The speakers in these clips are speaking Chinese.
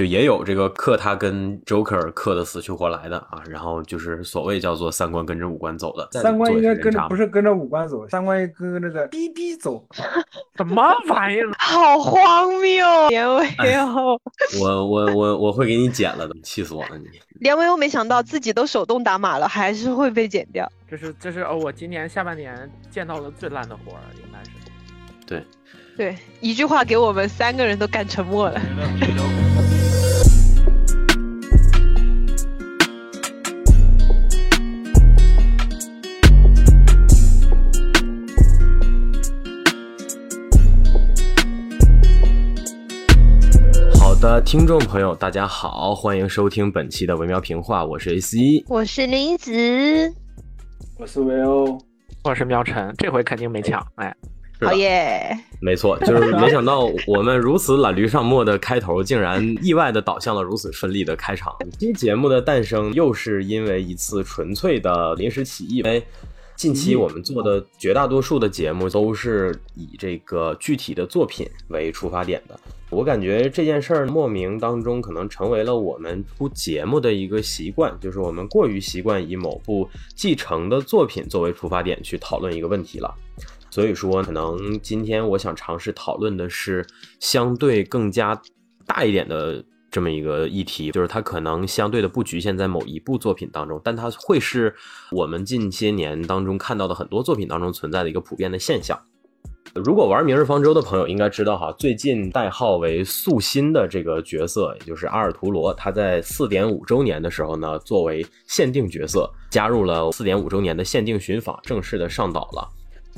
就也有这个克他跟 Joker 克的死去活来的啊，然后就是所谓叫做三观跟着五官走的，三观应该跟着不是是跟着五官走，三观跟那个逼逼走，什么玩意儿？好荒谬！连维欧，我我我我会给你剪了的，气死我了你！连维欧没想到自己都手动打码了，还是会被剪掉。这是这是哦，我今年下半年见到了最烂的活儿，应该是。对，对，一句话给我们三个人都干沉默了。的，听众朋友，大家好，欢迎收听本期的文喵评话，我是 AC。我是林子，我是维欧，我是喵晨，这回肯定没抢，哎，好耶！没错，就是没想到我们如此懒驴上磨的开头，竟然意外的导向了如此顺利的开场。本期节目的诞生，又是因为一次纯粹的临时起意，因为近期我们做的绝大多数的节目都是以这个具体的作品为出发点的。我感觉这件事儿莫名当中可能成为了我们出节目的一个习惯，就是我们过于习惯以某部继承的作品作为出发点去讨论一个问题了。所以说，可能今天我想尝试讨论的是相对更加大一点的这么一个议题，就是它可能相对的不局限在某一部作品当中，但它会是我们近些年当中看到的很多作品当中存在的一个普遍的现象。如果玩《明日方舟》的朋友应该知道哈，最近代号为素心的这个角色，也就是阿尔图罗，他在四点五周年的时候呢，作为限定角色加入了四点五周年的限定寻访，正式的上岛了。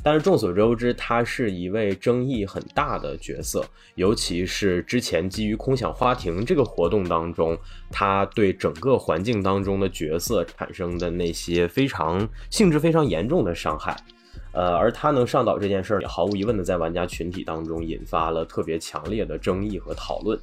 但是众所周知，他是一位争议很大的角色，尤其是之前基于空想花亭这个活动当中，他对整个环境当中的角色产生的那些非常性质非常严重的伤害。呃，而他能上岛这件事儿，也毫无疑问的在玩家群体当中引发了特别强烈的争议和讨论。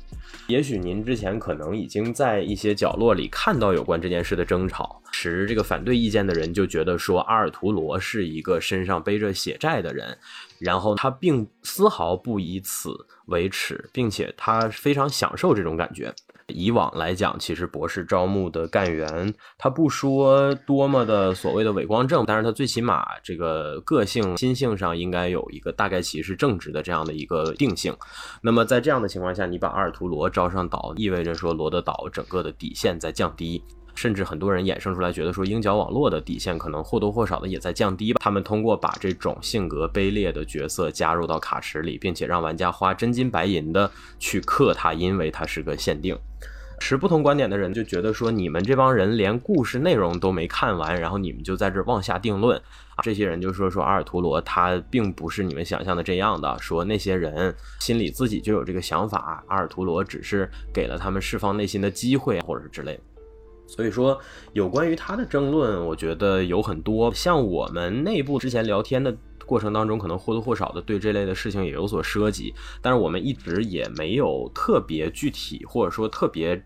也许您之前可能已经在一些角落里看到有关这件事的争吵，持这个反对意见的人就觉得说阿尔图罗是一个身上背着血债的人，然后他并丝毫不以此为耻，并且他非常享受这种感觉。以往来讲，其实博士招募的干员，他不说多么的所谓的伪光正，但是他最起码这个个性心性上应该有一个大概其是正直的这样的一个定性。那么在这样的情况下，你把阿尔图罗招上岛，意味着说罗德岛整个的底线在降低。甚至很多人衍生出来，觉得说鹰角网络的底线可能或多或少的也在降低吧。他们通过把这种性格卑劣的角色加入到卡池里，并且让玩家花真金白银的去氪它，因为它是个限定。持不同观点的人就觉得说，你们这帮人连故事内容都没看完，然后你们就在这妄下定论。这些人就说说阿尔图罗他并不是你们想象的这样的，说那些人心里自己就有这个想法，阿尔图罗只是给了他们释放内心的机会，或者是之类的。所以说，有关于他的争论，我觉得有很多。像我们内部之前聊天的过程当中，可能或多或少的对这类的事情也有所涉及，但是我们一直也没有特别具体或者说特别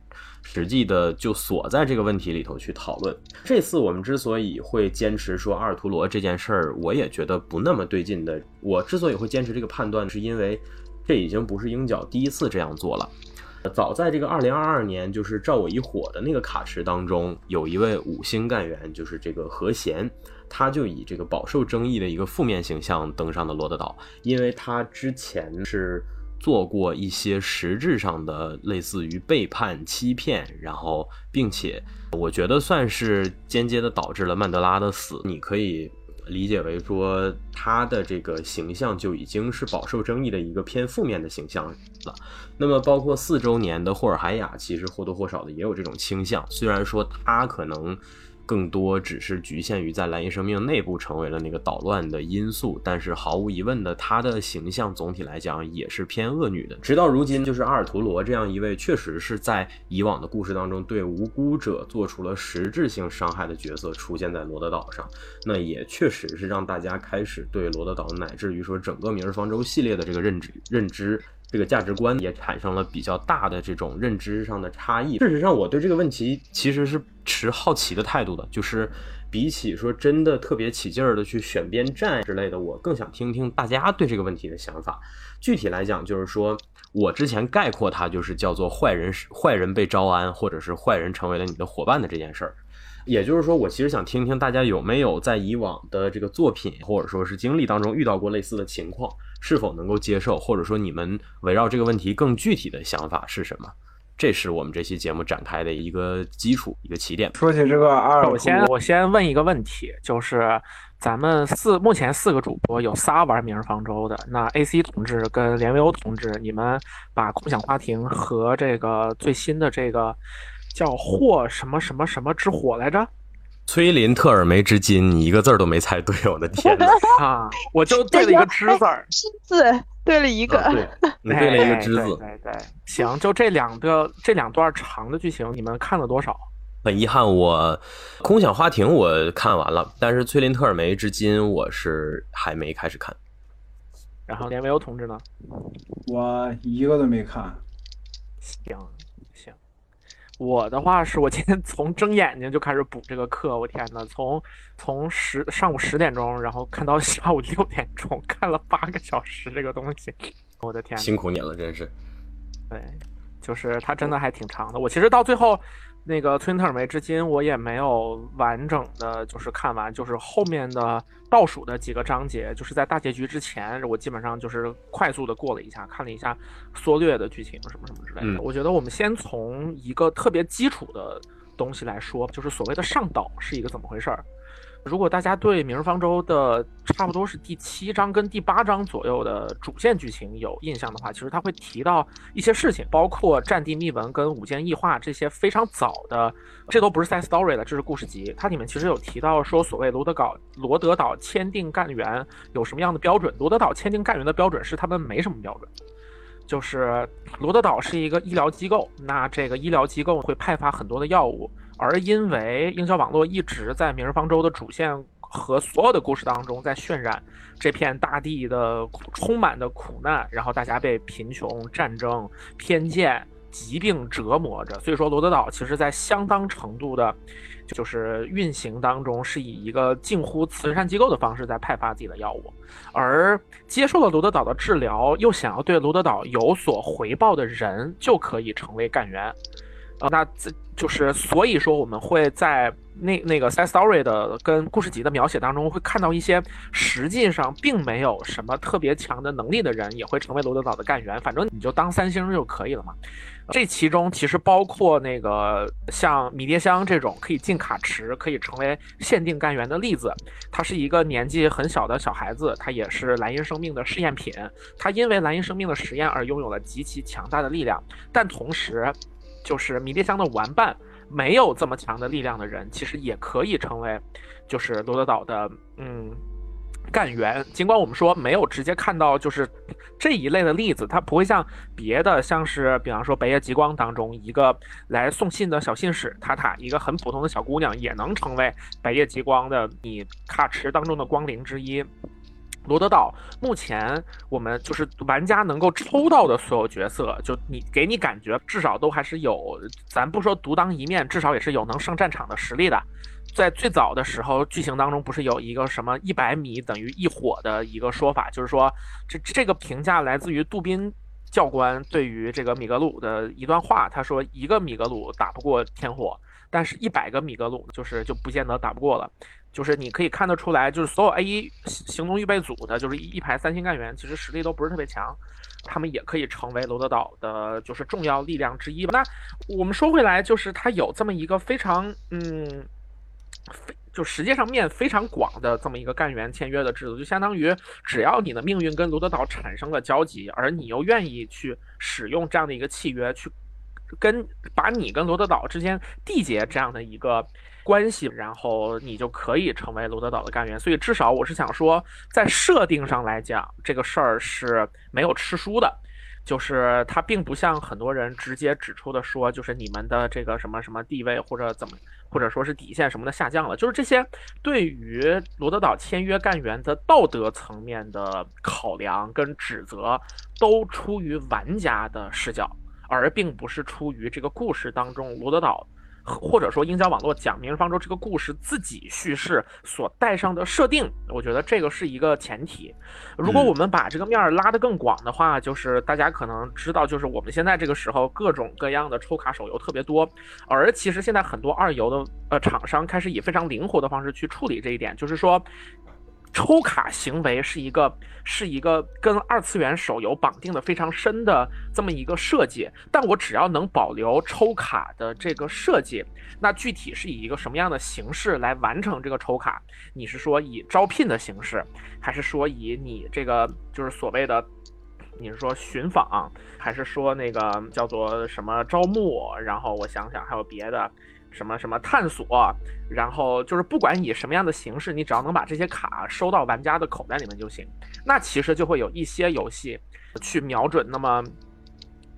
实际的就锁在这个问题里头去讨论。这次我们之所以会坚持说阿尔图罗这件事儿，我也觉得不那么对劲的。我之所以会坚持这个判断，是因为这已经不是鹰角第一次这样做了。早在这个二零二二年，就是赵我一火的那个卡池当中，有一位五星干员，就是这个何贤，他就以这个饱受争议的一个负面形象登上了罗德岛，因为他之前是做过一些实质上的类似于背叛、欺骗，然后并且我觉得算是间接的导致了曼德拉的死。你可以。理解为说他的这个形象就已经是饱受争议的一个偏负面的形象了。那么，包括四周年的霍尔海雅，其实或多或少的也有这种倾向。虽然说他可能。更多只是局限于在蓝银生命内部成为了那个捣乱的因素，但是毫无疑问的，她的形象总体来讲也是偏恶女的。直到如今，就是阿尔图罗这样一位确实是在以往的故事当中对无辜者做出了实质性伤害的角色出现在罗德岛上，那也确实是让大家开始对罗德岛乃至于说整个明日方舟系列的这个认知认知这个价值观也产生了比较大的这种认知上的差异。事实上，我对这个问题其实是持好奇的态度的，就是比起说真的特别起劲儿的去选边站之类的，我更想听听大家对这个问题的想法。具体来讲，就是说我之前概括它就是叫做坏人坏人被招安，或者是坏人成为了你的伙伴的这件事儿。也就是说，我其实想听听大家有没有在以往的这个作品或者说是经历当中遇到过类似的情况，是否能够接受，或者说你们围绕这个问题更具体的想法是什么？这是我们这期节目展开的一个基础，一个起点。说起这个阿尔，首先我先问一个问题，就是咱们四目前四个主播有仨玩《明日方舟》的，那 AC 同志跟连维欧同志，你们把《空想花亭》和这个最新的这个。叫霍什么什么什么之火来着？崔林特尔梅之金，你一个字儿都没猜对，我的天哪！啊，我就对了一个之字儿，之字对了一个，对，你对了一个之字。对对，行，就这两个这两段长的剧情，你们看了多少？很遗憾，我空想花亭我看完了，但是崔林特尔梅之金我是还没开始看。然后连维欧同志呢？我一个都没看。行。我的话是我今天从睁眼睛就开始补这个课，我天呐，从从十上午十点钟，然后看到下午六点钟，看了八个小时这个东西，我的天，辛苦你了，真是。对，就是它真的还挺长的。我其实到最后。那个《崔特尔梅》至今我也没有完整的就是看完，就是后面的倒数的几个章节，就是在大结局之前，我基本上就是快速的过了一下，看了一下缩略的剧情什么什么之类的。我觉得我们先从一个特别基础的东西来说，就是所谓的上岛是一个怎么回事儿。如果大家对《明日方舟》的差不多是第七章跟第八章左右的主线剧情有印象的话，其实他会提到一些事情，包括战地秘闻跟五间异化这些非常早的，这都不是 side story 了，这是故事集。它里面其实有提到说，所谓罗德岛罗德岛签订干员有什么样的标准？罗德岛签订干员的标准是他们没什么标准，就是罗德岛是一个医疗机构，那这个医疗机构会派发很多的药物。而因为营销网络一直在《明日方舟》的主线和所有的故事当中在渲染这片大地的充满的苦难，然后大家被贫穷、战争、偏见、疾病折磨着，所以说罗德岛其实在相当程度的，就是运行当中是以一个近乎慈善机构的方式在派发自己的药物，而接受了罗德岛的治疗又想要对罗德岛有所回报的人就可以成为干员。那这就是，所以说我们会在那那个 side story 的跟故事集的描写当中，会看到一些实际上并没有什么特别强的能力的人，也会成为罗德岛的干员。反正你就当三星就可以了嘛。这其中其实包括那个像迷迭香这种可以进卡池、可以成为限定干员的例子。他是一个年纪很小的小孩子，他也是蓝银生命的试验品。他因为蓝银生命的实验而拥有了极其强大的力量，但同时。就是迷迭香的玩伴，没有这么强的力量的人，其实也可以成为，就是罗德岛的嗯干员。尽管我们说没有直接看到就是这一类的例子，它不会像别的，像是比方说《白夜极光》当中一个来送信的小信使塔塔，一个很普通的小姑娘，也能成为《白夜极光》的你卡池当中的光灵之一。罗德岛目前我们就是玩家能够抽到的所有角色，就你给你感觉至少都还是有，咱不说独当一面，至少也是有能上战场的实力的。在最早的时候，剧情当中不是有一个什么一百米等于一火的一个说法，就是说这这个评价来自于杜宾教官对于这个米格鲁的一段话，他说一个米格鲁打不过天火，但是一百个米格鲁就是就不见得打不过了。就是你可以看得出来，就是所有 A 一行动预备组的，就是一排三星干员，其实实力都不是特别强，他们也可以成为罗德岛的，就是重要力量之一吧。那我们说回来，就是他有这么一个非常，嗯，非就实际上面非常广的这么一个干员签约的制度，就相当于只要你的命运跟罗德岛产生了交集，而你又愿意去使用这样的一个契约，去跟把你跟罗德岛之间缔结这样的一个。关系，然后你就可以成为罗德岛的干员。所以至少我是想说，在设定上来讲，这个事儿是没有吃书的。就是它并不像很多人直接指出的说，就是你们的这个什么什么地位或者怎么，或者说是底线什么的下降了，就是这些对于罗德岛签约干员的道德层面的考量跟指责，都出于玩家的视角，而并不是出于这个故事当中罗德岛。或者说，营销网络讲《明日方舟》这个故事自己叙事所带上的设定，我觉得这个是一个前提。如果我们把这个面儿拉得更广的话，就是大家可能知道，就是我们现在这个时候各种各样的抽卡手游特别多，而其实现在很多二游的呃厂商开始以非常灵活的方式去处理这一点，就是说。抽卡行为是一个是一个跟二次元手游绑定的非常深的这么一个设计，但我只要能保留抽卡的这个设计，那具体是以一个什么样的形式来完成这个抽卡？你是说以招聘的形式，还是说以你这个就是所谓的，你是说寻访，还是说那个叫做什么招募？然后我想想还有别的。什么什么探索，然后就是不管以什么样的形式，你只要能把这些卡收到玩家的口袋里面就行。那其实就会有一些游戏去瞄准那么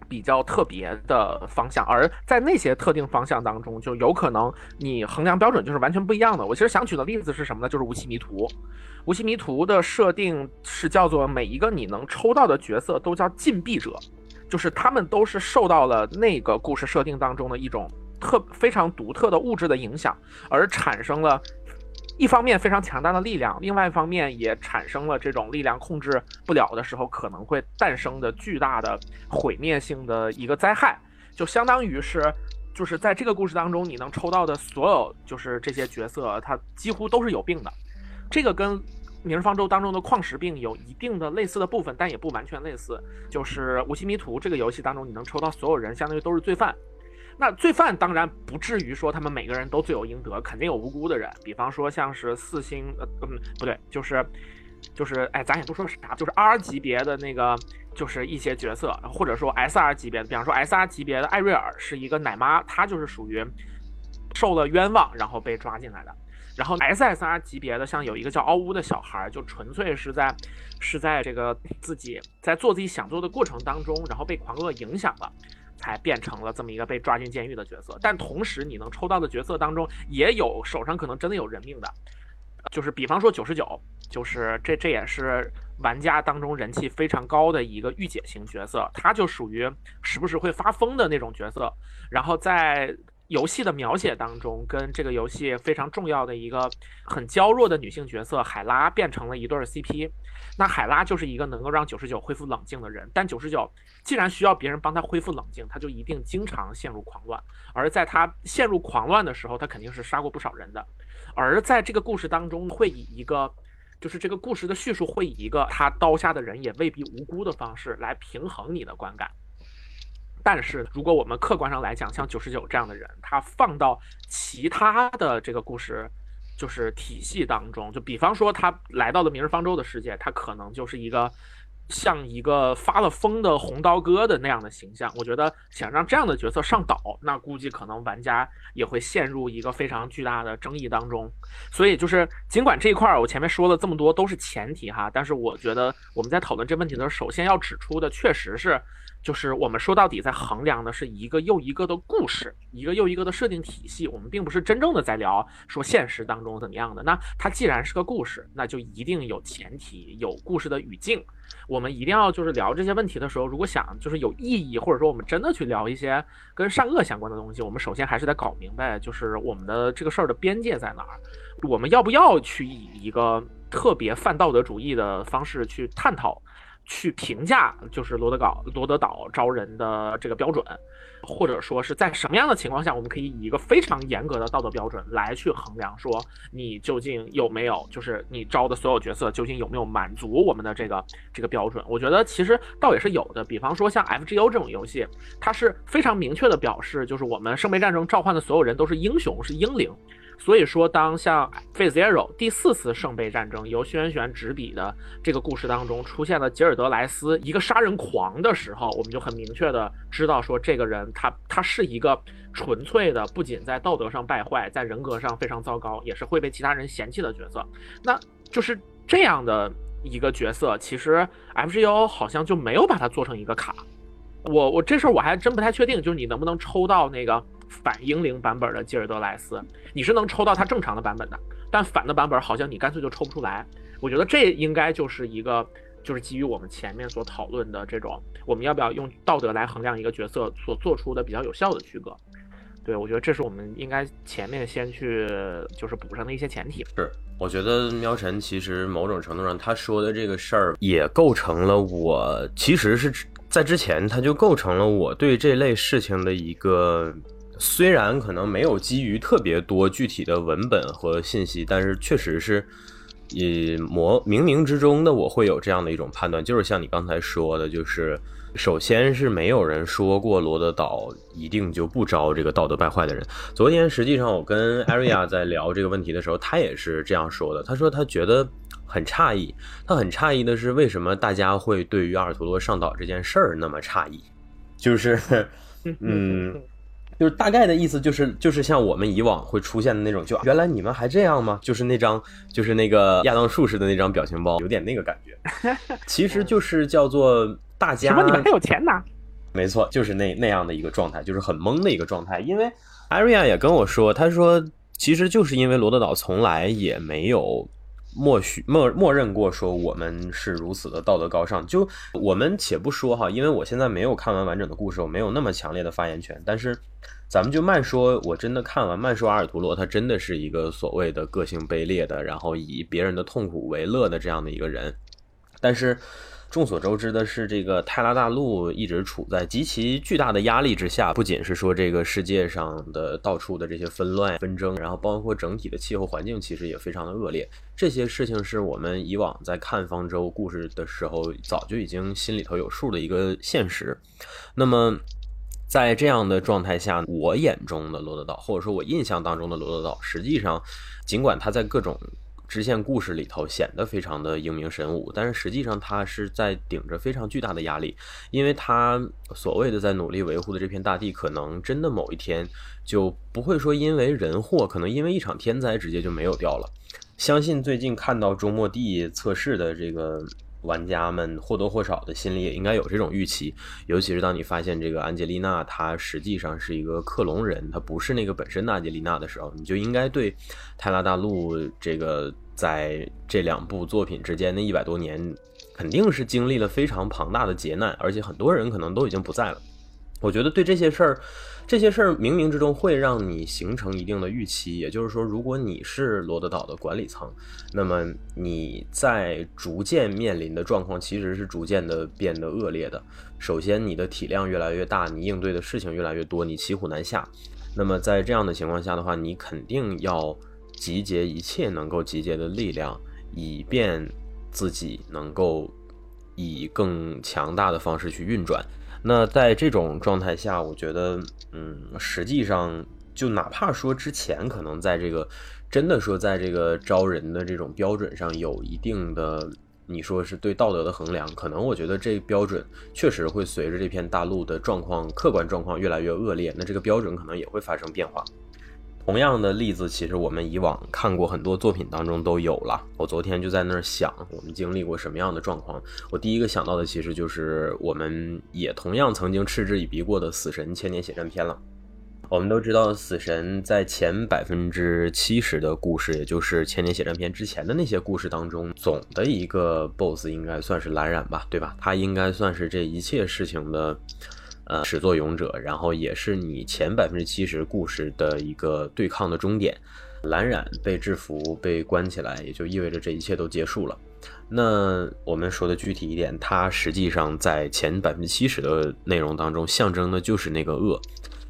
比较特别的方向，而在那些特定方向当中，就有可能你衡量标准就是完全不一样的。我其实想举的例子是什么呢？就是《无期迷途》。《无期迷途》的设定是叫做每一个你能抽到的角色都叫禁闭者，就是他们都是受到了那个故事设定当中的一种。特非常独特的物质的影响，而产生了一方面非常强大的力量，另外一方面也产生了这种力量控制不了的时候可能会诞生的巨大的毁灭性的一个灾害，就相当于是就是在这个故事当中你能抽到的所有就是这些角色，他几乎都是有病的。这个跟《明日方舟》当中的矿石病有一定的类似的部分，但也不完全类似。就是《无期迷途》这个游戏当中，你能抽到所有人，相当于都是罪犯。那罪犯当然不至于说他们每个人都罪有应得，肯定有无辜的人。比方说像是四星，呃，嗯，不对，就是，就是，哎，咱也不说啥，就是 R 级别的那个，就是一些角色，或者说 SR 级别的，比方说 SR 级别的艾瑞尔是一个奶妈，她就是属于受了冤枉，然后被抓进来的。然后 SSR 级别的，像有一个叫奥乌的小孩，就纯粹是在，是在这个自己在做自己想做的过程当中，然后被狂恶影响了。才变成了这么一个被抓进监狱的角色，但同时你能抽到的角色当中也有手上可能真的有人命的，就是比方说九十九，就是这这也是玩家当中人气非常高的一个御姐型角色，他就属于时不时会发疯的那种角色，然后在。游戏的描写当中，跟这个游戏非常重要的一个很娇弱的女性角色海拉变成了一对 CP。那海拉就是一个能够让九十九恢复冷静的人，但九十九既然需要别人帮他恢复冷静，他就一定经常陷入狂乱。而在他陷入狂乱的时候，他肯定是杀过不少人的。而在这个故事当中，会以一个就是这个故事的叙述会以一个他刀下的人也未必无辜的方式来平衡你的观感。但是，如果我们客观上来讲，像九十九这样的人，他放到其他的这个故事，就是体系当中，就比方说他来到了明日方舟的世界，他可能就是一个像一个发了疯的红刀哥的那样的形象。我觉得想让这样的角色上岛，那估计可能玩家也会陷入一个非常巨大的争议当中。所以，就是尽管这一块儿我前面说了这么多都是前提哈，但是我觉得我们在讨论这问题的时候，首先要指出的确实是。就是我们说到底在衡量的是一个又一个的故事，一个又一个的设定体系。我们并不是真正的在聊说现实当中怎么样的。那它既然是个故事，那就一定有前提，有故事的语境。我们一定要就是聊这些问题的时候，如果想就是有意义，或者说我们真的去聊一些跟善恶相关的东西，我们首先还是得搞明白，就是我们的这个事儿的边界在哪儿。我们要不要去以一个特别泛道德主义的方式去探讨？去评价就是罗德岛罗德岛招人的这个标准，或者说是在什么样的情况下，我们可以以一个非常严格的道德标准来去衡量，说你究竟有没有，就是你招的所有角色究竟有没有满足我们的这个这个标准？我觉得其实倒也是有的。比方说像 FGO 这种游戏，它是非常明确的表示，就是我们圣杯战争召唤的所有人都是英雄，是英灵。所以说，当像《Phase Zero》第四次圣杯战争由轩辕执笔的这个故事当中出现了吉尔德莱斯一个杀人狂的时候，我们就很明确的知道说，这个人他他是一个纯粹的，不仅在道德上败坏，在人格上非常糟糕，也是会被其他人嫌弃的角色。那就是这样的一个角色，其实 FGO 好像就没有把它做成一个卡。我我这事儿我还真不太确定，就是你能不能抽到那个反英灵版本的基尔德莱斯？你是能抽到他正常的版本的，但反的版本好像你干脆就抽不出来。我觉得这应该就是一个，就是基于我们前面所讨论的这种，我们要不要用道德来衡量一个角色所做出的比较有效的区隔？对，我觉得这是我们应该前面先去就是补上的一些前提。是，我觉得喵晨其实某种程度上他说的这个事儿也构成了我其实是在之前他就构成了我对这类事情的一个，虽然可能没有基于特别多具体的文本和信息，但是确实是以模冥冥之中的我会有这样的一种判断，就是像你刚才说的，就是。首先是没有人说过罗德岛一定就不招这个道德败坏的人。昨天实际上我跟艾瑞亚在聊这个问题的时候，他也是这样说的。他说他觉得很诧异，他很诧异的是为什么大家会对于阿尔图罗上岛这件事儿那么诧异，就是，嗯，就是大概的意思就是就是像我们以往会出现的那种，就原来你们还这样吗？就是那张就是那个亚当术士的那张表情包，有点那个感觉，其实就是叫做。大家什么？你们还有钱拿？没错，就是那那样的一个状态，就是很懵的一个状态。因为艾瑞亚也跟我说，他说其实就是因为罗德岛从来也没有默许默默认过说我们是如此的道德高尚。就我们且不说哈，因为我现在没有看完完整的故事，我没有那么强烈的发言权。但是咱们就慢说，我真的看完慢说，阿尔图罗他真的是一个所谓的个性卑劣的，然后以别人的痛苦为乐的这样的一个人。但是。众所周知的是，这个泰拉大陆一直处在极其巨大的压力之下。不仅是说这个世界上的到处的这些纷乱纷争，然后包括整体的气候环境，其实也非常的恶劣。这些事情是我们以往在看方舟故事的时候，早就已经心里头有数的一个现实。那么，在这样的状态下，我眼中的罗德岛，或者说我印象当中的罗德岛，实际上，尽管它在各种支线故事里头显得非常的英明神武，但是实际上他是在顶着非常巨大的压力，因为他所谓的在努力维护的这片大地，可能真的某一天就不会说因为人祸，可能因为一场天灾直接就没有掉了。相信最近看到周末地测试的这个。玩家们或多或少的心里也应该有这种预期，尤其是当你发现这个安吉丽娜她实际上是一个克隆人，她不是那个本身的安吉丽娜的时候，你就应该对泰拉大陆这个在这两部作品之间的一百多年，肯定是经历了非常庞大的劫难，而且很多人可能都已经不在了。我觉得对这些事儿。这些事儿冥冥之中会让你形成一定的预期，也就是说，如果你是罗德岛的管理层，那么你在逐渐面临的状况其实是逐渐的变得恶劣的。首先，你的体量越来越大，你应对的事情越来越多，你骑虎难下。那么在这样的情况下的话，你肯定要集结一切能够集结的力量，以便自己能够以更强大的方式去运转。那在这种状态下，我觉得，嗯，实际上就哪怕说之前可能在这个真的说在这个招人的这种标准上有一定的，你说是对道德的衡量，可能我觉得这标准确实会随着这片大陆的状况客观状况越来越恶劣，那这个标准可能也会发生变化。同样的例子，其实我们以往看过很多作品当中都有了。我昨天就在那儿想，我们经历过什么样的状况？我第一个想到的其实就是我们也同样曾经嗤之以鼻过的《死神千年血战篇》了。我们都知道，死神在前百分之七十的故事，也就是《千年血战篇》之前的那些故事当中，总的一个 BOSS 应该算是蓝染吧，对吧？他应该算是这一切事情的。呃，始作俑者，然后也是你前百分之七十故事的一个对抗的终点。蓝染被制服、被关起来，也就意味着这一切都结束了。那我们说的具体一点，它实际上在前百分之七十的内容当中，象征的就是那个恶。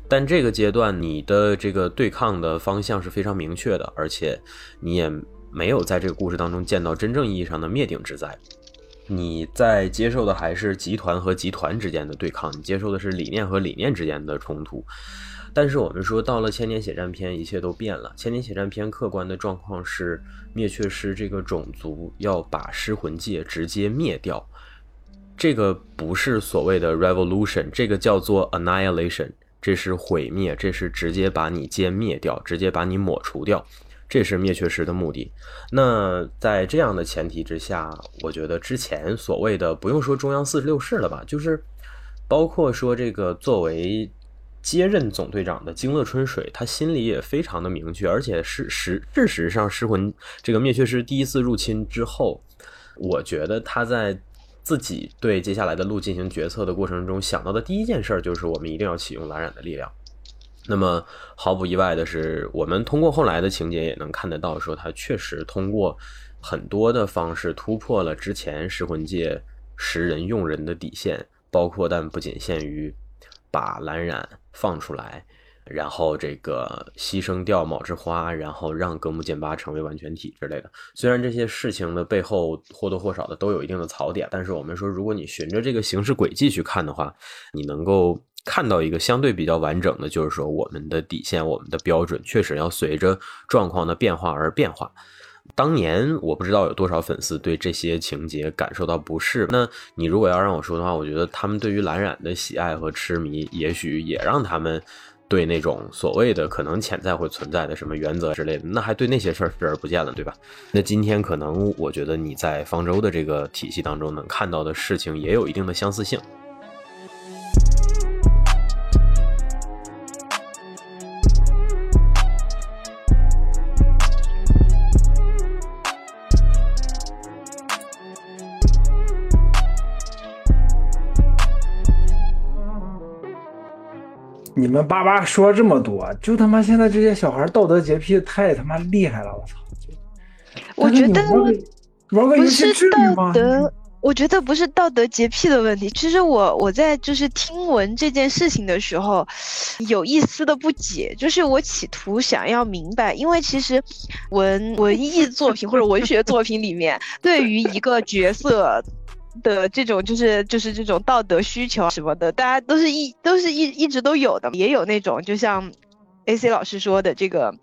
但这个阶段，你的这个对抗的方向是非常明确的，而且你也没有在这个故事当中见到真正意义上的灭顶之灾。你在接受的还是集团和集团之间的对抗，你接受的是理念和理念之间的冲突。但是我们说到了千年血战篇，一切都变了。千年血战篇客观的状况是，灭却师这个种族要把尸魂界直接灭掉。这个不是所谓的 revolution，这个叫做 annihilation，这是毁灭，这是直接把你歼灭掉，直接把你抹除掉。这是灭却师的目的。那在这样的前提之下，我觉得之前所谓的不用说中央四十六式了吧，就是包括说这个作为接任总队长的京乐春水，他心里也非常的明确，而且是实事实上，失魂这个灭却师第一次入侵之后，我觉得他在自己对接下来的路进行决策的过程中，想到的第一件事就是我们一定要启用蓝染的力量。那么毫不意外的是，我们通过后来的情节也能看得到，说他确实通过很多的方式突破了之前噬魂界食人用人的底线，包括但不仅限于把蓝染放出来，然后这个牺牲掉卯之花，然后让格木剑八成为完全体之类的。虽然这些事情的背后或多或少的都有一定的槽点，但是我们说，如果你循着这个形式轨迹去看的话，你能够。看到一个相对比较完整的，就是说我们的底线、我们的标准确实要随着状况的变化而变化。当年我不知道有多少粉丝对这些情节感受到不适。那你如果要让我说的话，我觉得他们对于蓝染的喜爱和痴迷，也许也让他们对那种所谓的可能潜在会存在的什么原则之类的，那还对那些事儿视而不见了，对吧？那今天可能我觉得你在方舟的这个体系当中能看到的事情，也有一定的相似性。你们叭叭说这么多，就他妈现在这些小孩道德洁癖太他妈厉害了，我操！我觉得玩个游戏至于吗？我觉得不是道德洁癖的问题。其实我我在就是听闻这件事情的时候，有一丝的不解，就是我企图想要明白，因为其实文文艺作品或者文学作品里面，对于一个角色。的这种就是就是这种道德需求什么的，大家都是一都是一一直都有的，也有那种就像，A C 老师说的这个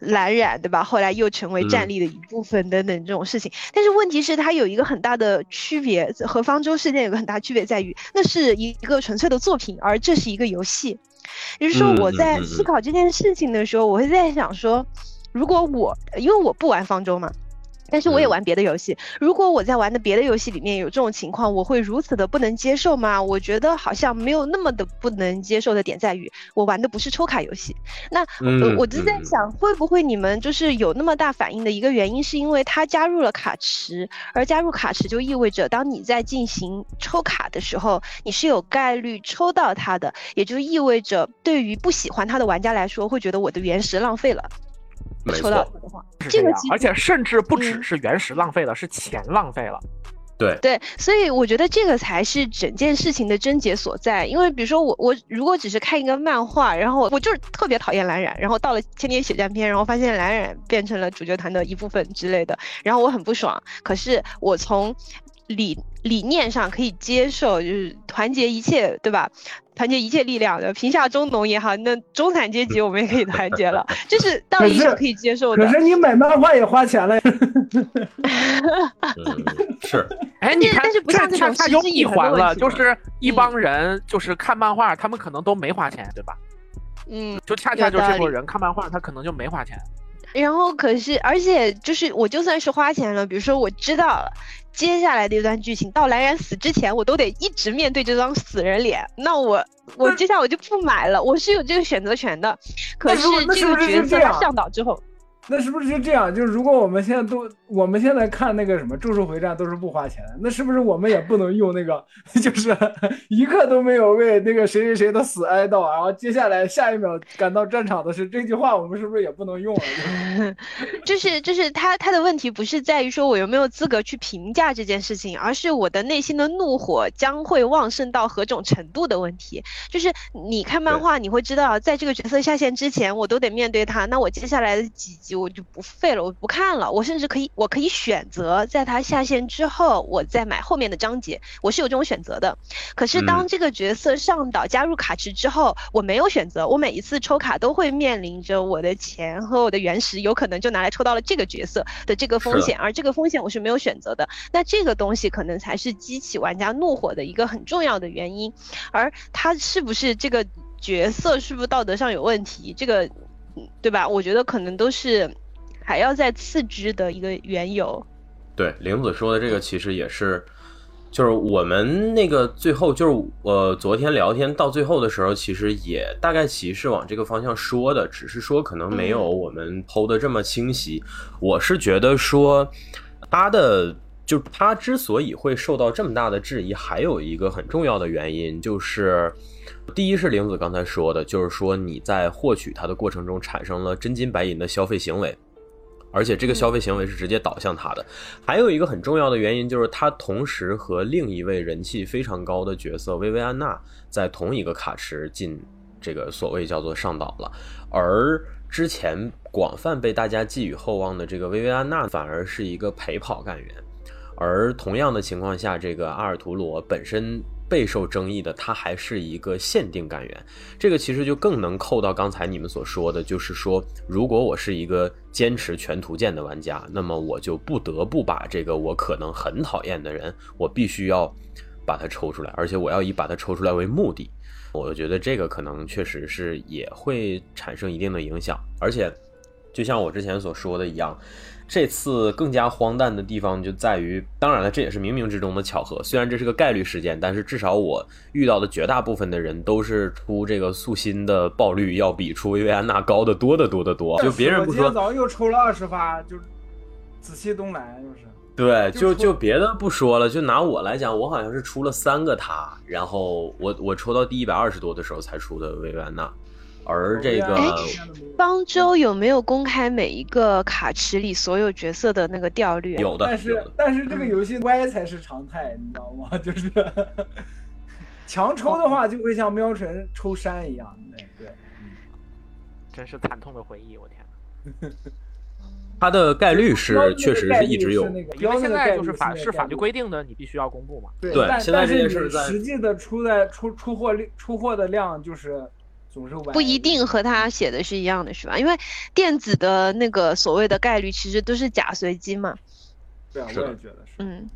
蓝染对吧？后来又成为战力的一部分等等这种事情。但是问题是，它有一个很大的区别，和方舟事件有个很大区别在于，那是一个纯粹的作品，而这是一个游戏。也就是说，我在思考这件事情的时候，我会在想说，如果我因为我不玩方舟嘛。但是我也玩别的游戏，如果我在玩的别的游戏里面有这种情况，我会如此的不能接受吗？我觉得好像没有那么的不能接受的点在于，我玩的不是抽卡游戏。那我就在想，会不会你们就是有那么大反应的一个原因，是因为它加入了卡池，而加入卡池就意味着当你在进行抽卡的时候，你是有概率抽到它的，也就意味着对于不喜欢它的玩家来说，会觉得我的原石浪费了。抽到的话，这个而且甚至不只是原石浪费了，是钱浪费了。对对，所以我觉得这个才是整件事情的症结所在。因为比如说我我如果只是看一个漫画，然后我就是特别讨厌蓝染，然后到了千年血战篇，然后发现蓝染变成了主角团的一部分之类的，然后我很不爽。可是我从理理念上可以接受，就是团结一切，对吧？团结一切力量，的，贫下中农也好，那中产阶级我们也可以团结了，就是道理上可以接受的。可是你买漫画也花钱了呀。是，哎，你看，但是不像这种他有闭环了，就是一帮人，就是看漫画，他们可能都没花钱，对吧？嗯，就恰恰就这波人看漫画，他可能就没花钱。然后可是，而且就是我就算是花钱了，比如说我知道了接下来的一段剧情，到蓝染死之前，我都得一直面对这张死人脸，那我 我接下来我就不买了，我是有这个选择权的。可是这个角色他向导之后。那是不是就这样？就是如果我们现在都，我们现在看那个什么《咒术回战》都是不花钱的，那是不是我们也不能用那个？就是一刻都没有为那个谁谁谁的死哀悼，然后接下来下一秒赶到战场的是这句话，我们是不是也不能用了？就是就是他他的问题不是在于说我有没有资格去评价这件事情，而是我的内心的怒火将会旺盛到何种程度的问题。就是你看漫画，你会知道，在这个角色下线之前，我都得面对他，那我接下来的几集。我就不废了，我不看了。我甚至可以，我可以选择在它下线之后，我再买后面的章节。我是有这种选择的。可是当这个角色上岛加入卡池之后，我没有选择。我每一次抽卡都会面临着我的钱和我的原石有可能就拿来抽到了这个角色的这个风险，而这个风险我是没有选择的。那这个东西可能才是激起玩家怒火的一个很重要的原因。而他是不是这个角色是不是道德上有问题？这个。对吧？我觉得可能都是还要再次之的一个缘由。对，玲子说的这个其实也是，就是我们那个最后就是呃，昨天聊天到最后的时候，其实也大概其是往这个方向说的，只是说可能没有我们剖的这么清晰。我是觉得说他的就他之所以会受到这么大的质疑，还有一个很重要的原因就是，第一是玲子刚才说的，就是说你在获取它的过程中产生了真金白银的消费行为。而且这个消费行为是直接导向他的，还有一个很重要的原因就是他同时和另一位人气非常高的角色薇薇安娜在同一个卡池进这个所谓叫做上岛了，而之前广泛被大家寄予厚望的这个薇薇安娜反而是一个陪跑干员，而同样的情况下，这个阿尔图罗本身。备受争议的，它还是一个限定干员，这个其实就更能扣到刚才你们所说的，就是说，如果我是一个坚持全图鉴的玩家，那么我就不得不把这个我可能很讨厌的人，我必须要把它抽出来，而且我要以把它抽出来为目的。我觉得这个可能确实是也会产生一定的影响，而且就像我之前所说的一样。这次更加荒诞的地方就在于，当然了，这也是冥冥之中的巧合。虽然这是个概率事件，但是至少我遇到的绝大部分的人都是出这个素心的爆率要比出薇薇安娜高的多得多得多。就别人不说，早上又抽了二十发，就紫气东来，就是。对，就就别的不说了，就拿我来讲，我好像是出了三个他，然后我我抽到第一百二十多的时候才出的薇薇安娜。而这个方舟有没有公开每一个卡池里所有角色的那个掉率？有的，但是但是这个游戏歪才是常态，你知道吗？就是 强抽的话，就会像喵神抽山一样。对对，嗯，真是惨痛的回忆，我天！它的概率是确实是一直有，因为现在就是法是法律规定的，你必须要公布嘛。对，现在这件事实际的出在出出货量出货的量就是。不一定和他写的是一样的，是吧？因为电子的那个所谓的概率其实都是假随机嘛。对啊，我也觉得是。嗯，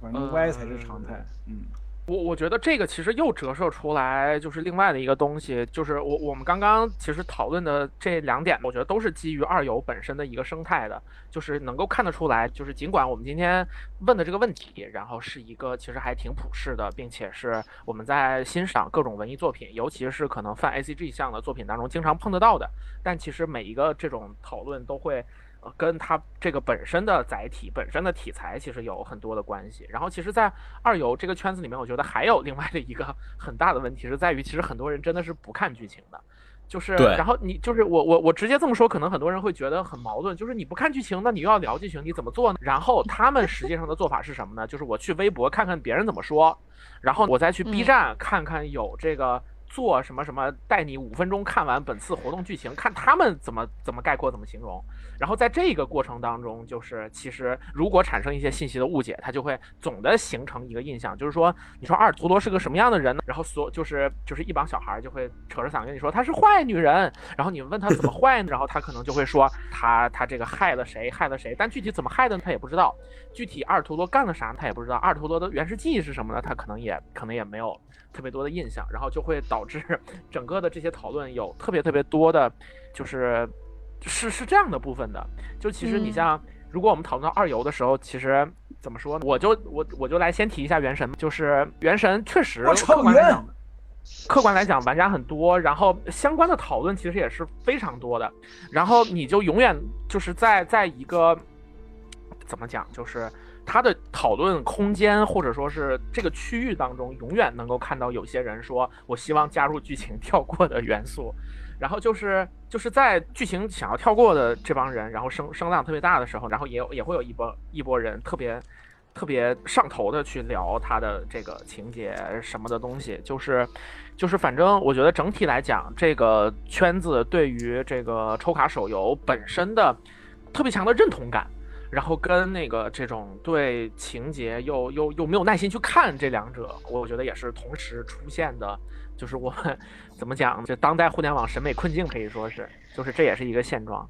反正歪才是常态。嗯。我我觉得这个其实又折射出来，就是另外的一个东西，就是我我们刚刚其实讨论的这两点，我觉得都是基于二游本身的一个生态的，就是能够看得出来，就是尽管我们今天问的这个问题，然后是一个其实还挺普世的，并且是我们在欣赏各种文艺作品，尤其是可能泛 A C G 项的作品当中经常碰得到的，但其实每一个这种讨论都会。呃，跟它这个本身的载体、本身的题材其实有很多的关系。然后，其实，在二游这个圈子里面，我觉得还有另外的一个 很大的问题是在于，其实很多人真的是不看剧情的。就是，然后你就是我我我直接这么说，可能很多人会觉得很矛盾。就是你不看剧情，那你又要聊剧情，你怎么做呢？然后他们实际上的做法是什么呢？就是我去微博看看别人怎么说，然后我再去 B 站看看有这个。做什么什么带你五分钟看完本次活动剧情，看他们怎么怎么概括怎么形容，然后在这个过程当中，就是其实如果产生一些信息的误解，它就会总的形成一个印象，就是说你说阿尔图罗是个什么样的人呢？然后所就是就是一帮小孩就会扯着嗓子跟你说她是坏女人，然后你问他怎么坏呢？然后他可能就会说他他这个害了谁害了谁，但具体怎么害的他也不知道，具体阿尔图罗干了啥他也不知道，阿尔图罗的原始记忆是什么呢？他可能也可能也没有。特别多的印象，然后就会导致 整个的这些讨论有特别特别多的，就是是是这样的部分的。就其实你像，如果我们讨论到二游的时候，其实怎么说呢？我就我我就来先提一下原神，就是原神确实客观来讲，客观来讲玩家很多，然后相关的讨论其实也是非常多的。然后你就永远就是在在一个怎么讲，就是。他的讨论空间，或者说是这个区域当中，永远能够看到有些人说：“我希望加入剧情跳过的元素。”然后就是就是在剧情想要跳过的这帮人，然后声声浪特别大的时候，然后也有也会有一波一波人特别特别上头的去聊他的这个情节什么的东西。就是就是反正我觉得整体来讲，这个圈子对于这个抽卡手游本身的特别强的认同感。然后跟那个这种对情节又又又没有耐心去看这两者，我觉得也是同时出现的，就是我们怎么讲，就当代互联网审美困境可以说是，就是这也是一个现状。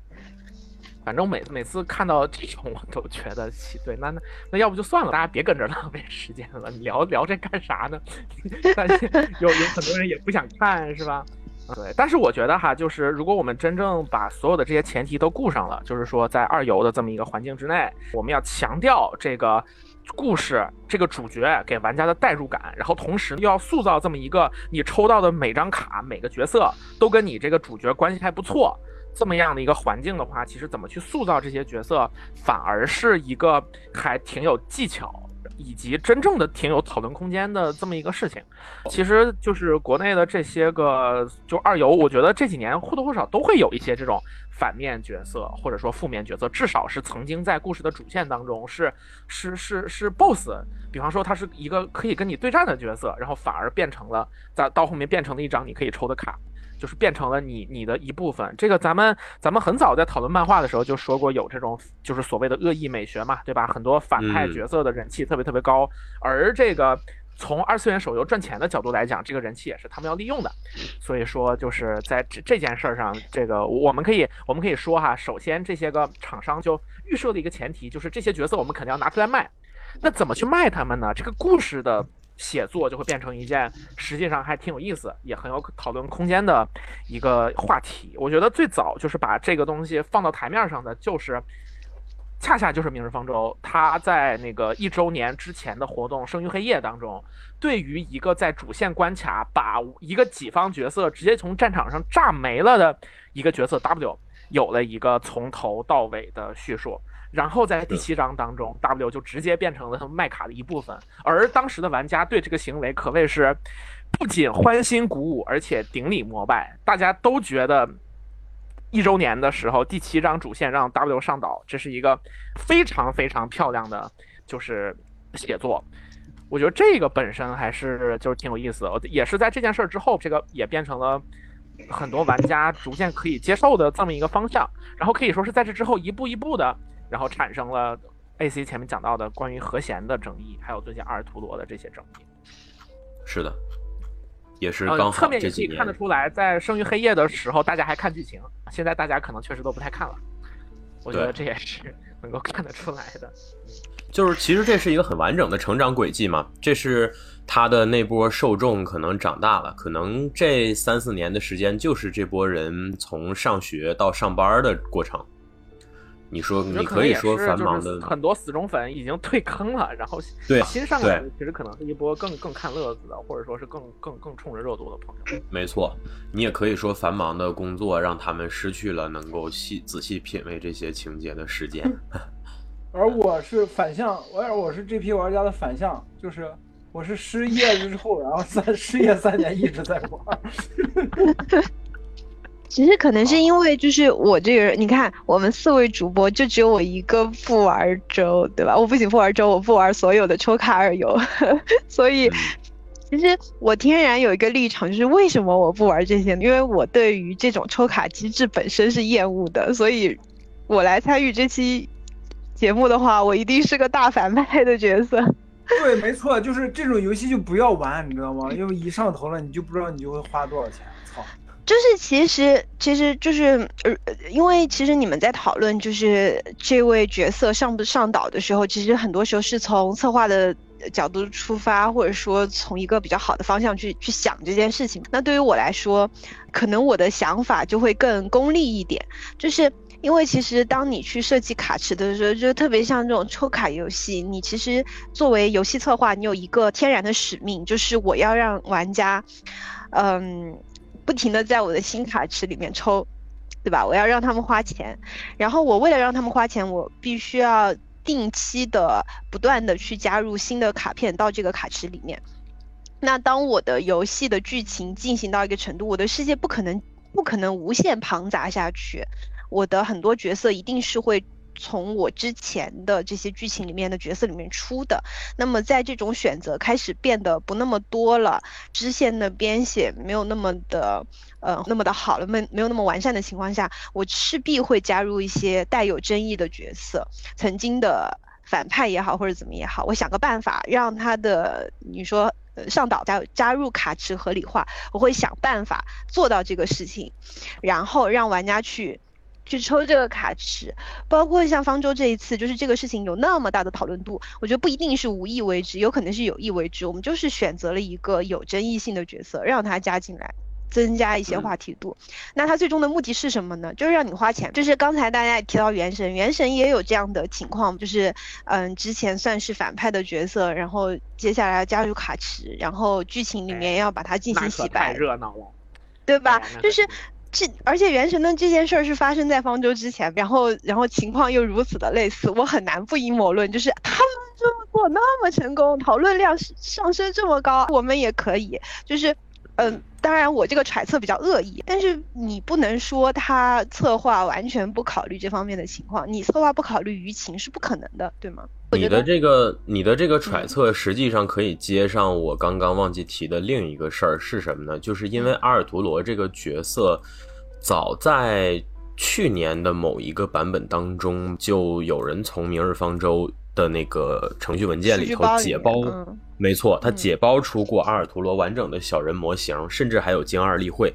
反正每每次看到这种，我都觉得对，那那那要不就算了，大家别跟着浪费时间了，你聊聊这干啥呢？但是有有很多人也不想看，是吧？对，但是我觉得哈，就是如果我们真正把所有的这些前提都顾上了，就是说在二游的这么一个环境之内，我们要强调这个故事、这个主角给玩家的代入感，然后同时又要塑造这么一个你抽到的每张卡、每个角色都跟你这个主角关系还不错这么样的一个环境的话，其实怎么去塑造这些角色，反而是一个还挺有技巧。以及真正的挺有讨论空间的这么一个事情，其实就是国内的这些个就二游，我觉得这几年或多或少都会有一些这种反面角色或者说负面角色，至少是曾经在故事的主线当中是是是是 BOSS，比方说他是一个可以跟你对战的角色，然后反而变成了在到后面变成了一张你可以抽的卡。就是变成了你你的一部分。这个咱们咱们很早在讨论漫画的时候就说过，有这种就是所谓的恶意美学嘛，对吧？很多反派角色的人气特别特别高，而这个从二次元手游赚钱的角度来讲，这个人气也是他们要利用的。所以说，就是在这这件事儿上，这个我们可以我们可以说哈，首先这些个厂商就预设的一个前提就是这些角色我们肯定要拿出来卖。那怎么去卖他们呢？这个故事的。写作就会变成一件实际上还挺有意思，也很有讨论空间的一个话题。我觉得最早就是把这个东西放到台面上的，就是恰恰就是《明日方舟》。它在那个一周年之前的活动《生于黑夜》当中，对于一个在主线关卡把一个己方角色直接从战场上炸没了的一个角色 W，有了一个从头到尾的叙述。然后在第七章当中，W 就直接变成了他们卖卡的一部分，而当时的玩家对这个行为可谓是不仅欢欣鼓舞，而且顶礼膜拜。大家都觉得一周年的时候，第七章主线让 W 上岛，这是一个非常非常漂亮的，就是写作。我觉得这个本身还是就是挺有意思的，也是在这件事儿之后，这个也变成了很多玩家逐渐可以接受的这么一个方向。然后可以说是在这之后一步一步的。然后产生了 A C 前面讲到的关于和弦的争议，还有最近阿尔图罗的这些争议。是的，也是刚好侧面也可以看得出来，在生于黑夜的时候，大家还看剧情，现在大家可能确实都不太看了。我觉得这也是能够看得出来的。就是其实这是一个很完整的成长轨迹嘛，这是他的那波受众可能长大了，可能这三四年的时间就是这波人从上学到上班的过程。你说，你可以说繁忙的很多死忠粉已经退坑了，然后对新上来的其实可能是一波更更看乐子的，或者说是更更更冲着热度的朋友。没错，你也可以说繁忙的工作让他们失去了能够细仔细品味这些情节的时间。而我是反向，我我是这批玩家的反向，就是我是失业之后，然后三失业三年一直在玩。其实可能是因为，就是我这个人，你看我们四位主播就只有我一个不玩周，对吧？我不仅不玩周，我不玩所有的抽卡二游，所以其实我天然有一个立场，就是为什么我不玩这些？因为我对于这种抽卡机制本身是厌恶的，所以我来参与这期节目的话，我一定是个大反派的角色。对，没错，就是这种游戏就不要玩，你知道吗？因为一上头了，你就不知道你就会花多少钱。操！就是其实，其实就是呃，因为其实你们在讨论就是这位角色上不上岛的时候，其实很多时候是从策划的角度出发，或者说从一个比较好的方向去去想这件事情。那对于我来说，可能我的想法就会更功利一点，就是因为其实当你去设计卡池的时候，就特别像这种抽卡游戏，你其实作为游戏策划，你有一个天然的使命，就是我要让玩家，嗯。不停的在我的新卡池里面抽，对吧？我要让他们花钱，然后我为了让他们花钱，我必须要定期的、不断的去加入新的卡片到这个卡池里面。那当我的游戏的剧情进行到一个程度，我的世界不可能不可能无限庞杂下去，我的很多角色一定是会。从我之前的这些剧情里面的角色里面出的，那么在这种选择开始变得不那么多了，支线的编写没有那么的，呃，那么的好了，没没有那么完善的情况下，我势必会加入一些带有争议的角色，曾经的反派也好，或者怎么也好，我想个办法让他的你说上岛加加入卡池合理化，我会想办法做到这个事情，然后让玩家去。去抽这个卡池，包括像方舟这一次，就是这个事情有那么大的讨论度，我觉得不一定是无意为之，有可能是有意为之。我们就是选择了一个有争议性的角色，让他加进来，增加一些话题度。那他最终的目的是什么呢？就是让你花钱。就是刚才大家也提到《原神》，《原神》也有这样的情况，就是嗯，之前算是反派的角色，然后接下来要加入卡池，然后剧情里面要把它进行洗白，太热闹了，对吧？就是。这而且原神的这件事儿是发生在方舟之前，然后然后情况又如此的类似，我很难不阴谋论，就是他们这么做那么成功，讨论量上升这么高，我们也可以，就是嗯，当然我这个揣测比较恶意，但是你不能说他策划完全不考虑这方面的情况，你策划不考虑舆情是不可能的，对吗？你的这个你的这个揣测实际上可以接上我刚刚忘记提的另一个事儿是什么呢？就是因为阿尔图罗这个角色，早在去年的某一个版本当中，就有人从《明日方舟》的那个程序文件里头解包，没错，他解包出过阿尔图罗完整的小人模型，甚至还有精二例会。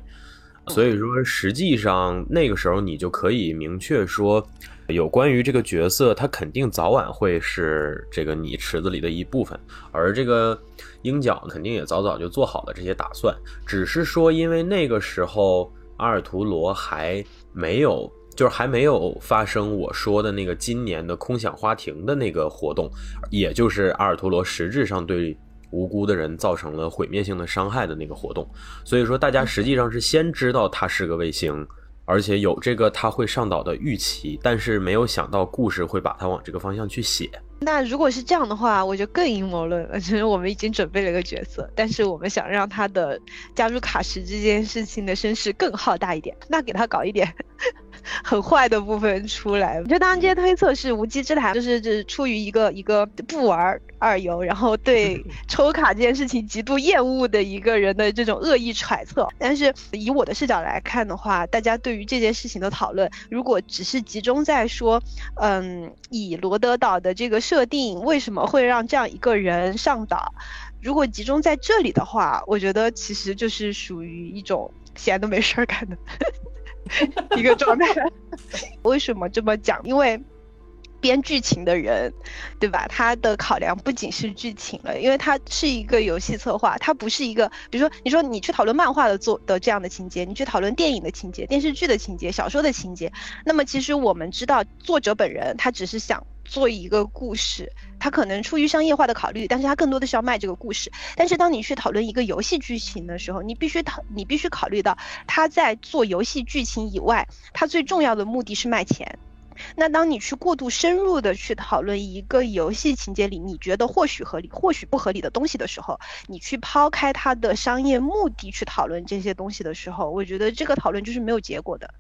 所以说，实际上那个时候你就可以明确说。有关于这个角色，他肯定早晚会是这个你池子里的一部分，而这个鹰角肯定也早早就做好了这些打算，只是说因为那个时候阿尔图罗还没有，就是还没有发生我说的那个今年的空想花亭的那个活动，也就是阿尔图罗实质上对无辜的人造成了毁灭性的伤害的那个活动，所以说大家实际上是先知道它是个卫星。而且有这个他会上岛的预期，但是没有想到故事会把他往这个方向去写。那如果是这样的话，我就更阴谋论了。其 实我们已经准备了一个角色，但是我们想让他的加入卡什这件事情的声势更浩大一点，那给他搞一点。很坏的部分出来，就当然这些推测是无稽之谈，就是是出于一个一个不玩二游，然后对 抽卡这件事情极度厌恶的一个人的这种恶意揣测。但是以我的视角来看的话，大家对于这件事情的讨论，如果只是集中在说，嗯，以罗德岛的这个设定为什么会让这样一个人上岛，如果集中在这里的话，我觉得其实就是属于一种闲的没事儿干的。一个状态，为什么这么讲？因为编剧情的人，对吧？他的考量不仅是剧情了，因为他是一个游戏策划，他不是一个，比如说，你说你去讨论漫画的做的这样的情节，你去讨论电影的情节、电视剧的情节、小说的情节，那么其实我们知道，作者本人他只是想。做一个故事，他可能出于商业化的考虑，但是他更多的是要卖这个故事。但是当你去讨论一个游戏剧情的时候，你必须讨，你必须考虑到他在做游戏剧情以外，他最重要的目的是卖钱。那当你去过度深入的去讨论一个游戏情节里你觉得或许合理、或许不合理的东西的时候，你去抛开它的商业目的去讨论这些东西的时候，我觉得这个讨论就是没有结果的。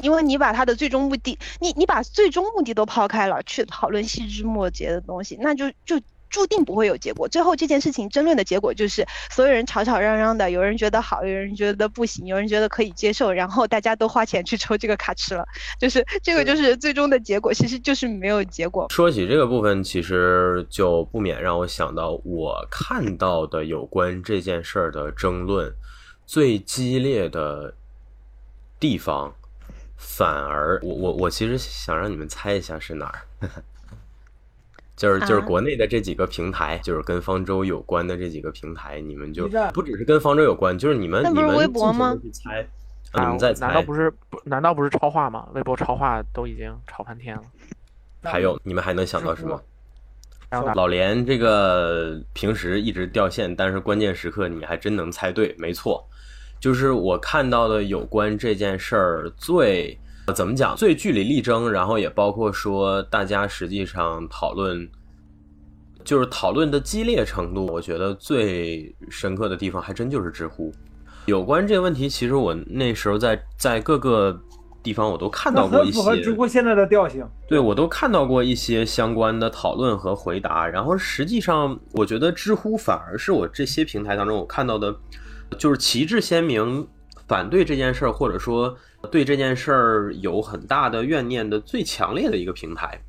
因为你把他的最终目的，你你把最终目的都抛开了，去讨论细枝末节的东西，那就就注定不会有结果。最后这件事情争论的结果就是，所有人吵吵嚷嚷的，有人觉得好，有人觉得不行，有人觉得可以接受，然后大家都花钱去抽这个卡吃了，就是这个就是最终的结果，其实就是没有结果。说起这个部分，其实就不免让我想到我看到的有关这件事儿的争论最激烈的地方。反而，我我我其实想让你们猜一下是哪儿，就是就是国内的这几个平台，就是跟方舟有关的这几个平台，你们就不只是跟方舟有关，就是你们你们微博吗？去猜，你们在猜？难道不是不？难道不是超话吗？微博超话都已经吵翻天了。还有，你们还能想到什么？老连这个平时一直掉线，但是关键时刻你还真能猜对，没错。就是我看到的有关这件事儿最怎么讲最据理力争，然后也包括说大家实际上讨论，就是讨论的激烈程度，我觉得最深刻的地方还真就是知乎。有关这个问题，其实我那时候在在各个地方我都看到过一些，符合知乎现在的调性。对我都看到过一些相关的讨论和回答，然后实际上我觉得知乎反而是我这些平台当中我看到的。就是旗帜鲜明反对这件事儿，或者说对这件事儿有很大的怨念的最强烈的一个平台，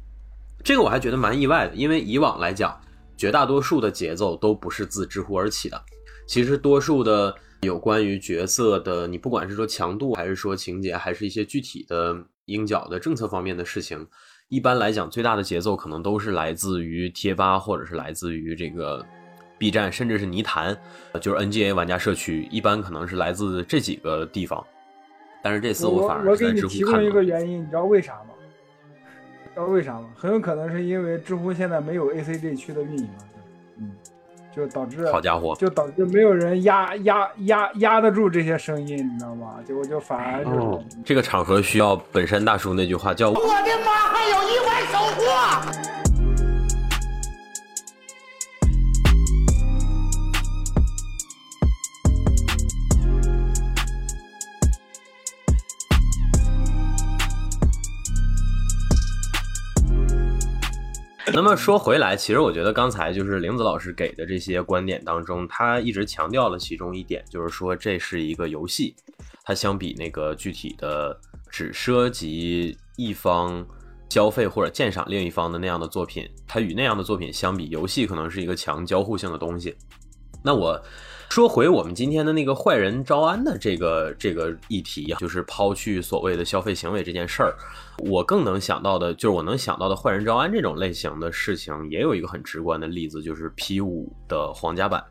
这个我还觉得蛮意外的，因为以往来讲，绝大多数的节奏都不是自知乎而起的。其实多数的有关于角色的，你不管是说强度，还是说情节，还是一些具体的鹰角的政策方面的事情，一般来讲，最大的节奏可能都是来自于贴吧，或者是来自于这个。B 站，甚至是泥潭，就是 NGA 玩家社区，一般可能是来自这几个地方。但是这次我反而我给你是在知乎提供一看到的。个原因，你知道为啥吗？知道为啥吗？很有可能是因为知乎现在没有 ACG 区的运营了，嗯，就导致好家伙，就导致没有人压压压压得住这些声音，你知道吗？结果就反而就是、哦，这个场合需要本山大叔那句话叫我的妈，还有意外收获！那么说回来，其实我觉得刚才就是玲子老师给的这些观点当中，他一直强调了其中一点，就是说这是一个游戏，它相比那个具体的只涉及一方消费或者鉴赏另一方的那样的作品，它与那样的作品相比，游戏可能是一个强交互性的东西。那我说回我们今天的那个坏人招安的这个这个议题，就是抛去所谓的消费行为这件事儿，我更能想到的，就是我能想到的坏人招安这种类型的事情，也有一个很直观的例子，就是 P 五的皇家版，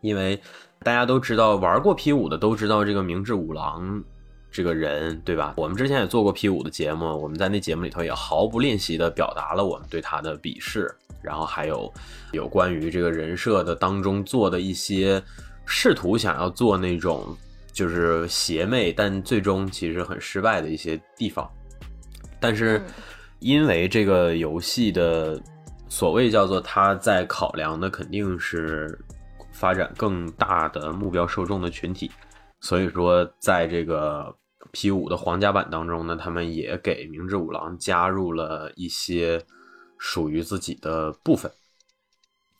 因为大家都知道，玩过 P 五的都知道这个明智五郎这个人，对吧？我们之前也做过 P 五的节目，我们在那节目里头也毫不吝惜的表达了我们对他的鄙视，然后还有有关于这个人设的当中做的一些试图想要做那种就是邪魅，但最终其实很失败的一些地方。但是嗯因为这个游戏的所谓叫做它在考量的肯定是发展更大的目标受众的群体，所以说在这个 P 五的皇家版当中呢，他们也给明智五郎加入了一些属于自己的部分。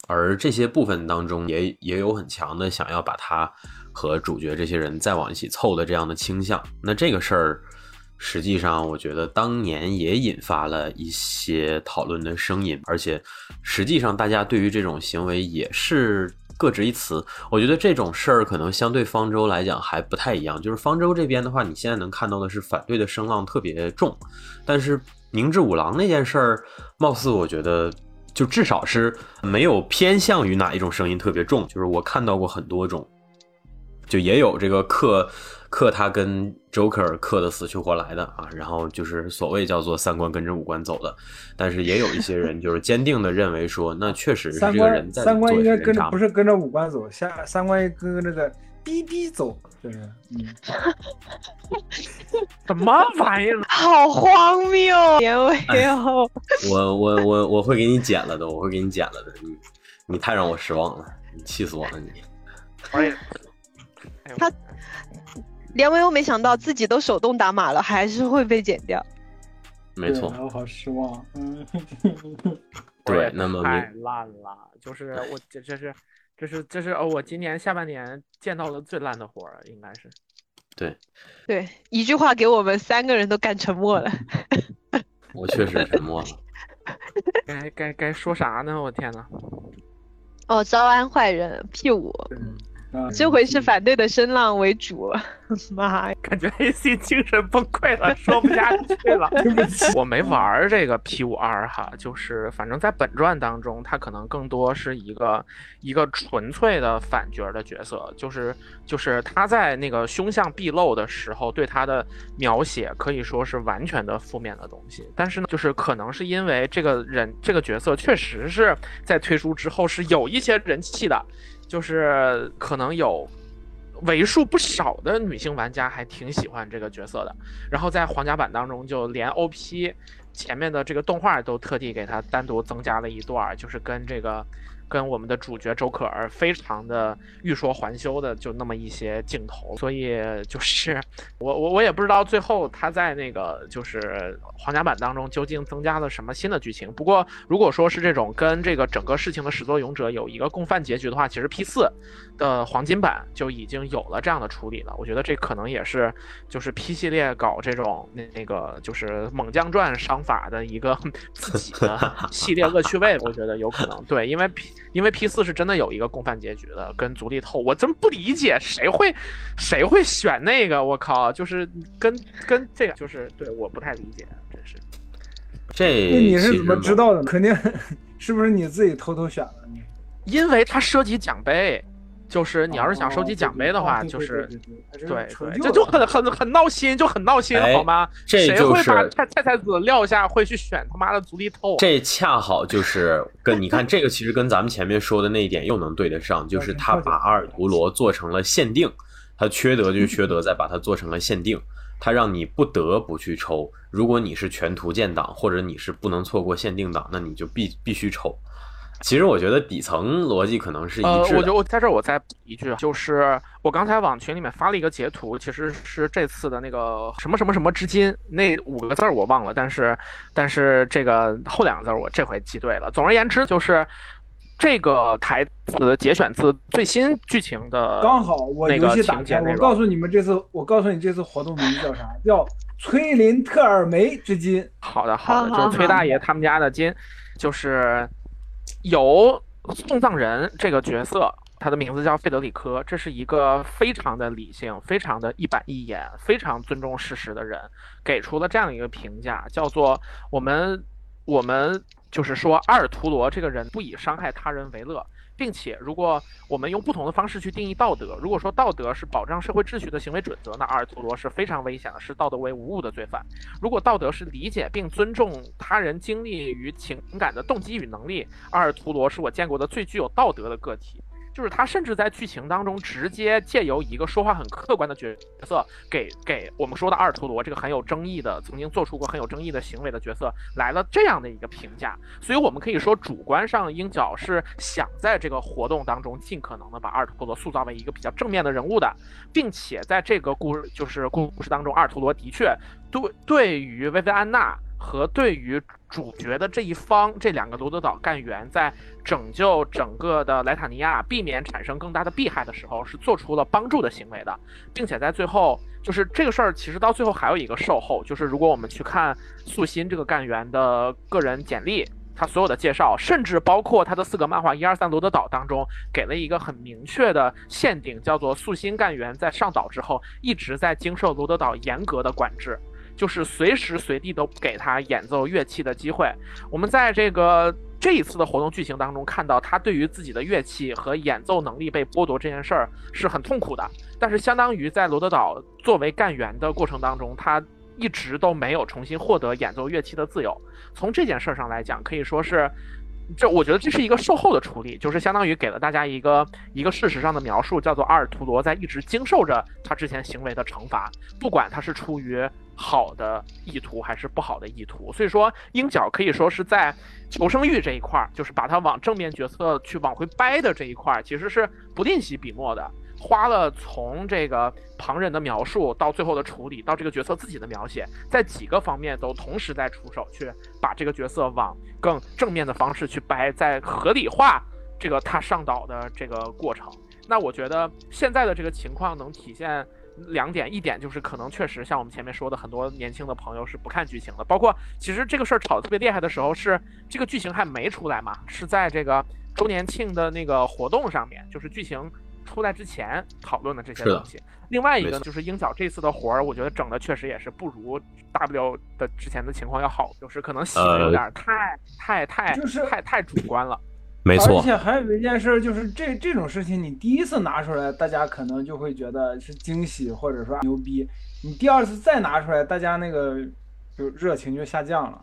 而这些部分当中也也有很强的想要把他和主角这些人再往一起凑的这样的倾向。那这个事儿，实际上我觉得当年也引发了一些讨论的声音，而且实际上大家对于这种行为也是各执一词。我觉得这种事儿可能相对方舟来讲还不太一样，就是方舟这边的话，你现在能看到的是反对的声浪特别重，但是明智五郎那件事儿，貌似我觉得。就至少是没有偏向于哪一种声音特别重，就是我看到过很多种，就也有这个克克他跟 Joker 克的死去活来的啊，然后就是所谓叫做三观跟着五官走的，但是也有一些人就是坚定的认为说，那确实是三这个人在观三观应该跟着不是是跟着五官走，下三观跟那个滴滴走，就是嗯。什么玩意儿？好荒谬，结尾哦。我我我我会给你剪了的，我会给你剪了的，你你太让我失望了，你气死我了你。我也他梁文又没想到自己都手动打码了，还是会被剪掉。没错对，我好失望。嗯，对，那么太烂了，就是我这这是这是这是哦我今年下半年见到的最烂的活儿，应该是。对对，一句话给我们三个人都干沉默了。我确实沉默了。该该该说啥呢？我天呐，哦，招安坏人 P 五，啊这回是反对的声浪为主。妈呀！感觉 AC 精神崩溃了，说不下去了。对不起，我没玩儿这个 P 五二哈，就是反正在本传当中，他可能更多是一个一个纯粹的反角的角色，就是就是他在那个凶相毕露的时候，对他的描写可以说是完全的负面的东西。但是呢，就是可能是因为这个人这个角色确实是在推出之后是有一些人气的，就是可能有。为数不少的女性玩家还挺喜欢这个角色的，然后在皇家版当中，就连 OP 前面的这个动画都特地给它单独增加了一段，就是跟这个跟我们的主角周可儿非常的欲说还休的就那么一些镜头，所以就是我我我也不知道最后他在那个就是皇家版当中究竟增加了什么新的剧情。不过如果说是这种跟这个整个事情的始作俑者有一个共犯结局的话，其实 P 四的黄金版就已经有了这样的处理了。我觉得这可能也是就是 P 系列搞这种那那个就是猛将传商法的一个 自己的系列恶趣味，我觉得有可能对，因为 P 因为 P 四是真的有一个共犯结局的，跟足力透，我真不理解谁会谁会选那个，我靠，就是跟跟这个就是对，我不太理解，真是。这那你是怎么知道的？肯定 是不是你自己偷偷选的？因为它涉及奖杯，就是你要是想收集奖杯的话，就是对这就很很很闹心，就很闹心，哎好吗？谁这就是会把菜菜菜子撂下，会去选他妈的足力透？这恰好就是跟你看这个，其实跟咱们前面说的那一点又能对得上，就是他把阿尔图罗做成了限定，他缺德就缺德在把它做成了限定，他让你不得不去抽。如果你是全图鉴党，或者你是不能错过限定党，那你就必必须抽。其实我觉得底层逻辑可能是一呃，致的。我就我在这儿我再补一句，就是我刚才往群里面发了一个截图，其实是这次的那个什么什么什么之金那五个字儿我忘了，但是但是这个后两个字儿我这回记对了。总而言之，就是这个台词节选自最新剧情的刚好我那个游戏打开，我告诉你们这次，我告诉你这次活动名字叫啥？叫崔林特尔梅之金。好的，好的，就是崔大爷他们家的金，就是由送葬人这个角色，他的名字叫费德里科，这是一个非常的理性、非常的一板一眼、非常尊重事实的人，给出了这样一个评价，叫做我们我们就是说阿尔图罗这个人不以伤害他人为乐。并且，如果我们用不同的方式去定义道德，如果说道德是保障社会秩序的行为准则，那阿尔图罗是非常危险的，是道德为无物的罪犯。如果道德是理解并尊重他人经历与情感的动机与能力，阿尔图罗是我见过的最具有道德的个体。就是他甚至在剧情当中直接借由一个说话很客观的角色，给给我们说的阿尔图罗这个很有争议的、曾经做出过很有争议的行为的角色来了这样的一个评价。所以我们可以说，主观上鹰角是想在这个活动当中尽可能的把阿尔图罗塑造为一个比较正面的人物的，并且在这个故就是故事当中，阿尔图罗的确对对于薇薇安娜和对于主角的这一方这两个罗德岛干员在拯救整个的莱塔尼亚，避免产生更大的弊害的时候，是做出了帮助的行为的，并且在最后，就是这个事儿，其实到最后还有一个售后，就是如果我们去看素心这个干员的个人简历。他所有的介绍，甚至包括他的四个漫画一二三罗德岛当中，给了一个很明确的限定，叫做素心干员在上岛之后一直在经受罗德岛严格的管制，就是随时随地都给他演奏乐器的机会。我们在这个这一次的活动剧情当中看到，他对于自己的乐器和演奏能力被剥夺这件事儿是很痛苦的。但是，相当于在罗德岛作为干员的过程当中，他一直都没有重新获得演奏乐器的自由。从这件事儿上来讲，可以说是。这我觉得这是一个售后的处理，就是相当于给了大家一个一个事实上的描述，叫做阿尔图罗在一直经受着他之前行为的惩罚，不管他是出于好的意图还是不好的意图。所以说，鹰角可以说是在求生欲这一块儿，就是把他往正面角色去往回掰的这一块儿，其实是不吝惜笔墨的。花了从这个旁人的描述到最后的处理，到这个角色自己的描写，在几个方面都同时在出手，去把这个角色往更正面的方式去掰，在合理化这个他上岛的这个过程。那我觉得现在的这个情况能体现两点，一点就是可能确实像我们前面说的，很多年轻的朋友是不看剧情的，包括其实这个事儿炒得特别厉害的时候，是这个剧情还没出来嘛，是在这个周年庆的那个活动上面，就是剧情。出来之前讨论的这些东西，另外一个就是鹰角这次的活儿，我觉得整的确实也是不如 W 的之前的情况要好，就是可能写的有点太、太太就是太太主观了。没错，而且还有一件事，就是这这种事情，你第一次拿出来，大家可能就会觉得是惊喜，或者说牛逼；你第二次再拿出来，大家那个就热情就下降了。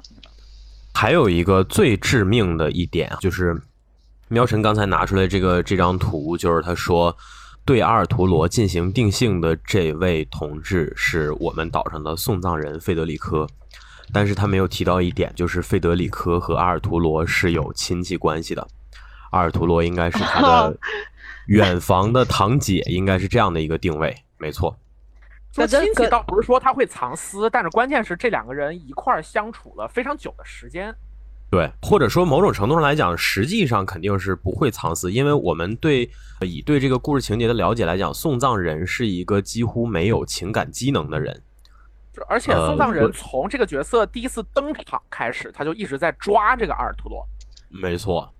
还有一个最致命的一点就是。喵晨刚才拿出来这个这张图，就是他说对阿尔图罗进行定性的这位同志是我们岛上的送葬人费德里科，但是他没有提到一点，就是费德里科和阿尔图罗是有亲戚关系的，阿尔图罗应该是他的 远房的堂姐，应该是这样的一个定位，没错。说亲戚倒不是说他会藏私，但是关键是这两个人一块儿相处了非常久的时间。对，或者说某种程度上来讲，实际上肯定是不会藏私，因为我们对以对这个故事情节的了解来讲，送葬人是一个几乎没有情感机能的人。而且送葬人从这个角色第一次登场开始，他就一直在抓这个阿尔图罗。没错，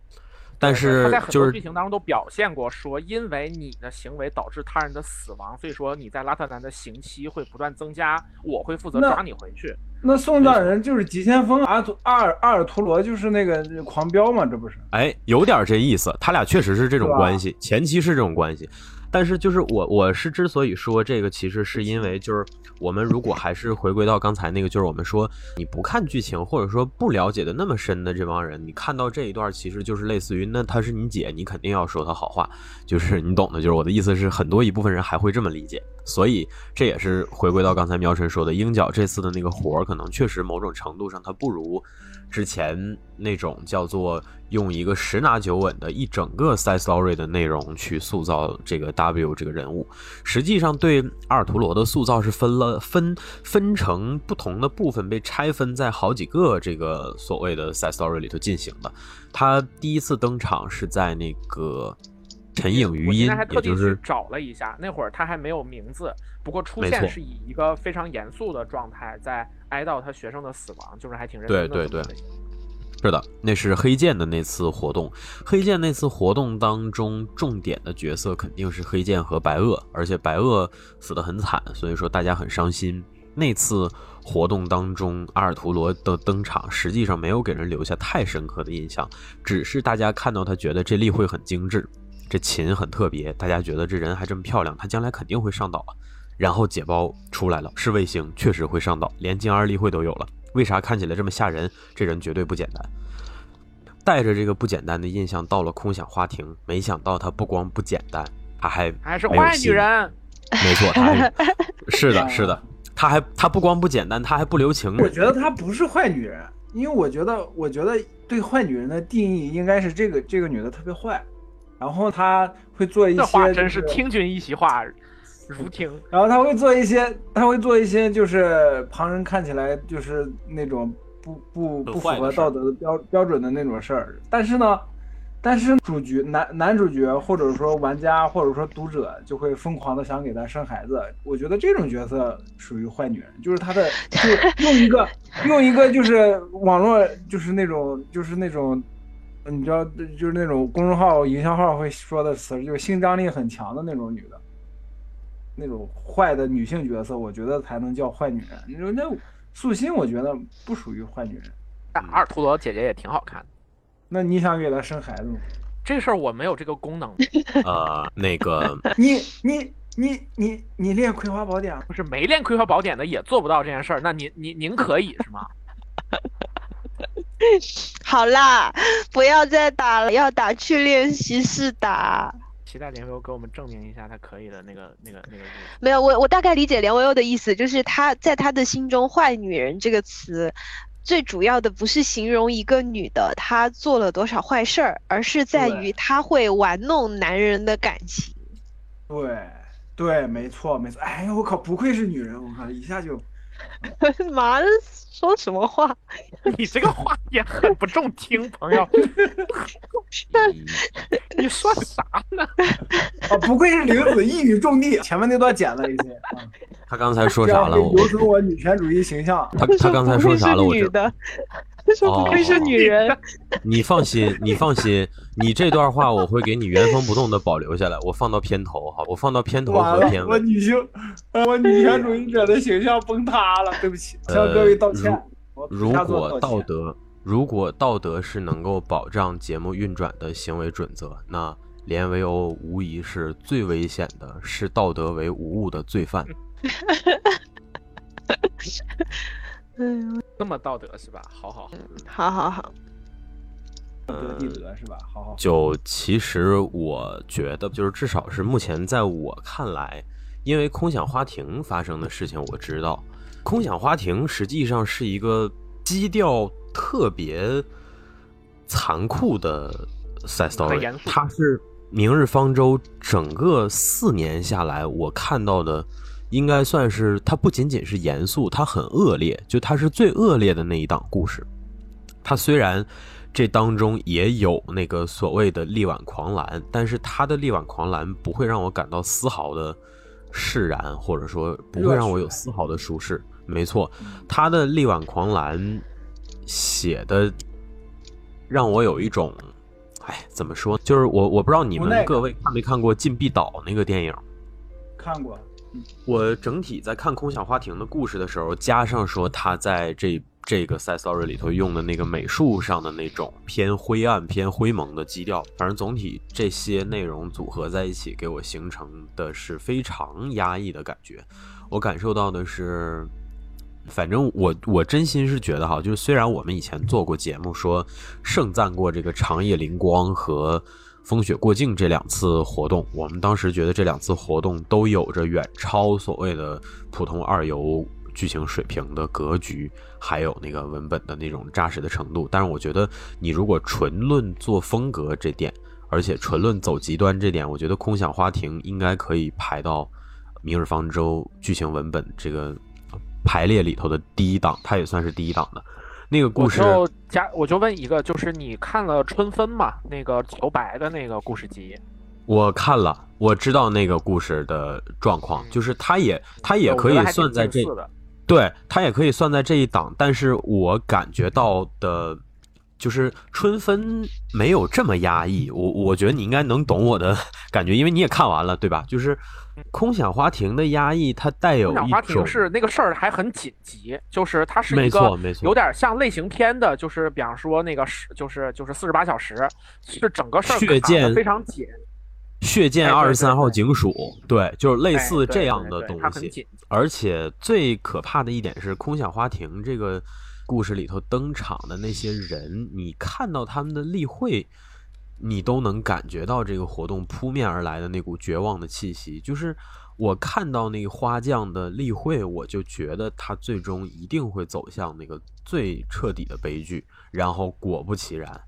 但是他在很就是多剧情当中都表现过，说因为你的行为导致他人的死亡，所以说你在拉特南的刑期会不断增加，我会负责抓你回去。那送葬人就是急先锋，阿图阿尔阿尔图罗就是那个狂飙嘛，这不是？哎，有点这意思，他俩确实是这种关系，前期是这种关系。但是就是我我是之所以说这个，其实是因为就是我们如果还是回归到刚才那个，就是我们说你不看剧情或者说不了解的那么深的这帮人，你看到这一段，其实就是类似于那她是你姐，你肯定要说她好话，就是你懂的，就是我的意思是很多一部分人还会这么理解，所以这也是回归到刚才苗晨说的，鹰角这次的那个活儿，可能确实某种程度上他不如。之前那种叫做用一个十拿九稳的一整个 side story 的内容去塑造这个 W 这个人物，实际上对阿尔图罗的塑造是分了分分成不同的部分，被拆分在好几个这个所谓的 side story 里头进行的。他第一次登场是在那个陈影余音，也就是找了一下，那会儿他还没有名字，不过出现是以一个非常严肃的状态在。哀悼他学生的死亡，就是还挺认真的。对对对，是的，那是黑剑的那次活动。黑剑那次活动当中，重点的角色肯定是黑剑和白垩，而且白垩死得很惨，所以说大家很伤心。那次活动当中，阿尔图罗的登场实际上没有给人留下太深刻的印象，只是大家看到他觉得这例会很精致，这琴很特别，大家觉得这人还这么漂亮，他将来肯定会上岛。然后解包出来了，是卫星，确实会上岛，连金二例会都有了。为啥看起来这么吓人？这人绝对不简单。带着这个不简单的印象到了空想花亭，没想到他不光不简单，他还还是坏女人。没错，他还 是的，是的，他还他不光不简单，他还不留情。我觉得他不是坏女人，因为我觉得，我觉得对坏女人的定义应该是这个这个女的特别坏，然后他会做一些。这话真是听君一席话。如听，然后他会做一些，他会做一些，就是旁人看起来就是那种不不不符合道德的标标准的那种事儿。但是呢，但是主角男男主角或者说玩家或者说读者就会疯狂的想给他生孩子。我觉得这种角色属于坏女人，就是他的就用一个 用一个就是网络就是那种就是那种，你知道就是那种公众号营销号会说的词，就是性张力很强的那种女的。那种坏的女性角色，我觉得才能叫坏女人。你说那素心，我觉得不属于坏女人。阿尔图罗姐姐也挺好看的。那你想给她生孩子吗？这事儿我没有这个功能。呃，那个，你你你你你练葵花宝典？不是没练葵花宝典的也做不到这件事儿。那您您您可以是吗？好啦，不要再打了，要打去练习室打。期待连维欧给我们证明一下他可以的那个、那个、那个。没有，我我大概理解连维欧的意思，就是他在他的心中，“坏女人”这个词，最主要的不是形容一个女的她做了多少坏事儿，而是在于她会玩弄男人的感情。对，对，没错，没错。哎呀，我靠，不愧是女人，我靠，一下就。妈的！说什么话？你这个话也很不中听，朋友。你说啥呢？啊，不愧是玲子，一语中的。前面那段剪了一些。他刚才说啥了？留出我女权主义形象。他他刚才说啥了？我知 不愧是女人。你放心，你放心，你这段话我会给你原封不动的保留下来，我放到片头哈，我放到片头和片尾。我女性，我女权主义者的形象崩塌了，对不起，向各位道歉。如果道德，如果道德是能够保障节目运转的行为准则，那连维欧无疑是最危险的，视道德为无物的罪犯。嗯，这么道德是吧？好好好好好，道德地德是吧？好好。就其实我觉得，就是至少是目前在我看来，因为空想花亭发生的事情，我知道。空想花亭实际上是一个基调特别残酷的 side story，它是《明日方舟》整个四年下来我看到的，应该算是它不仅仅是严肃，它很恶劣，就它是最恶劣的那一档故事。它虽然这当中也有那个所谓的力挽狂澜，但是它的力挽狂澜不会让我感到丝毫的。释然，或者说不会让我有丝毫的舒适。没错，他的力挽狂澜写的让我有一种，哎，怎么说？就是我我不知道你们各位看没看过《禁闭岛》那个电影？看过。我整体在看空想花亭的故事的时候，加上说他在这这个 side story 里头用的那个美术上的那种偏灰暗、偏灰蒙的基调，反正总体这些内容组合在一起，给我形成的是非常压抑的感觉。我感受到的是，反正我我真心是觉得哈，就是虽然我们以前做过节目说盛赞过这个长夜灵光和。风雪过境这两次活动，我们当时觉得这两次活动都有着远超所谓的普通二游剧情水平的格局，还有那个文本的那种扎实的程度。但是我觉得，你如果纯论做风格这点，而且纯论走极端这点，我觉得《空想花亭》应该可以排到《明日方舟》剧情文本这个排列里头的第一档，它也算是第一档的。那个故事，我就加，我就问一个，就是你看了春分嘛？那个求白的那个故事集，我看了，我知道那个故事的状况，就是它也，它也可以算在这，对，它也可以算在这一档，但是我感觉到的，就是春分没有这么压抑，我我觉得你应该能懂我的感觉，因为你也看完了，对吧？就是。空想花亭的压抑，它带有花亭是那个事儿还很紧急，就是它是一个有点像类型片的，就是比方说那个是就是就是四十八小时，是整个事儿血溅非常紧。血溅二十三号警署，对，就是类似这样的东西。而且最可怕的一点是，空想花亭这个故事里头登场的那些人，你看到他们的例会。你都能感觉到这个活动扑面而来的那股绝望的气息。就是我看到那个花匠的例会，我就觉得他最终一定会走向那个最彻底的悲剧。然后果不其然，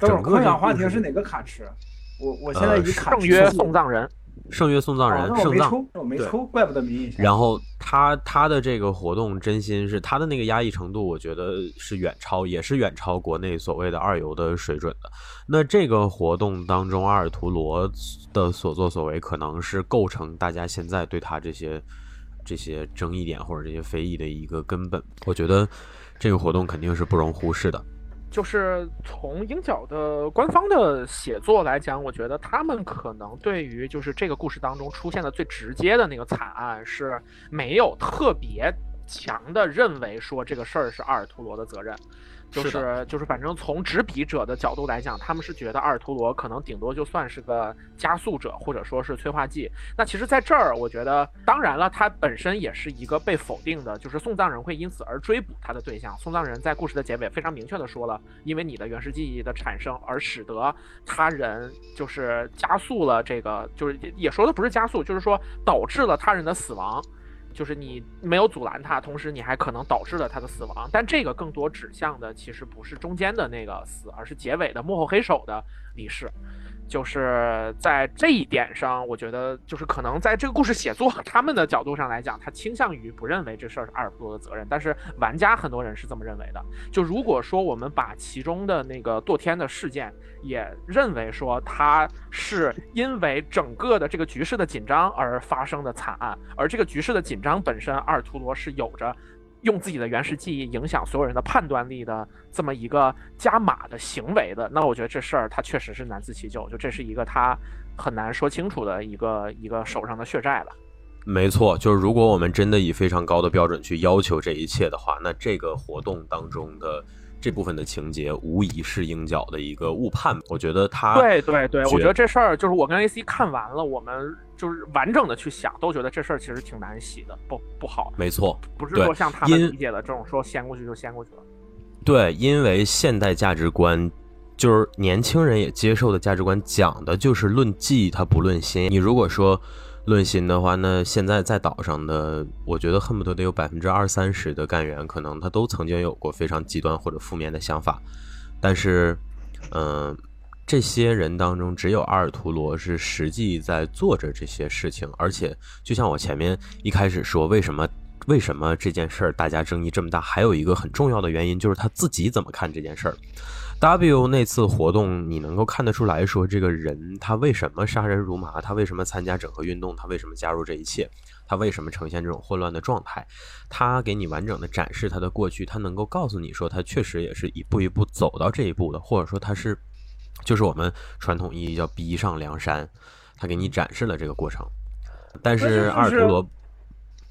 整个空想花亭是哪个卡池？我我现在已卡圣约送葬人。圣约送葬人，圣葬，我没抽，怪不得没印象。然后他他的这个活动，真心是他的那个压抑程度，我觉得是远超，也是远超国内所谓的二游的水准的。那这个活动当中，阿尔图罗的所作所为，可能是构成大家现在对他这些这些争议点或者这些非议的一个根本。我觉得这个活动肯定是不容忽视的。就是从鹰角的官方的写作来讲，我觉得他们可能对于就是这个故事当中出现的最直接的那个惨案是没有特别强的认为说这个事儿是阿尔图罗的责任。就是就是，反正从执笔者的角度来讲，他们是觉得阿尔图罗可能顶多就算是个加速者，或者说是催化剂。那其实，在这儿，我觉得，当然了，他本身也是一个被否定的，就是送葬人会因此而追捕他的对象。送葬人在故事的结尾非常明确的说了，因为你的原始记忆的产生，而使得他人就是加速了这个，就是也说的不是加速，就是说导致了他人的死亡。就是你没有阻拦他，同时你还可能导致了他的死亡，但这个更多指向的其实不是中间的那个死，而是结尾的幕后黑手的离世。就是在这一点上，我觉得就是可能在这个故事写作他们的角度上来讲，他倾向于不认为这事儿是阿尔图罗的责任，但是玩家很多人是这么认为的。就如果说我们把其中的那个堕天的事件也认为说他是因为整个的这个局势的紧张而发生的惨案，而这个局势的紧张本身，阿尔图罗是有着。用自己的原始记忆影响所有人的判断力的这么一个加码的行为的，那我觉得这事儿他确实是难辞其咎，就这是一个他很难说清楚的一个一个手上的血债了。没错，就是如果我们真的以非常高的标准去要求这一切的话，那这个活动当中的。这部分的情节无疑是鹰角的一个误判，我觉得他对对对，我觉得这事儿就是我跟 AC 看完了，我们就是完整的去想，都觉得这事儿其实挺难洗的，不不好。没错，不是说像他们理解的这种说掀过去就掀过去了。对，因为现代价值观就是年轻人也接受的价值观，讲的就是论技，他不论心。你如果说。论心的话，那现在在岛上的，我觉得恨不得得有百分之二三十的干员，可能他都曾经有过非常极端或者负面的想法。但是，嗯，这些人当中，只有阿尔图罗是实际在做着这些事情。而且，就像我前面一开始说，为什么为什么这件事儿大家争议这么大？还有一个很重要的原因，就是他自己怎么看这件事儿。W 那次活动，你能够看得出来说，这个人他为什么杀人如麻？他为什么参加整合运动？他为什么加入这一切？他为什么呈现这种混乱的状态？他给你完整的展示他的过去，他能够告诉你说，他确实也是一步一步走到这一步的，或者说他是，就是我们传统意义叫逼上梁山，他给你展示了这个过程。但是阿尔图罗，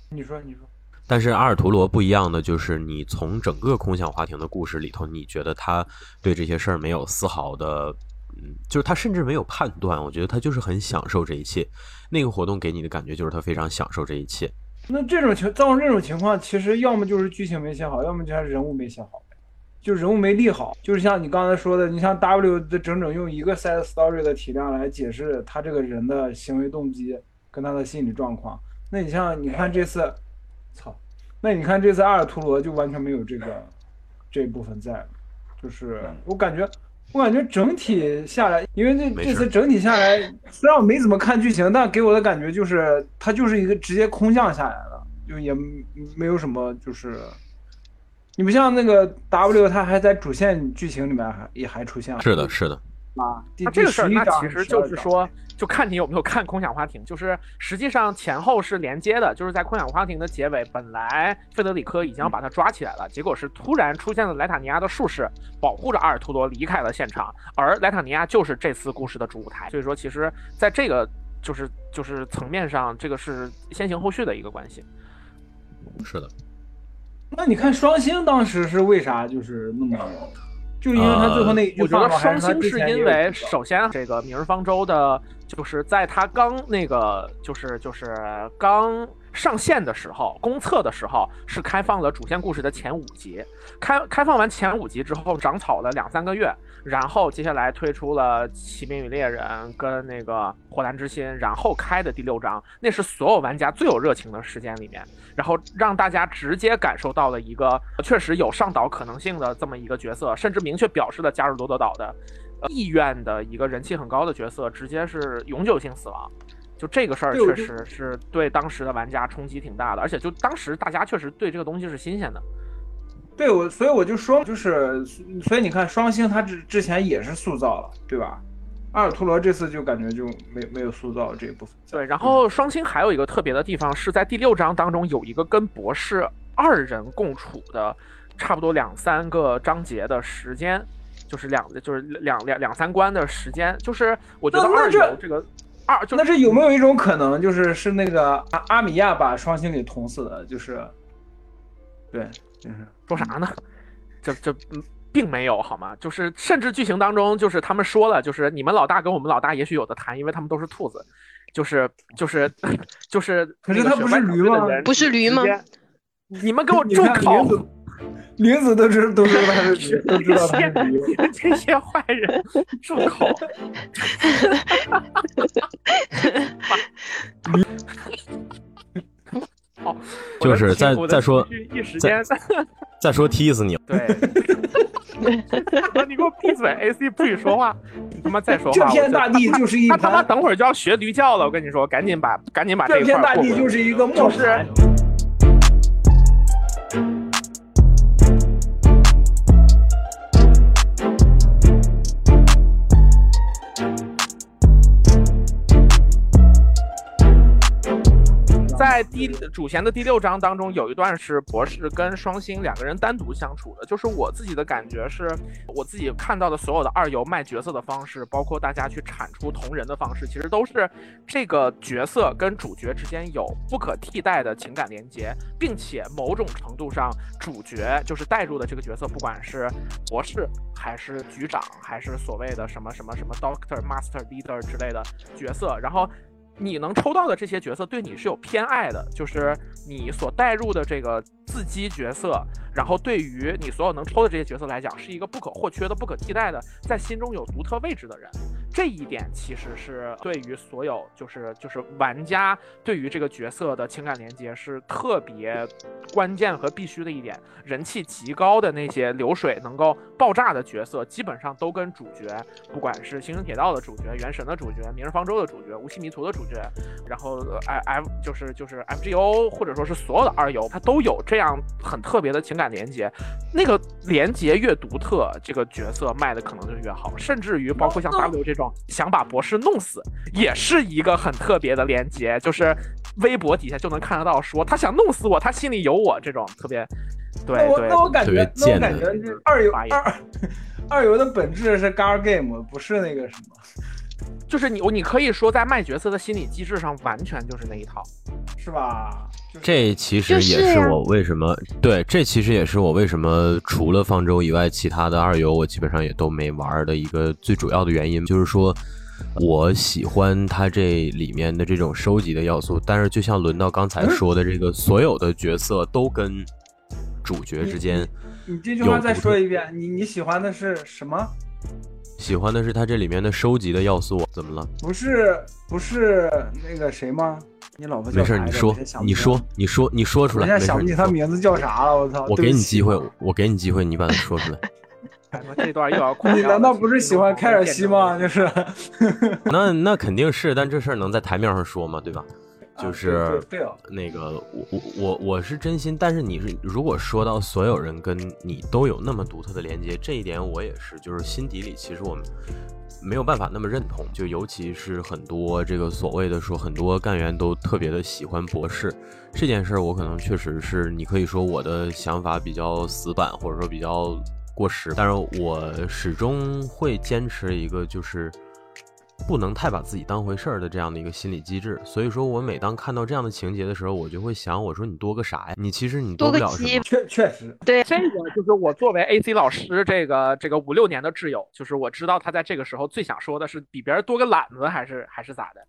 你说你说，但是阿尔图罗不一样的就是，你从整个空想花亭的故事里头，你觉得他对这些事儿没有丝毫的，嗯，就是他甚至没有判断，我觉得他就是很享受这一切。那个活动给你的感觉就是他非常享受这一切。那这种情造成这种情况，其实要么就是剧情没写好，要么就是人物没写好。就人物没立好，就是像你刚才说的，你像 W 的整整用一个 side story 的体量来解释他这个人的行为动机跟他的心理状况。那你像你看这次，操，那你看这次阿尔图罗就完全没有这个这一部分在，就是我感觉我感觉整体下来，因为这这次整体下来，虽然我没怎么看剧情，但给我的感觉就是它就是一个直接空降下来了，就也没有什么就是。你不像那个 W，他还在主线剧情里面还也还出现了。是的，是的。啊，那这个事儿，那其实就是说，就看你有没有看《空想花亭》，就是实际上前后是连接的。就是在《空想花亭》的结尾，本来费德里科已经要把他抓起来了，结果是突然出现了莱塔尼亚的术士，保护着阿尔图罗离开了现场，而莱塔尼亚就是这次故事的主舞台。所以说，其实在这个就是就是层面上，这个是先行后续的一个关系。是的。那你看双星当时是为啥就是那么，就因为他最后那一句话我觉得双星是因为首先这个《明日方舟》的，就是在他刚那个就是就是刚。上线的时候，公测的时候是开放了主线故事的前五集，开开放完前五集之后，长草了两三个月，然后接下来推出了《骑兵与猎人》跟那个《火蓝之心》，然后开的第六章，那是所有玩家最有热情的时间里面，然后让大家直接感受到了一个确实有上岛可能性的这么一个角色，甚至明确表示了加入罗德岛的意愿的一个人气很高的角色，直接是永久性死亡。就这个事儿确实是对当时的玩家冲击挺大的，而且就当时大家确实对这个东西是新鲜的。对我，所以我就说，就是所以你看双星他之之前也是塑造了，对吧？阿尔图罗这次就感觉就没没有塑造这一部分。对，然后双星还有一个特别的地方是在第六章当中有一个跟博士二人共处的差不多两三个章节的时间，就是两就是两两两三关的时间，就是我觉得二游这个。二，那这有没有一种可能，就是是那个阿阿米亚把双星给捅死的？就是，对，就是说啥呢？这这并没有好吗？就是甚至剧情当中，就是他们说了，就是你们老大跟我们老大也许有的谈，因为他们都是兔子，就是就是就是，可是他不是驴吗？不是驴吗？你们给我住口！名字都知都知道他是都知道他是这些坏人住口！好，就是再再说一时间再说踢死你！对，你给我闭嘴！AC 不许说话！你他妈再说话！这片大地就是一他他妈等会儿就要学驴叫了！我跟你说，赶紧把赶紧把这片大地就是一个末世。在第主弦的第六章当中，有一段是博士跟双星两个人单独相处的。就是我自己的感觉是，我自己看到的所有的二游卖角色的方式，包括大家去产出同人的方式，其实都是这个角色跟主角之间有不可替代的情感连接，并且某种程度上，主角就是带入的这个角色，不管是博士还是局长，还是所谓的什么什么什么 Doctor、Master、Leader 之类的角色，然后。你能抽到的这些角色对你是有偏爱的，就是你所带入的这个自激角色，然后对于你所有能抽的这些角色来讲，是一个不可或缺的、不可替代的，在心中有独特位置的人。这一点其实是对于所有就是就是玩家对于这个角色的情感连接是特别关键和必须的一点。人气极高的那些流水能够爆炸的角色，基本上都跟主角，不管是《星穹铁道》的主角、《原神》的主角、《明日方舟》的主角、《无期迷途》的主角，然后 F F 就是就是 F G O 或者说是所有的二游，它都有这样很特别的情感连接。那个连接越独特，这个角色卖的可能就越好。甚至于包括像 W 这种。想把博士弄死，也是一个很特别的连接，就是微博底下就能看得到，说他想弄死我，他心里有我这种特别。对对，那我感觉，那我感觉二游二二游的本质是 gar game，不是那个什么，就是你你可以说在卖角色的心理机制上，完全就是那一套。是吧？就是这其实也是我为什么对，这其实也是我为什么除了方舟以外，其他的二游我基本上也都没玩的一个最主要的原因，就是说我喜欢它这里面的这种收集的要素，但是就像轮到刚才说的，这个所有的角色都跟主角之间你这句话再说一遍，你你喜欢的是什么？喜欢的是它这里面的收集的要素，怎么了？不是不是那个谁吗？你老婆没事你说你说，你说，你说出来。我现在没事儿你说想不起他名字叫啥了，我操！我给你机会，我给你机会，你把它说出来。这段又要哭你难道不是喜欢凯尔西吗？就是，那那肯定是，但这事儿能在台面上说吗？对吧？就啊是那个我我我我是真心，但是你是如果说到所有人跟你都有那么独特的连接，这一点我也是，就是心底里其实我们没有办法那么认同，就尤其是很多这个所谓的说很多干员都特别的喜欢博士这件事儿，我可能确实是你可以说我的想法比较死板，或者说比较过时，但是我始终会坚持一个就是。不能太把自己当回事儿的这样的一个心理机制，所以说我每当看到这样的情节的时候，我就会想，我说你多个啥呀？你其实你多个不了什么。确确实，对，这个就是我作为 AC 老师这个这个五六年的挚友，就是我知道他在这个时候最想说的是比别人多个懒子，还是还是咋的？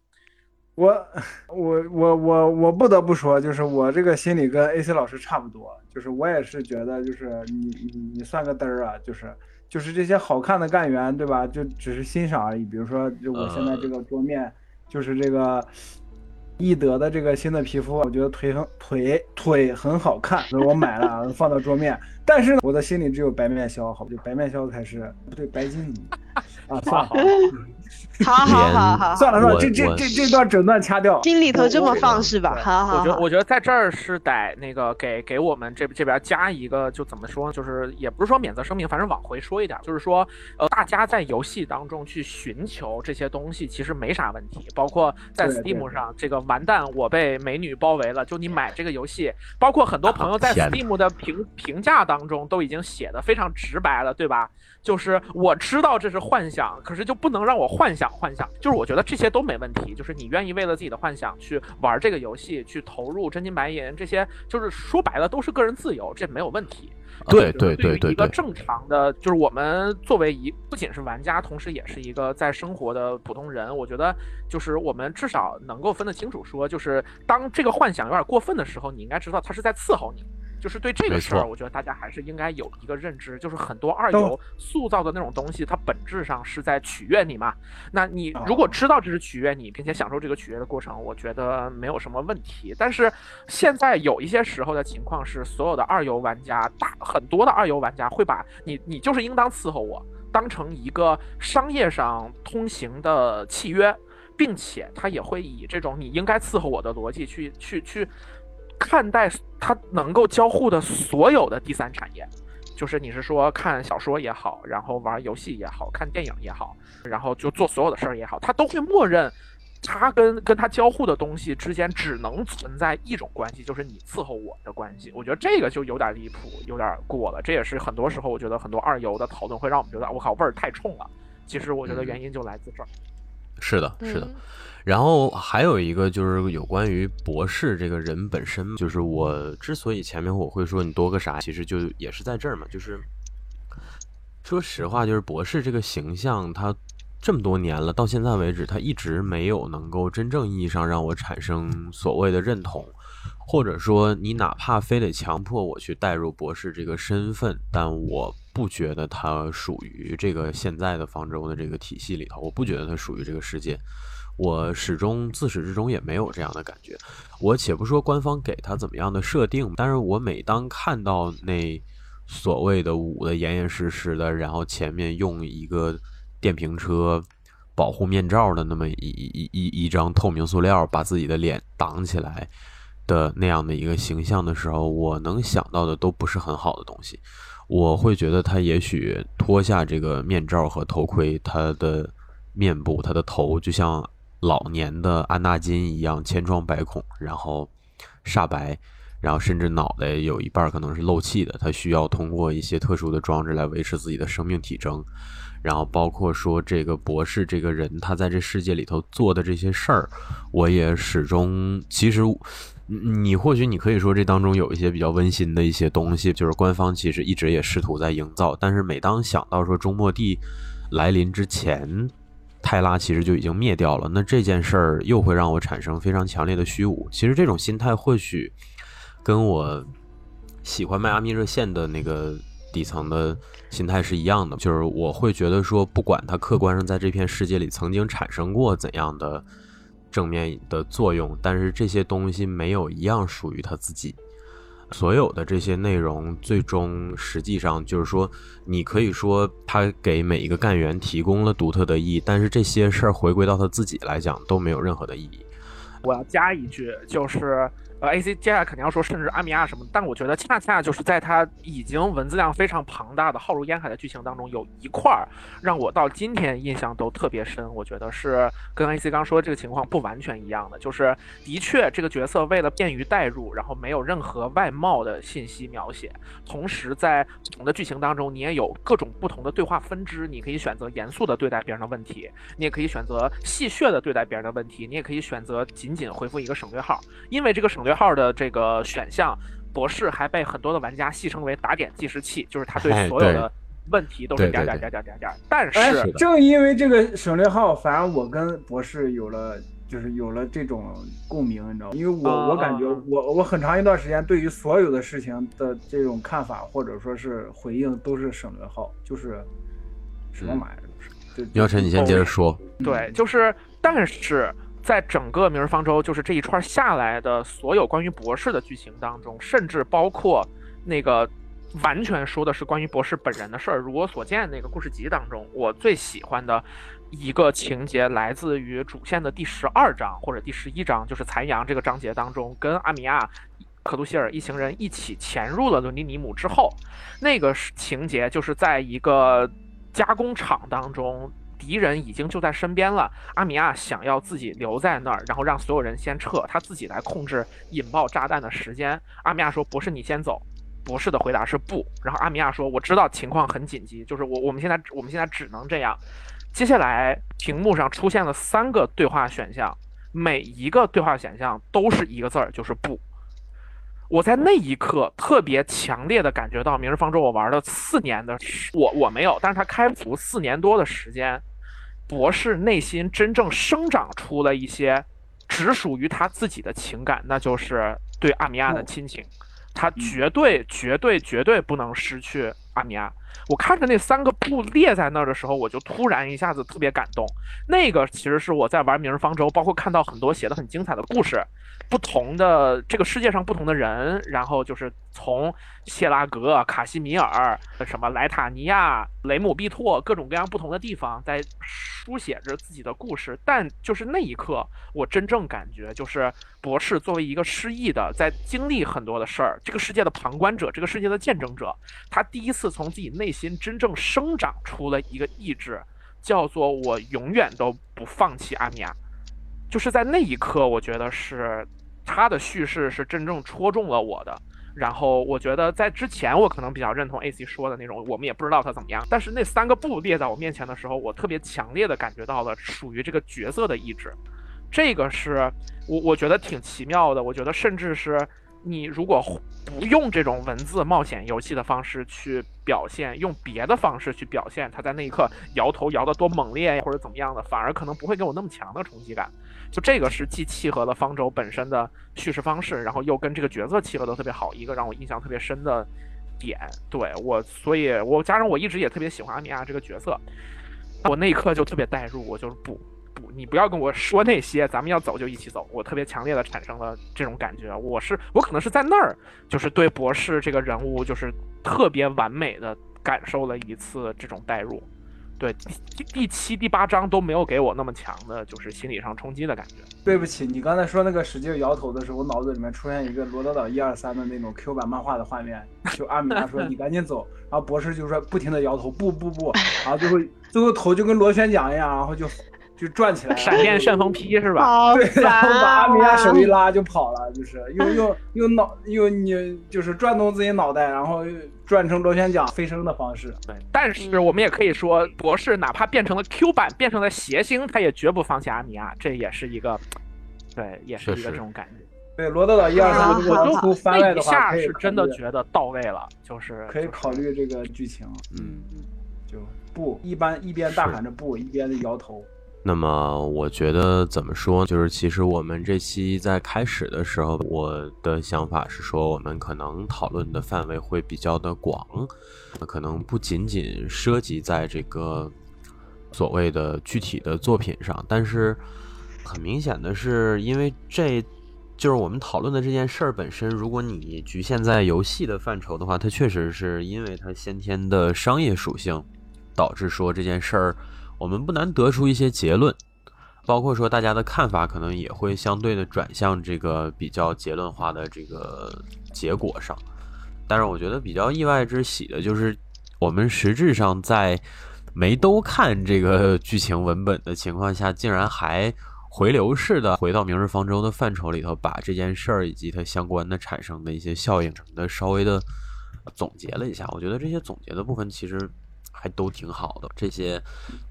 我我我我我不得不说，就是我这个心理跟 AC 老师差不多，就是我也是觉得，就是你你你算个嘚儿啊，就是就是这些好看的干员，对吧？就只是欣赏而已。比如说，就我现在这个桌面，就是这个易德的这个新的皮肤，我觉得腿很腿腿很好看，所以我买了放到桌面。但是呢，我的心里只有白面鸮，好，就白面鸮才是不对，白金啊，算了。好好好好，算了算了，这这这这段整段掐掉。心里头这么放是吧？好好我觉得，好，我觉得在这儿是得那个给给我们这这边加一个，就怎么说？就是也不是说免责声明，反正往回说一点，就是说，呃，大家在游戏当中去寻求这些东西，其实没啥问题。包括在 Steam 上，这个完蛋，我被美女包围了。就你买这个游戏，包括很多朋友在 Steam 的评评价当中都已经写的非常直白了，对吧？就是我知道这是幻想，可是就不能让我幻想幻想。就是我觉得这些都没问题，就是你愿意为了自己的幻想去玩这个游戏，去投入真金白银，这些就是说白了都是个人自由，这没有问题。对就是对对对一个正常的，就是我们作为一不仅是玩家，同时也是一个在生活的普通人，我觉得就是我们至少能够分得清楚说，就是当这个幻想有点过分的时候，你应该知道他是在伺候你。就是对这个事儿，我觉得大家还是应该有一个认知，就是很多二游塑造的那种东西，它本质上是在取悦你嘛。那你啊如果知道这是取悦你，并且享受这个取悦的过程，我觉得没有什么问题。但是现在有一些时候的情况是，所有的二游玩家，大很多的二游玩家会把你，你就是应当伺候我，当成一个商业上通行的契约，并且他也会以这种你应该伺候我的逻辑去去去看待他能够交互的所有的第三产业。就是你是说看小说也好，然后玩游戏也好，看电影也好，然后就做所有的事儿也好，他都会默认他跟跟他交互的东西之间只能存在一种关系，就是你伺候我的关系。我觉得这个就有点离谱，有点过了。这也是很多时候我觉得很多二游的讨论会让我们觉得我靠味儿太冲了。其实我觉得原因就来自这儿。是的，是的。嗯然后还有一个就是有关于博士这个人本身，就是我之所以前面我会说你多个啥，其实就也是在这儿嘛，就是说实话，就是博士这个形象，他这么多年了，到现在为止，他一直没有能够真正意义上让我产生所谓的认同，或者说你哪怕非得强迫我去带入博士这个身份，但我不觉得他属于这个现在的方舟的这个体系里头，我不觉得他属于这个世界。我始终自始至终也没有这样的感觉。我且不说官方给他怎么样的设定，但是我每当看到那所谓的捂得严严实实的，然后前面用一个电瓶车保护面罩的那么一一一一张透明塑料把自己的脸挡起来的那样的一个形象的时候，我能想到的都不是很好的东西。我会觉得他也许脱下这个面罩和头盔，他的面部、他的头就像老年的安纳金一样千疮百孔，然后煞白，然后甚至脑袋有一半可能是漏气的，他需要通过一些特殊的装置来维持自己的生命体征。然后包括说这个博士这个人，他在这世界里头做的这些事儿，我也始终其实，你或许你可以说这当中有一些比较温馨的一些东西，就是官方其实一直也试图在营造。但是每当想到说周末地来临之前，泰拉其实就已经灭掉了，那这件事儿又会让我产生非常强烈的虚无。其实这种心态或许。跟我喜欢迈阿密热线的那个底层的心态是一样的，就是我会觉得说，不管它客观上在这片世界里曾经产生过怎样的正面的作用，但是这些东西没有一样属于他自己。所有的这些内容，最终实际上就是说，你可以说他给每一个干员提供了独特的意义，但是这些事儿回归到他自己来讲都没有任何的意义。我要加一句，就是。呃，A C 接下来肯定要说，甚至阿米亚什么，但我觉得恰恰就是在它已经文字量非常庞大的浩如烟海的剧情当中，有一块儿让我到今天印象都特别深。我觉得是跟 A C 刚说这个情况不完全一样的，就是的确这个角色为了便于代入，然后没有任何外貌的信息描写，同时在不同的剧情当中，你也有各种不同的对话分支，你可以选择严肃的对待别人的问题，你也可以选择戏谑的对待别人的问题，你也可以选择仅仅回复一个省略号，因为这个省略。号的这个选项，博士还被很多的玩家戏称为打点计时器，就是他对所有的问题都是点点点点点点。但是正因为这个省略号，反而我跟博士有了就是有了这种共鸣，你知道吗？因为我我感觉我我很长一段时间对于所有的事情的这种看法或者说是回应都是省略号，就是什么玩意儿都是。姚晨，你先接着说。对，就是但是。在整个《明日方舟》就是这一串下来的所有关于博士的剧情当中，甚至包括那个完全说的是关于博士本人的事儿。如我所见，那个故事集当中，我最喜欢的一个情节来自于主线的第十二章或者第十一章，就是残阳这个章节当中，跟阿米亚、克鲁希尔一行人一起潜入了伦尼尼姆之后，那个情节就是在一个加工厂当中。敌人已经就在身边了，阿米亚想要自己留在那儿，然后让所有人先撤，他自己来控制引爆炸弹的时间。阿米亚说：“博士，你先走。”博士的回答是不。然后阿米亚说：“我知道情况很紧急，就是我我们现在我们现在只能这样。”接下来屏幕上出现了三个对话选项，每一个对话选项都是一个字儿，就是不。我在那一刻特别强烈的感觉到，《明日方舟》我玩了四年的时我我没有，但是他开服四年多的时间。博士内心真正生长出了一些只属于他自己的情感，那就是对阿米亚的亲情。他绝对、绝对、绝对不能失去阿米亚。我看着那三个布列在那儿的时候，我就突然一下子特别感动。那个其实是我在玩《明日方舟》，包括看到很多写的很精彩的故事。不同的这个世界上不同的人，然后就是从谢拉格、卡西米尔、什么莱塔尼亚、雷姆毕托各种各样不同的地方，在书写着自己的故事。但就是那一刻，我真正感觉就是博士作为一个失忆的，在经历很多的事儿，这个世界的旁观者，这个世界的见证者，他第一次从自己内内心真正生长出了一个意志，叫做我永远都不放弃阿米亚。就是在那一刻，我觉得是。他的叙事是真正戳中了我的，然后我觉得在之前我可能比较认同 AC 说的那种，我们也不知道他怎么样。但是那三个布列在我面前的时候，我特别强烈的感觉到了属于这个角色的意志，这个是我我觉得挺奇妙的。我觉得甚至是你如果不用这种文字冒险游戏的方式去表现，用别的方式去表现他在那一刻摇头摇得多猛烈呀，或者怎么样的，反而可能不会给我那么强的冲击感。就这个是既契合了方舟本身的叙事方式，然后又跟这个角色契合的特别好，一个让我印象特别深的点。对我，所以我加上我一直也特别喜欢阿米亚这个角色，我那一刻就特别代入，我就是不不，你不要跟我说那些，咱们要走就一起走。我特别强烈的产生了这种感觉，我是我可能是在那儿，就是对博士这个人物就是特别完美的感受了一次这种代入。对第第七、第八章都没有给我那么强的，就是心理上冲击的感觉。对不起，你刚才说那个使劲摇头的时候，我脑子里面出现一个罗德岛一二三的那种 Q 版漫画的画面，就阿米拉说 你赶紧走，然后博士就说不停的摇头，不不不，然后最后最后头就跟螺旋桨一样，然后就就转起来了，闪电旋风劈是吧？对，然后把阿米亚手一拉，就跑了，就是用用用脑用你就是转动自己脑袋，然后转成螺旋桨飞升的方式。对，但是我们也可以说，博士哪怕变成了 Q 版，变成了谐星，他也绝不放弃阿米亚，这也是一个，对，也是一个这种感觉。对，罗德岛一二三如果能出番外的话，可以下是真的觉得到位了，就是可以考虑这个剧情。嗯。就不一般一边大喊着不，一边摇头。那么我觉得怎么说，就是其实我们这期在开始的时候，我的想法是说，我们可能讨论的范围会比较的广，可能不仅仅涉及在这个所谓的具体的作品上，但是很明显的是，因为这就是我们讨论的这件事儿本身，如果你局限在游戏的范畴的话，它确实是因为它先天的商业属性，导致说这件事儿。我们不难得出一些结论，包括说大家的看法可能也会相对的转向这个比较结论化的这个结果上。但是我觉得比较意外之喜的就是，我们实质上在没都看这个剧情文本的情况下，竟然还回流式的回到《明日方舟》的范畴里头，把这件事儿以及它相关的产生的一些效应什么的稍微的总结了一下。我觉得这些总结的部分其实。还都挺好的，这些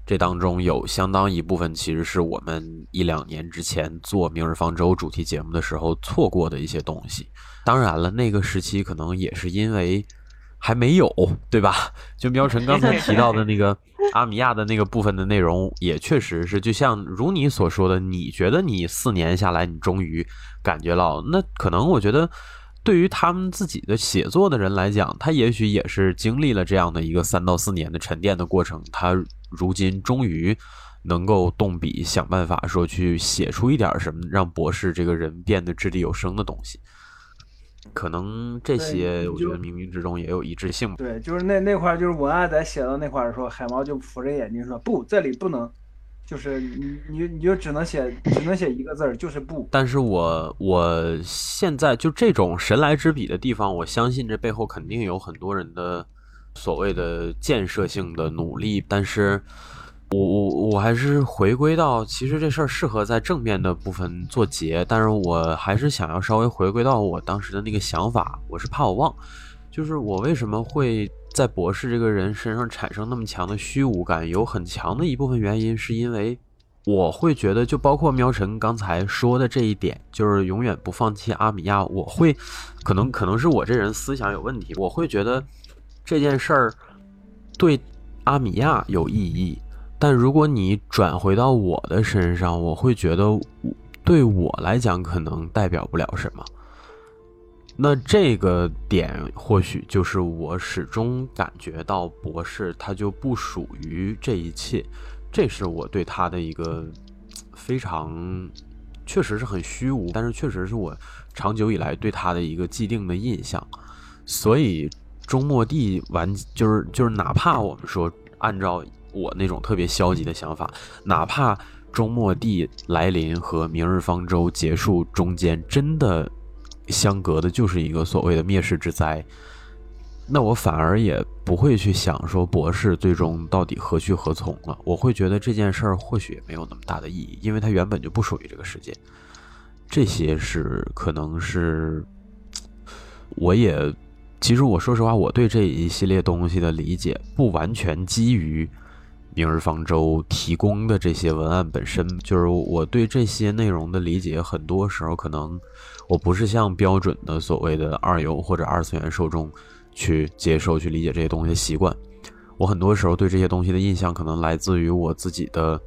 这当中有相当一部分其实是我们一两年之前做《明日方舟》主题节目的时候错过的一些东西。当然了，那个时期可能也是因为还没有，对吧？就喵晨刚才提到的那个阿米亚的那个部分的内容，也确实是，就像如你所说的，你觉得你四年下来，你终于感觉到，那可能我觉得。对于他们自己的写作的人来讲，他也许也是经历了这样的一个三到四年的沉淀的过程，他如今终于能够动笔想办法说去写出一点什么，让博士这个人变得掷地有声的东西。可能这些我觉得冥冥之中也有一致性。对，就是那那块，就是文案在写到那块的时候，海毛就扶着眼睛说：“不，这里不能。”就是你你你就只能写只能写一个字儿，就是不。但是我我现在就这种神来之笔的地方，我相信这背后肯定有很多人的所谓的建设性的努力。但是我我我还是回归到，其实这事儿适合在正面的部分做结。但是我还是想要稍微回归到我当时的那个想法，我是怕我忘，就是我为什么会。在博士这个人身上产生那么强的虚无感，有很强的一部分原因是因为我会觉得，就包括喵晨刚才说的这一点，就是永远不放弃阿米亚。我会，可能可能是我这人思想有问题，我会觉得这件事儿对阿米亚有意义，但如果你转回到我的身上，我会觉得对我来讲可能代表不了什么。那这个点或许就是我始终感觉到博士他就不属于这一切，这是我对他的一个非常确实是很虚无，但是确实是我长久以来对他的一个既定的印象。所以中末地完就是就是哪怕我们说按照我那种特别消极的想法，哪怕中末地来临和明日方舟结束中间真的。相隔的就是一个所谓的灭世之灾，那我反而也不会去想说博士最终到底何去何从了。我会觉得这件事儿或许也没有那么大的意义，因为它原本就不属于这个世界。这些是可能是，我也其实我说实话，我对这一系列东西的理解不完全基于。明日方舟提供的这些文案本身，就是我对这些内容的理解，很多时候可能我不是像标准的所谓的二游或者二次元受众去接受、去理解这些东西的习惯。我很多时候对这些东西的印象，可能来自于我自己的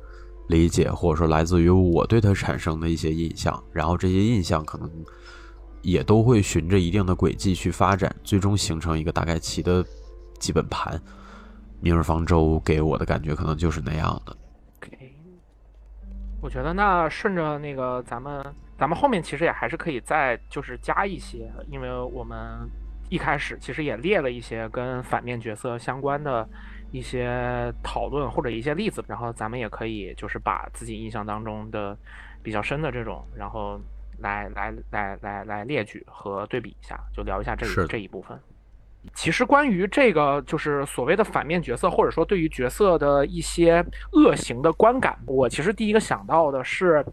理解，或者说来自于我对它产生的一些印象。然后这些印象可能也都会循着一定的轨迹去发展，最终形成一个大概齐的基本盘。明日方舟给我的感觉可能就是那样的。我觉得那顺着那个咱们，咱们后面其实也还是可以再就是加一些，因为我们一开始其实也列了一些跟反面角色相关的一些讨论或者一些例子，然后咱们也可以就是把自己印象当中的比较深的这种，然后来来来来来列举和对比一下，就聊一下这这一部分。其实关于这个就是所谓的反面角色，或者说对于角色的一些恶行的观感，我其实第一个想到的是，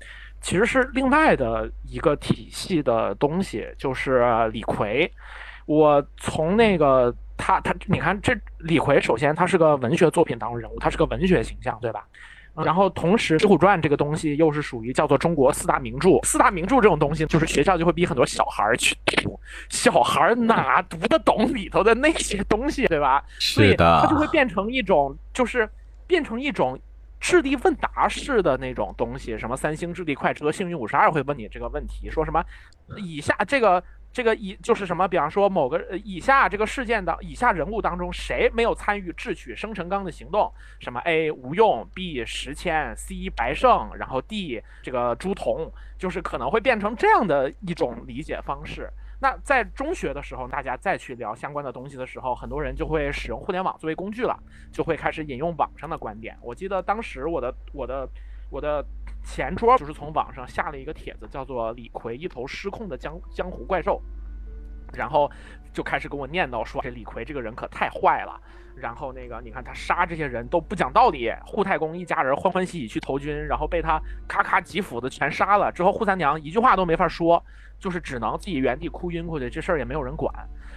其实是另外的一个体系的东西，就是李逵。我从那个他他，你看这李逵，首先他是个文学作品当中人物，他是个文学形象，对吧？然后同时，《水浒传》这个东西又是属于叫做中国四大名著。四大名著这种东西，就是学校就会逼很多小孩儿去读，小孩儿哪读得懂里头的那些东西，对吧？所以是的它就会变成一种，就是变成一种智力问答式的那种东西。什么三星智力快车，幸运五十二会问你这个问题，说什么以下这个。这个以就是什么，比方说某个以下这个事件的以下人物当中，谁没有参与智取生辰纲的行动？什么 A 吴用，B 石谦，C 白胜，然后 D 这个朱仝，就是可能会变成这样的一种理解方式。那在中学的时候，大家再去聊相关的东西的时候，很多人就会使用互联网作为工具了，就会开始引用网上的观点。我记得当时我的我的我的。前桌就是从网上下了一个帖子，叫做李逵一头失控的江江湖怪兽，然后就开始跟我念叨说这李逵这个人可太坏了，然后那个你看他杀这些人都不讲道理，扈太公一家人欢欢喜喜去投军，然后被他咔咔几斧子全杀了之后，扈三娘一句话都没法说，就是只能自己原地哭晕过去，这事儿也没有人管，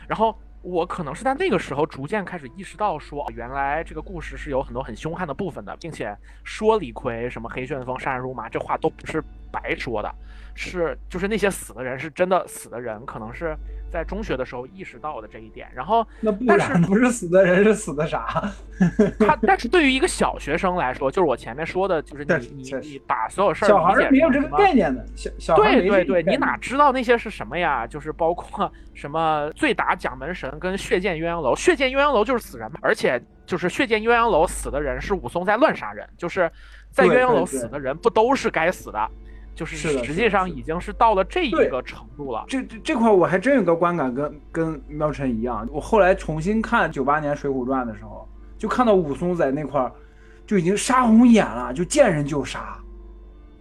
然后。我可能是在那个时候逐渐开始意识到，说原来这个故事是有很多很凶悍的部分的，并且说李逵什么黑旋风杀人如麻，这话都不是白说的，是就是那些死的人是真的死的人，可能是在中学的时候意识到的这一点。然后那不但是然不是死的人是死的啥？他但是对于一个小学生来说，就是我前面说的，就是你你你把所有事儿小孩理解没有这个概念的，小小孩对对对，你哪知道那些是什么呀？就是包括什么醉打蒋门神跟血溅鸳鸯楼，血溅鸳鸯楼就是死人嘛，而且就是血溅鸳鸯楼死的人是武松在乱杀人，就是在鸳鸯楼死的人不都是该死的，就是实际上已经是到了这一个程度了。这这这块我还真有个观感跟跟喵晨一样，我后来重新看九八年《水浒传》的时候，就看到武松在那块儿就已经杀红眼了，就见人就杀，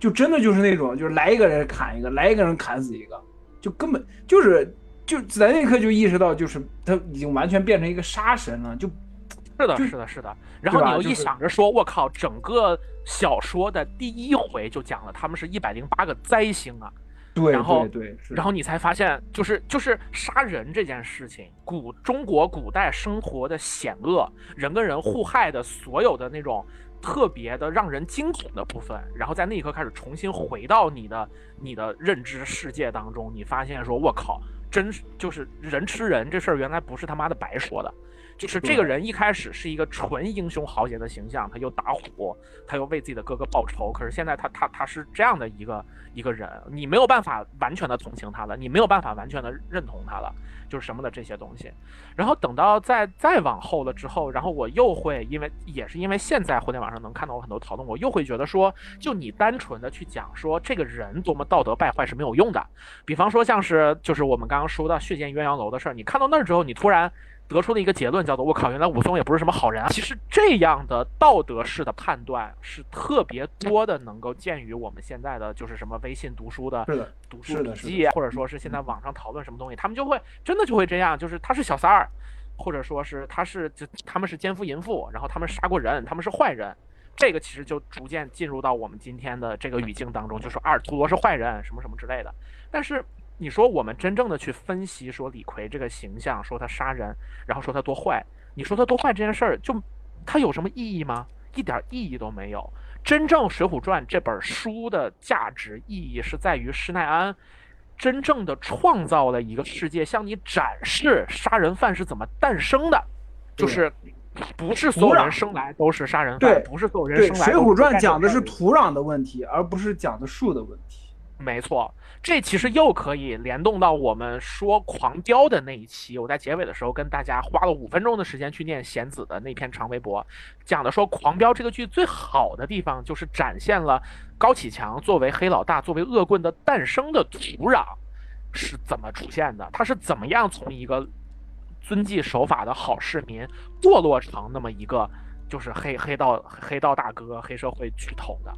就真的就是那种，就是来一个人砍一个，来一个人砍死一个，就根本就是就在那一刻就意识到，就是他已经完全变成一个杀神了，就是的，是的，是的。然后你又一想着说，我靠，整个小说的第一回就讲了他们是一百零八个灾星啊。对然后对对，然后你才发现，就是就是杀人这件事情，古中国古代生活的险恶，人跟人互害的所有的那种特别的让人惊恐的部分，然后在那一刻开始重新回到你的你的认知世界当中，你发现说，我靠，真是就是人吃人这事儿原来不是他妈的白说的。就是这个人一开始是一个纯英雄豪杰的形象，他又打虎，他又为自己的哥哥报仇。可是现在他他他是这样的一个一个人，你没有办法完全的同情他了，你没有办法完全的认同他了，就是什么的这些东西。然后等到再再往后了之后，然后我又会因为也是因为现在互联网上能看到我很多讨论，我又会觉得说，就你单纯的去讲说这个人多么道德败坏是没有用的。比方说像是就是我们刚刚说到血溅鸳鸯楼的事儿，你看到那儿之后，你突然。得出的一个结论，叫做“我靠，原来武松也不是什么好人啊”。其实这样的道德式的判断是特别多的，能够见于我们现在的就是什么微信读书的读书笔记，或者说是现在网上讨论什么东西，他们就会真的就会这样，就是他是小三儿，或者说是他是就他们是奸夫淫妇，然后他们杀过人，他们是坏人。这个其实就逐渐进入到我们今天的这个语境当中，就说阿尔图罗是坏人，什么什么之类的。但是你说我们真正的去分析说李逵这个形象，说他杀人，然后说他多坏，你说他多坏这件事儿，就他有什么意义吗？一点意义都没有。真正《水浒传》这本书的价值意义是在于施耐庵真正的创造了一个世界，向你展示杀人犯是怎么诞生的，就是不是所有人生来都是杀人犯，对不是所有人，《生来水浒传》讲的是土壤的问题，而不是讲的树的问题。没错，这其实又可以联动到我们说《狂飙》的那一期。我在结尾的时候跟大家花了五分钟的时间去念贤子的那篇长微博，讲的说《狂飙》这个剧最好的地方就是展现了高启强作为黑老大、作为恶棍的诞生的土壤是怎么出现的，他是怎么样从一个遵纪守法的好市民堕落成那么一个就是黑黑道黑道大哥、黑社会巨头的。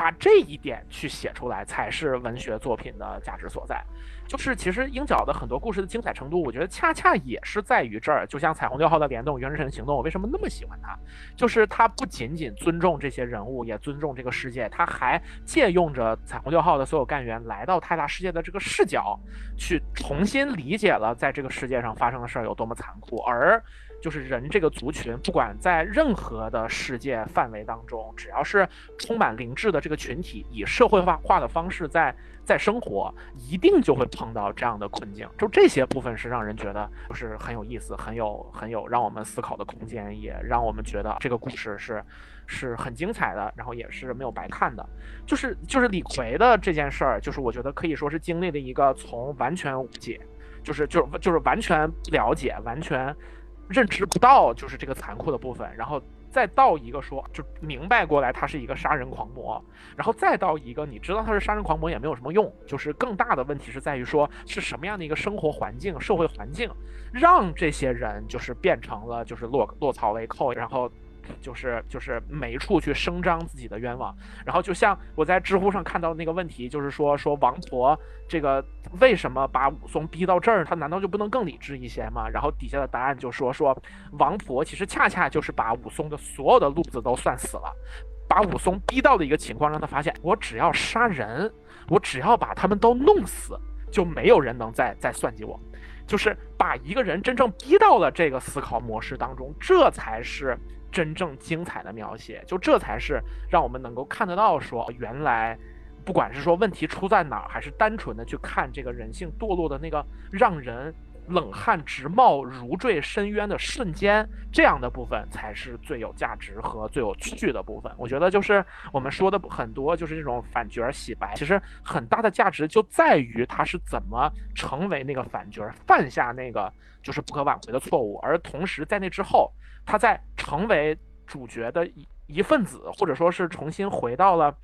把这一点去写出来，才是文学作品的价值所在。就是其实鹰角的很多故事的精彩程度，我觉得恰恰也是在于这儿。就像彩虹六号的联动、原神行动，我为什么那么喜欢它？就是它不仅仅尊重这些人物，也尊重这个世界，它还借用着彩虹六号的所有干员来到泰达世界的这个视角，去重新理解了在这个世界上发生的事儿有多么残酷，而。就是人这个族群，不管在任何的世界范围当中，只要是充满灵智的这个群体，以社会化化的方式在在生活，一定就会碰到这样的困境。就这些部分是让人觉得就是很有意思，很有很有让我们思考的空间，也让我们觉得这个故事是是很精彩的，然后也是没有白看的。就是就是李逵的这件事儿，就是我觉得可以说是经历了一个从完全无解，就是就是就是完全不了解，完全。认知不到就是这个残酷的部分，然后再到一个说就明白过来他是一个杀人狂魔，然后再到一个你知道他是杀人狂魔也没有什么用，就是更大的问题是在于说是什么样的一个生活环境、社会环境，让这些人就是变成了就是落落草为寇，然后。就是就是没处去声张自己的冤枉，然后就像我在知乎上看到那个问题，就是说说王婆这个为什么把武松逼到这儿，他难道就不能更理智一些吗？然后底下的答案就说说王婆其实恰恰就是把武松的所有的路子都算死了，把武松逼到的一个情况，让他发现我只要杀人，我只要把他们都弄死，就没有人能再再算计我，就是把一个人真正逼到了这个思考模式当中，这才是。真正精彩的描写，就这才是让我们能够看得到，说原来，不管是说问题出在哪儿，还是单纯的去看这个人性堕落的那个让人冷汗直冒、如坠深渊的瞬间，这样的部分才是最有价值和最有趣的部分。我觉得就是我们说的很多，就是这种反角洗白，其实很大的价值就在于他是怎么成为那个反角，犯下那个就是不可挽回的错误，而同时在那之后。他在成为主角的一一份子，或者说是重新回到了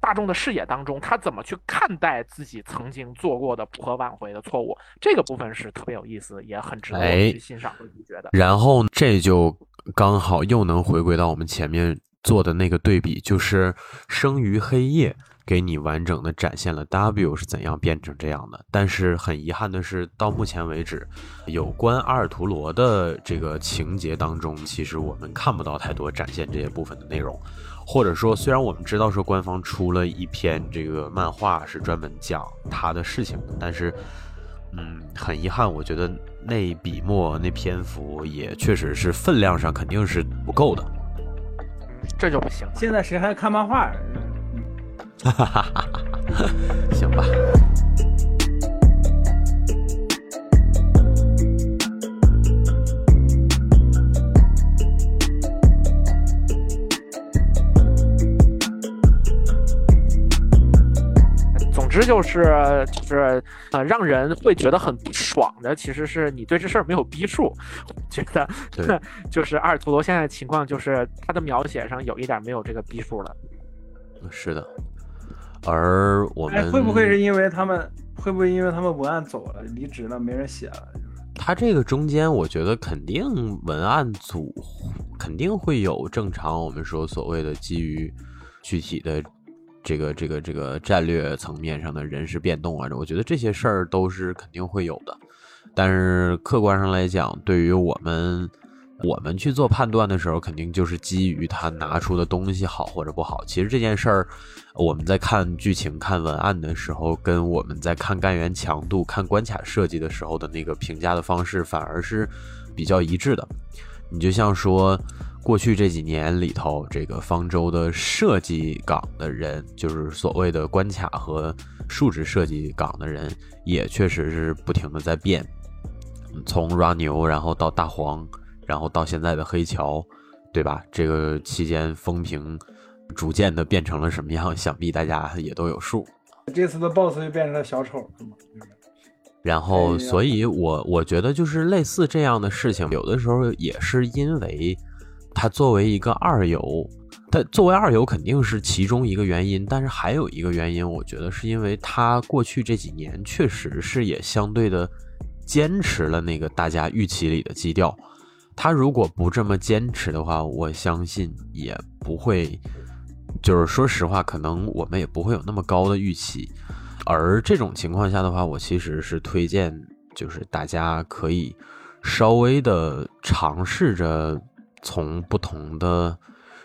大众的视野当中，他怎么去看待自己曾经做过的不可挽回的错误？这个部分是特别有意思，也很值得去欣赏和咀嚼的。然后这就刚好又能回归到我们前面做的那个对比，就是生于黑夜。给你完整的展现了 W 是怎样变成这样的，但是很遗憾的是，到目前为止，有关阿尔图罗的这个情节当中，其实我们看不到太多展现这些部分的内容，或者说，虽然我们知道说官方出了一篇这个漫画是专门讲他的事情的，但是，嗯，很遗憾，我觉得那笔墨那篇幅也确实是分量上肯定是不够的，这就不行。现在谁还看漫画？哈哈哈哈哈，行吧。总之就是就是呃，让人会觉得很不爽的，其实是你对这事儿没有逼数。觉得 就是阿尔图罗现在的情况，就是他的描写上有一点没有这个逼数了。是的。而我们会不会是因为他们会不会因为他们文案走了离职了没人写了？他这个中间，我觉得肯定文案组肯定会有正常我们说所谓的基于具体的这个这个这个战略层面上的人事变动啊，我觉得这些事儿都是肯定会有的。但是客观上来讲，对于我们。我们去做判断的时候，肯定就是基于他拿出的东西好或者不好。其实这件事儿，我们在看剧情、看文案的时候，跟我们在看干员强度、看关卡设计的时候的那个评价的方式，反而是比较一致的。你就像说，过去这几年里头，这个方舟的设计岗的人，就是所谓的关卡和数值设计岗的人，也确实是不停的在变，从 run 牛，然后到大黄。然后到现在的黑桥，对吧？这个期间风评逐渐的变成了什么样？想必大家也都有数。这次的 BOSS 就变成了小丑，然后，所以我我觉得就是类似这样的事情，有的时候也是因为他作为一个二游，他作为二游肯定是其中一个原因，但是还有一个原因，我觉得是因为他过去这几年确实是也相对的坚持了那个大家预期里的基调。他如果不这么坚持的话，我相信也不会就是说实话，可能我们也不会有那么高的预期。而这种情况下的话，我其实是推荐，就是大家可以稍微的尝试着从不同的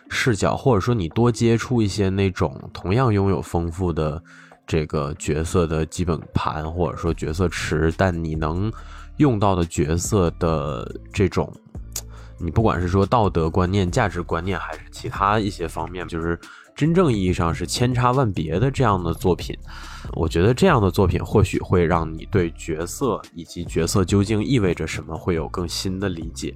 视角，或者说你多接触一些那种同样拥有丰富的这个角色的基本盘，或者说角色池，但你能用到的角色的这种，你不管是说道德观念、价值观念，还是其他一些方面，就是真正意义上是千差万别的这样的作品。我觉得这样的作品或许会让你对角色以及角色究竟意味着什么会有更新的理解。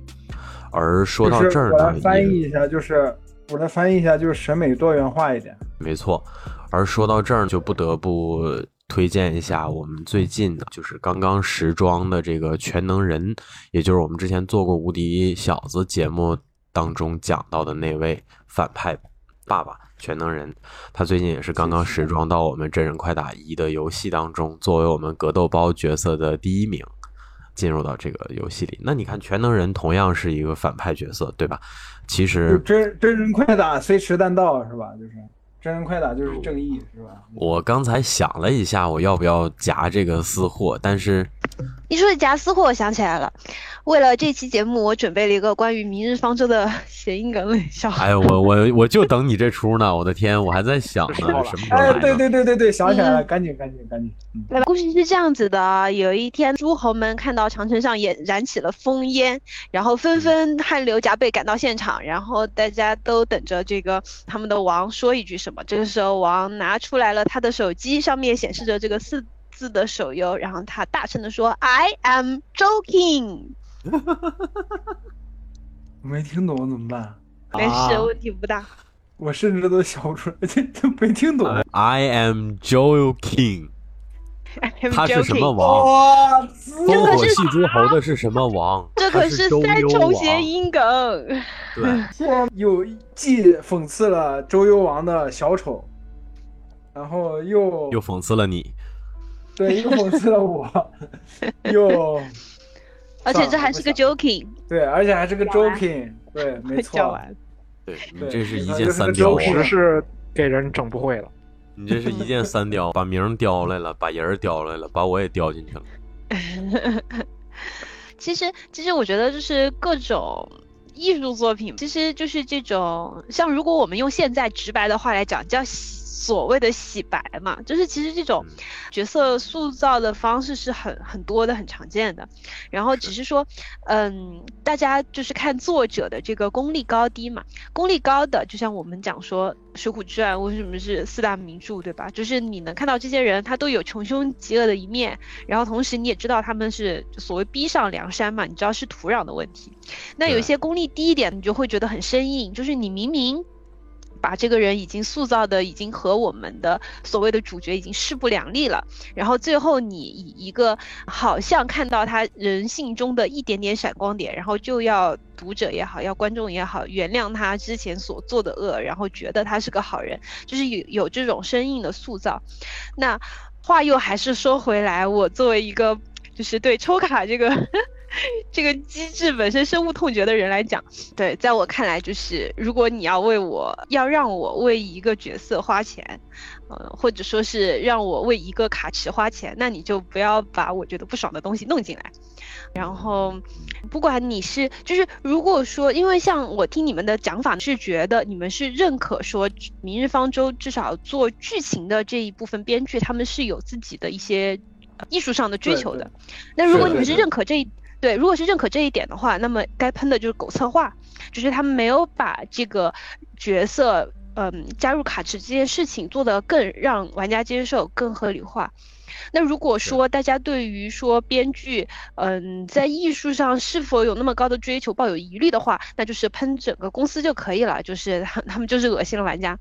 而说到这儿呢，我来翻译一下，就是我来翻译一下，就是审美多元化一点。没错。而说到这儿，就不得不推荐一下我们最近的就是刚刚时装的这个全能人，也就是我们之前做过《无敌小子》节目当中讲到的那位反派爸爸。全能人，他最近也是刚刚时装到我们真人快打一的游戏当中，作为我们格斗包角色的第一名，进入到这个游戏里。那你看，全能人同样是一个反派角色，对吧？其实真真人快打虽迟但到，是吧？就是。真人快打就是正义，是吧？我刚才想了一下，我要不要夹这个私货？但是 你说夹私货，我想起来了。为了这期节目，我准备了一个关于《明日方舟》的谐音梗冷笑话。哎，我我我就等你这出呢！我的天，我还在想呢，什么时候哎，对对对对对，想起来了，赶紧赶紧赶紧。来吧，故事是这样子的：有一天，诸侯们看到长城上也燃起了烽烟，然后纷纷汗流浃背赶到现场，然后大家都等着这个他们的王说一句什么。这个时候，王拿出来了他的手机，上面显示着这个四字的手游，然后他大声的说：“I am joking。”没听懂怎么办？没事，问题不大。我甚至都笑出来，这这没听懂。I am joking。他是什么王？烽火戏诸侯的是什么王？这可是三重谐音梗。对，既讽刺了周幽王的小丑，然后又又讽刺了你，对，一个讽刺了我，又，而且这还是个 joking，对，而且还是个 joking，对，没错，对你这是一箭三雕，实是给人整不会了。你这是一箭三雕，把名雕来了，把人雕来了，把我也雕进去了。其实，其实我觉得就是各种艺术作品，其实就是这种像如果我们用现在直白的话来讲，叫所谓的洗白嘛，就是其实这种角色塑造的方式是很很多的，很常见的。然后只是说，嗯，大家就是看作者的这个功力高低嘛。功力高的，就像我们讲说《水浒传》为什么是四大名著，对吧？就是你能看到这些人他都有穷凶极恶的一面，然后同时你也知道他们是所谓逼上梁山嘛，你知道是土壤的问题。那有一些功力低一点，你就会觉得很生硬，就是你明明。把这个人已经塑造的已经和我们的所谓的主角已经势不两立了，然后最后你以一个好像看到他人性中的一点点闪光点，然后就要读者也好，要观众也好原谅他之前所做的恶，然后觉得他是个好人，就是有有这种生硬的塑造。那话又还是说回来，我作为一个就是对抽卡这个。这个机制本身深恶痛绝的人来讲，对，在我看来，就是如果你要为我要让我为一个角色花钱，呃，或者说是让我为一个卡池花钱，那你就不要把我觉得不爽的东西弄进来。然后，不管你是就是如果说，因为像我听你们的讲法是觉得你们是认可说《明日方舟》至少做剧情的这一部分编剧，他们是有自己的一些艺术上的追求的。那如果你们是认可这一对，如果是认可这一点的话，那么该喷的就是狗策划，就是他们没有把这个角色，嗯，加入卡池这件事情做得更让玩家接受、更合理化。那如果说大家对于说编剧，嗯，在艺术上是否有那么高的追求抱有疑虑的话，那就是喷整个公司就可以了，就是他他们就是恶心了玩家。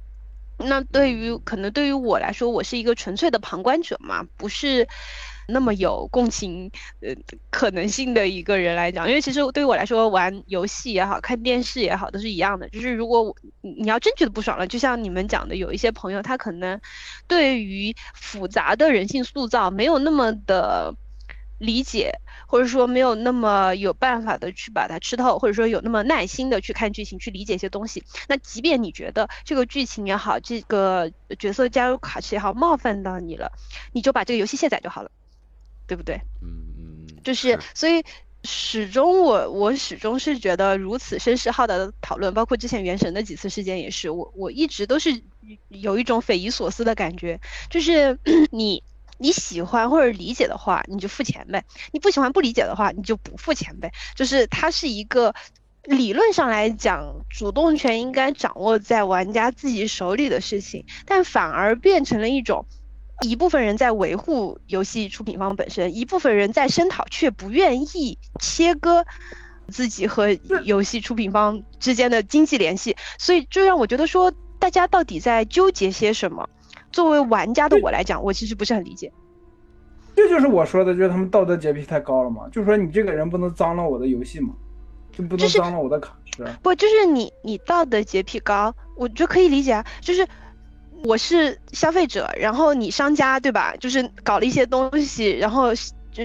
那对于可能对于我来说，我是一个纯粹的旁观者嘛，不是。那么有共情呃可能性的一个人来讲，因为其实对于我来说，玩游戏也好看电视也好，都是一样的。就是如果你要真觉得不爽了，就像你们讲的，有一些朋友他可能对于复杂的人性塑造没有那么的理解，或者说没有那么有办法的去把它吃透，或者说有那么耐心的去看剧情，去理解一些东西。那即便你觉得这个剧情也好，这个角色加入卡池也好，冒犯到你了，你就把这个游戏卸载就好了，对不对？嗯嗯，就是所以。始终我我始终是觉得如此声势浩大的讨论，包括之前原神的几次事件也是，我我一直都是有一种匪夷所思的感觉，就是 你你喜欢或者理解的话，你就付钱呗；你不喜欢不理解的话，你就不付钱呗。就是它是一个理论上来讲，主动权应该掌握在玩家自己手里的事情，但反而变成了一种。一部分人在维护游戏出品方本身，一部分人在声讨，却不愿意切割自己和游戏出品方之间的经济联系，所以就让我觉得说，大家到底在纠结些什么？作为玩家的我来讲，我其实不是很理解。这就是我说的，就是他们道德洁癖太高了嘛？就是说你这个人不能脏了我的游戏嘛，就不能脏了我的卡池。不，就是你你道德洁癖高，我觉得可以理解啊，就是。我是消费者，然后你商家对吧？就是搞了一些东西，然后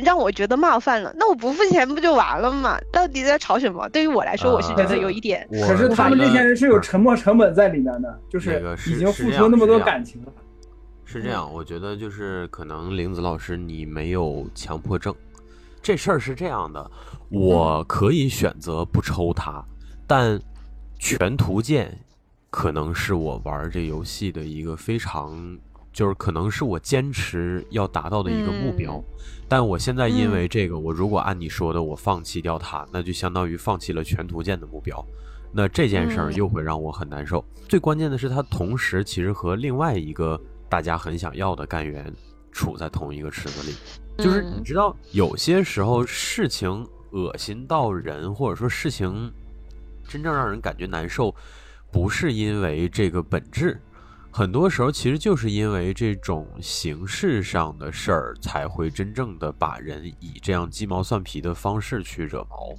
让我觉得冒犯了，那我不付钱不就完了吗？到底在吵什么？对于我来说，我是觉得有一点。可是他们这些人是有沉没成本在里面的，就是已经付出那么多感情了。是这样，我觉得就是可能玲子老师你没有强迫症，这事儿是这样的，我可以选择不抽他，但全图鉴。可能是我玩这游戏的一个非常，就是可能是我坚持要达到的一个目标，但我现在因为这个，我如果按你说的，我放弃掉它，那就相当于放弃了全图鉴的目标，那这件事儿又会让我很难受。最关键的是，它同时其实和另外一个大家很想要的干员处在同一个池子里，就是你知道，有些时候事情恶心到人，或者说事情真正让人感觉难受。不是因为这个本质，很多时候其实就是因为这种形式上的事儿，才会真正的把人以这样鸡毛蒜皮的方式去惹毛。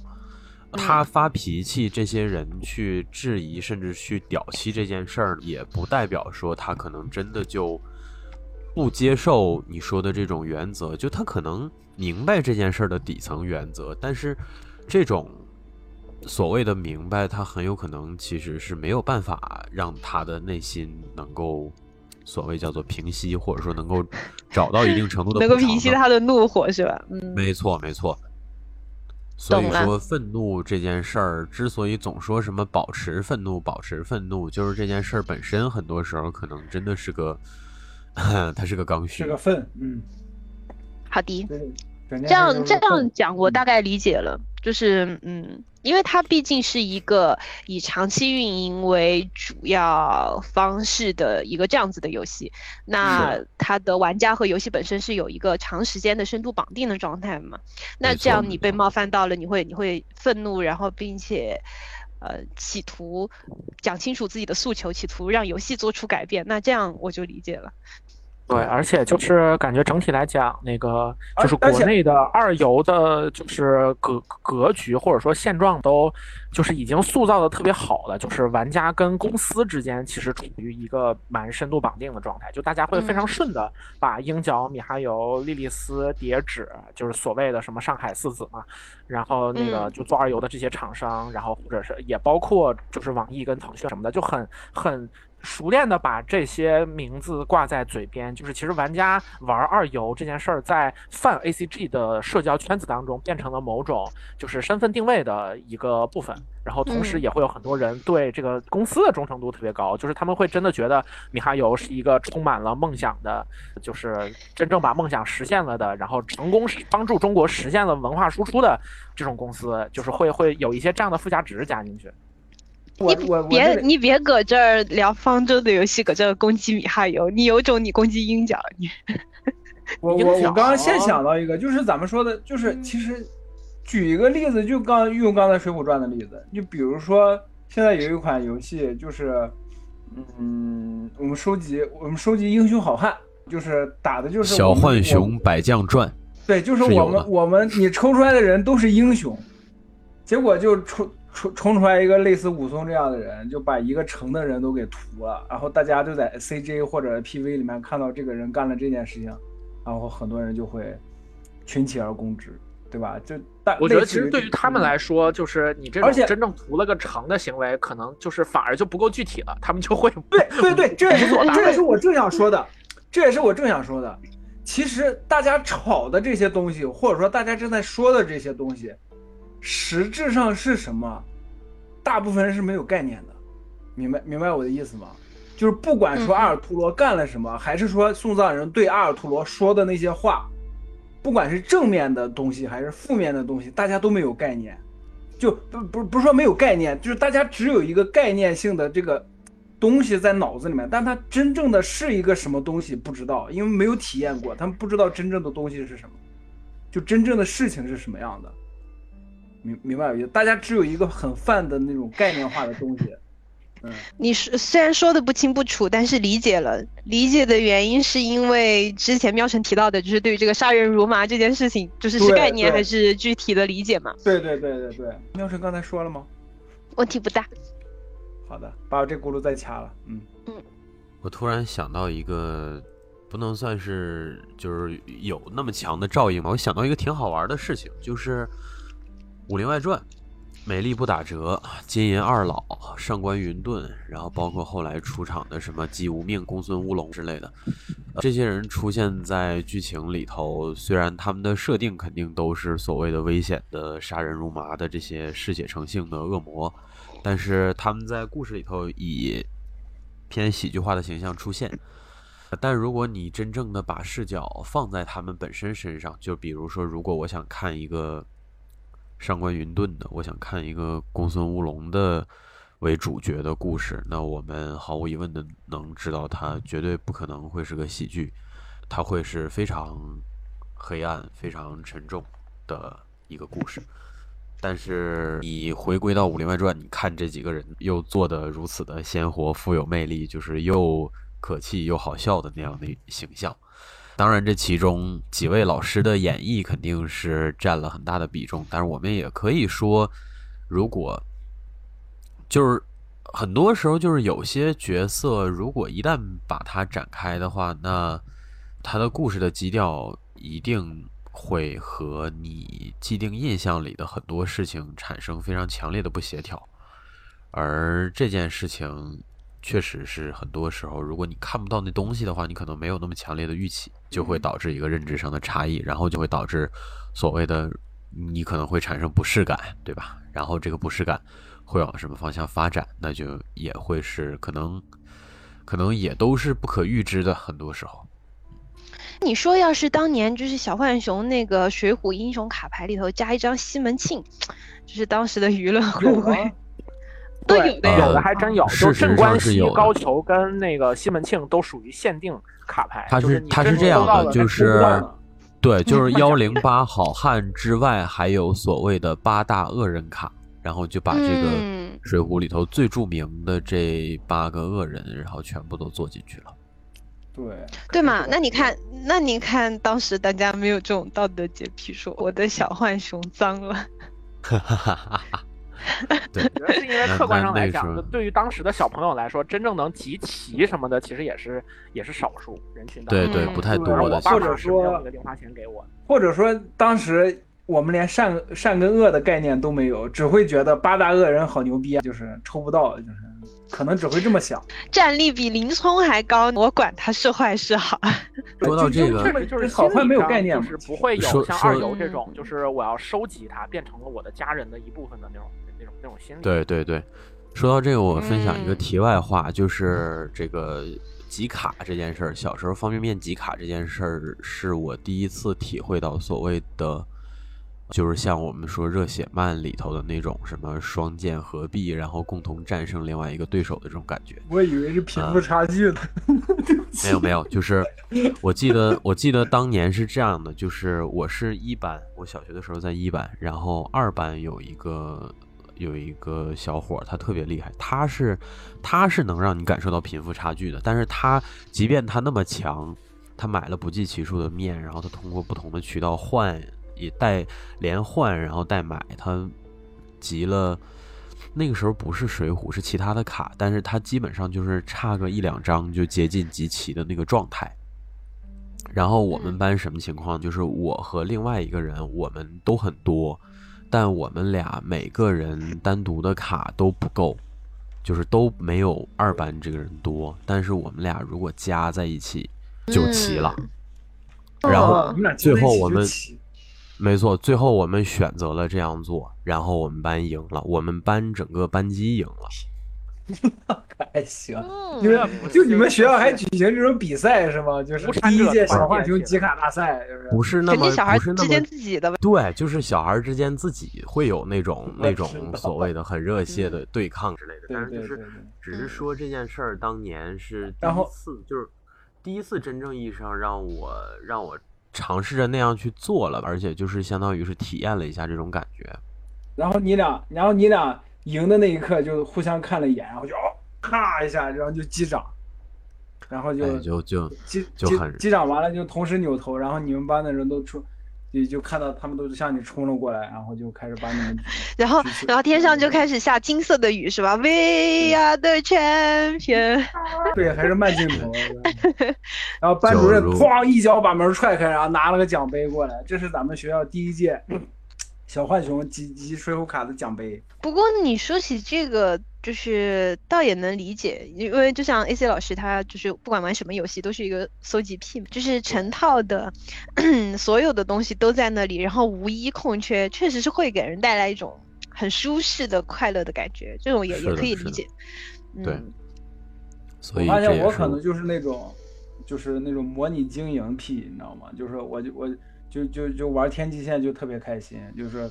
他发脾气，这些人去质疑甚至去屌气这件事儿，也不代表说他可能真的就不接受你说的这种原则，就他可能明白这件事儿的底层原则，但是这种。所谓的明白，他很有可能其实是没有办法让他的内心能够所谓叫做平息，或者说能够找到一定程度的 能够平息他的怒火，是吧？嗯，没错，没错。所以说，愤怒这件事儿之所以总说什么保持愤怒，保持愤怒，就是这件事儿本身很多时候可能真的是个，它是个刚需，是个愤。嗯，好的，这样这样讲，我大概理解了，就是嗯。因为它毕竟是一个以长期运营为主要方式的一个这样子的游戏，那它的玩家和游戏本身是有一个长时间的深度绑定的状态嘛？那这样你被冒犯到了，你会你会愤怒，然后并且，呃，企图讲清楚自己的诉求，企图让游戏做出改变，那这样我就理解了。对，而且就是感觉整体来讲，那个就是国内的二游的，就是格格局或者说现状都，就是已经塑造的特别好了。就是玩家跟公司之间其实处于一个蛮深度绑定的状态，就大家会非常顺的把鹰角、米哈游、莉莉丝、叠纸，就是所谓的什么上海四子嘛，然后那个就做二游的这些厂商，然后或者是也包括就是网易跟腾讯什么的，就很很。熟练的把这些名字挂在嘴边，就是其实玩家玩二游这件事儿，在泛 A C G 的社交圈子当中变成了某种就是身份定位的一个部分，然后同时也会有很多人对这个公司的忠诚度特别高，就是他们会真的觉得米哈游是一个充满了梦想的，就是真正把梦想实现了的，然后成功帮助中国实现了文化输出的这种公司，就是会会有一些这样的附加值加进去。你别你别搁这儿聊方舟的游戏，搁这儿攻击米哈游，你有种你攻击鹰角你。我我我刚刚先想到一个，就是咱们说的，就是其实举一个例子，就刚用刚才《水浒传》的例子，就比如说现在有一款游戏，就是嗯，我们收集我们收集英雄好汉，就是打的就是小浣熊百将传，对，就是我们我们你抽出来的人都是英雄，结果就抽。冲冲出来一个类似武松这样的人，就把一个城的人都给屠了，然后大家就在 CJ 或者 PV 里面看到这个人干了这件事情，然后很多人就会群起而攻之，对吧？就但，我觉得其实对于他们来说，就是你这种真正屠了个城的行为，可能就是反而就不够具体了，他们就会对对对，这也是无所大谓这也是我正想说的，这也是我正想说的。其实大家吵的这些东西，或者说大家正在说的这些东西，实质上是什么？大部分人是没有概念的，明白明白我的意思吗？就是不管说嗯阿尔图罗干了什么，还是说送葬人对阿尔图罗说的那些话，不管是正面的东西还是负面的东西，大家都没有概念。就不不不是说没有概念，就是大家只有一个概念性的这个东西在脑子里面，但它真正的是一个什么东西不知道，因为没有体验过，他们不知道真正的东西是什么，就真正的事情是什么样的。明明白我意思？大家只有一个很泛的那种概念化的东西，嗯，你是虽然说的不清不楚，但是理解了。理解的原因是因为之前喵晨提到的，就是对于这个杀人如麻这件事情，就是是概念还是具体的理解嘛？对对对对对。喵晨刚才说了吗？问题不大。好的，把我这轱辘再掐了，嗯，我突然想到一个，不能算是就是有那么强的照应吧。我想到一个挺好玩的事情，就是《武林外传》，美丽不打折，金银二老，上官云顿，然后包括后来出场的什么姬无命、公孙乌龙之类的，这些人出现在剧情里头，虽然他们的设定肯定都是所谓的危险的、杀人如麻的这些嗜血成性的恶魔，但是他们在故事里头以偏喜剧化的形象出现。但如果你真正的把视角放在他们本身身上，就比如说，如果我想看一个上官云顿的，我想看一个公孙乌龙的为主角的故事，那我们毫无疑问的能知道，它绝对不可能会是个喜剧，它会是非常黑暗、非常沉重的一个故事。但是你回归到《武林外传》，你看这几个人又做的如此的鲜活、富有魅力，就是又可气又好笑的那样的形象。当然，这其中几位老师的演绎肯定是占了很大的比重，但是我们也可以说，如果就是很多时候就是有些角色，如果一旦把它展开的话，那他的故事的基调一定会和你既定印象里的很多事情产生非常强烈的不协调，而这件事情确实是很多时候，如果你看不到那东西的话，你可能没有那么强烈的预期，就会导致一个认知上的差异，然后就会导致所谓的你可能会产生不适感，对吧？然后这个不适感会往什么方向发展，那就也会是可能，可能也都是不可预知的，很多时候。你说要是当年就是小浣熊那个《水浒英雄》卡牌里头加一张西门庆，就是当时的舆论会不会对有的呀？有的还真有，就镇关西高俅跟那个西门庆都属于限定卡牌。它就是你真它是这样的，就是对，就是 幺零八好汉之外，还有所谓的八大恶人卡，然后就把这个嗯《水浒》里头最著名的这八个恶人，然后全部都做进去了。对对嘛？那你看，那你看当时大家没有这种道德洁癖，说我的小浣熊脏了。对，我觉得是因为客观上来讲，对于当时的小朋友来说，真正能集齐什么的，其实也是也是少数人群当中。对对，嗯不太多的。或者说零花钱给我。或者说当时我们连善善跟恶的概念都没有，只会觉得八大恶人好牛逼啊，就是抽不到，就是可能只会这么想。战力比林冲还高，我管他是坏是好。说到就这个就就是就是好坏没有概念就是不会有说像二游这种嗯，就是我要收集它，变成了我的家人的一部分的那种那种那种心理。对对对，说到这个，我分享一个嗯题外话，就是这个集卡这件事儿。小时候方便面集卡这件事儿，是我第一次体会到所谓的，就是像我们说热血漫里头的那种什么双剑合璧，然后共同战胜另外一个对手的这种感觉。我以为是贫富差距呢。没有没有，就是我记得我记得当年是这样的，就是我是一班，我小学的时候在一班，然后二班有一个有一个小伙，他特别厉害，他是他是能让你感受到贫富差距的，但是他即便他那么强，他买了不计其数的面，然后他通过不同的渠道换，也带连换然后带买，他集了。那个时候不是水浒，是其他的卡，但是他基本上就是差个一两张就接近集齐的那个状态。然后我们班什么情况？就是我和另外一个人，我们都很多，但我们俩每个人单独的卡都不够，就是都没有二班这个人多。但是我们俩如果加在一起就齐了。然后最后我们没错，最后我们选择了这样做，然后我们班赢了，我们班整个班级赢了。还行。嗯你们就你们学校还举行这种比赛是吗？就是第一届小浣熊集卡大赛，就是不是那么小孩不是那么之间自己的对，就是小孩之间自己会有那种那种所谓的很热血的对抗之类的，对但是就是只是说这件事儿当年是第然后一次，就是第一次真正意义上让我让我尝试着那样去做了，而且就是相当于是体验了一下这种感觉。然后你俩，然后你俩赢的那一刻就互相看了一眼，然后就哦，咔一下，然后就击掌，然后就哎，就就击击击掌完了就同时扭头，然后你们班的人都出，就就看到他们都是向你冲了过来，然后就开始把你们 然后然后天上就开始下金色的雨是吧？We are the champion。对，还是慢镜头。然后班主任哐一脚把门踹开，然后拿了个奖杯过来，这是咱们学校第一届小浣熊集集水浒卡的奖杯。不过你说起这个，就是倒也能理解，因为就像 AC 老师他就是不管玩什么游戏都是一个搜集癖嘛，就是成套的 所有的东西都在那里，然后无一空缺，确实是会给人带来一种很舒适的快乐的感觉，这种也也可以理解。对嗯，所以我发现我可能就是那种，就是那种模拟经营癖，你知道吗？就是我就我就就就玩天际线就特别开心，就是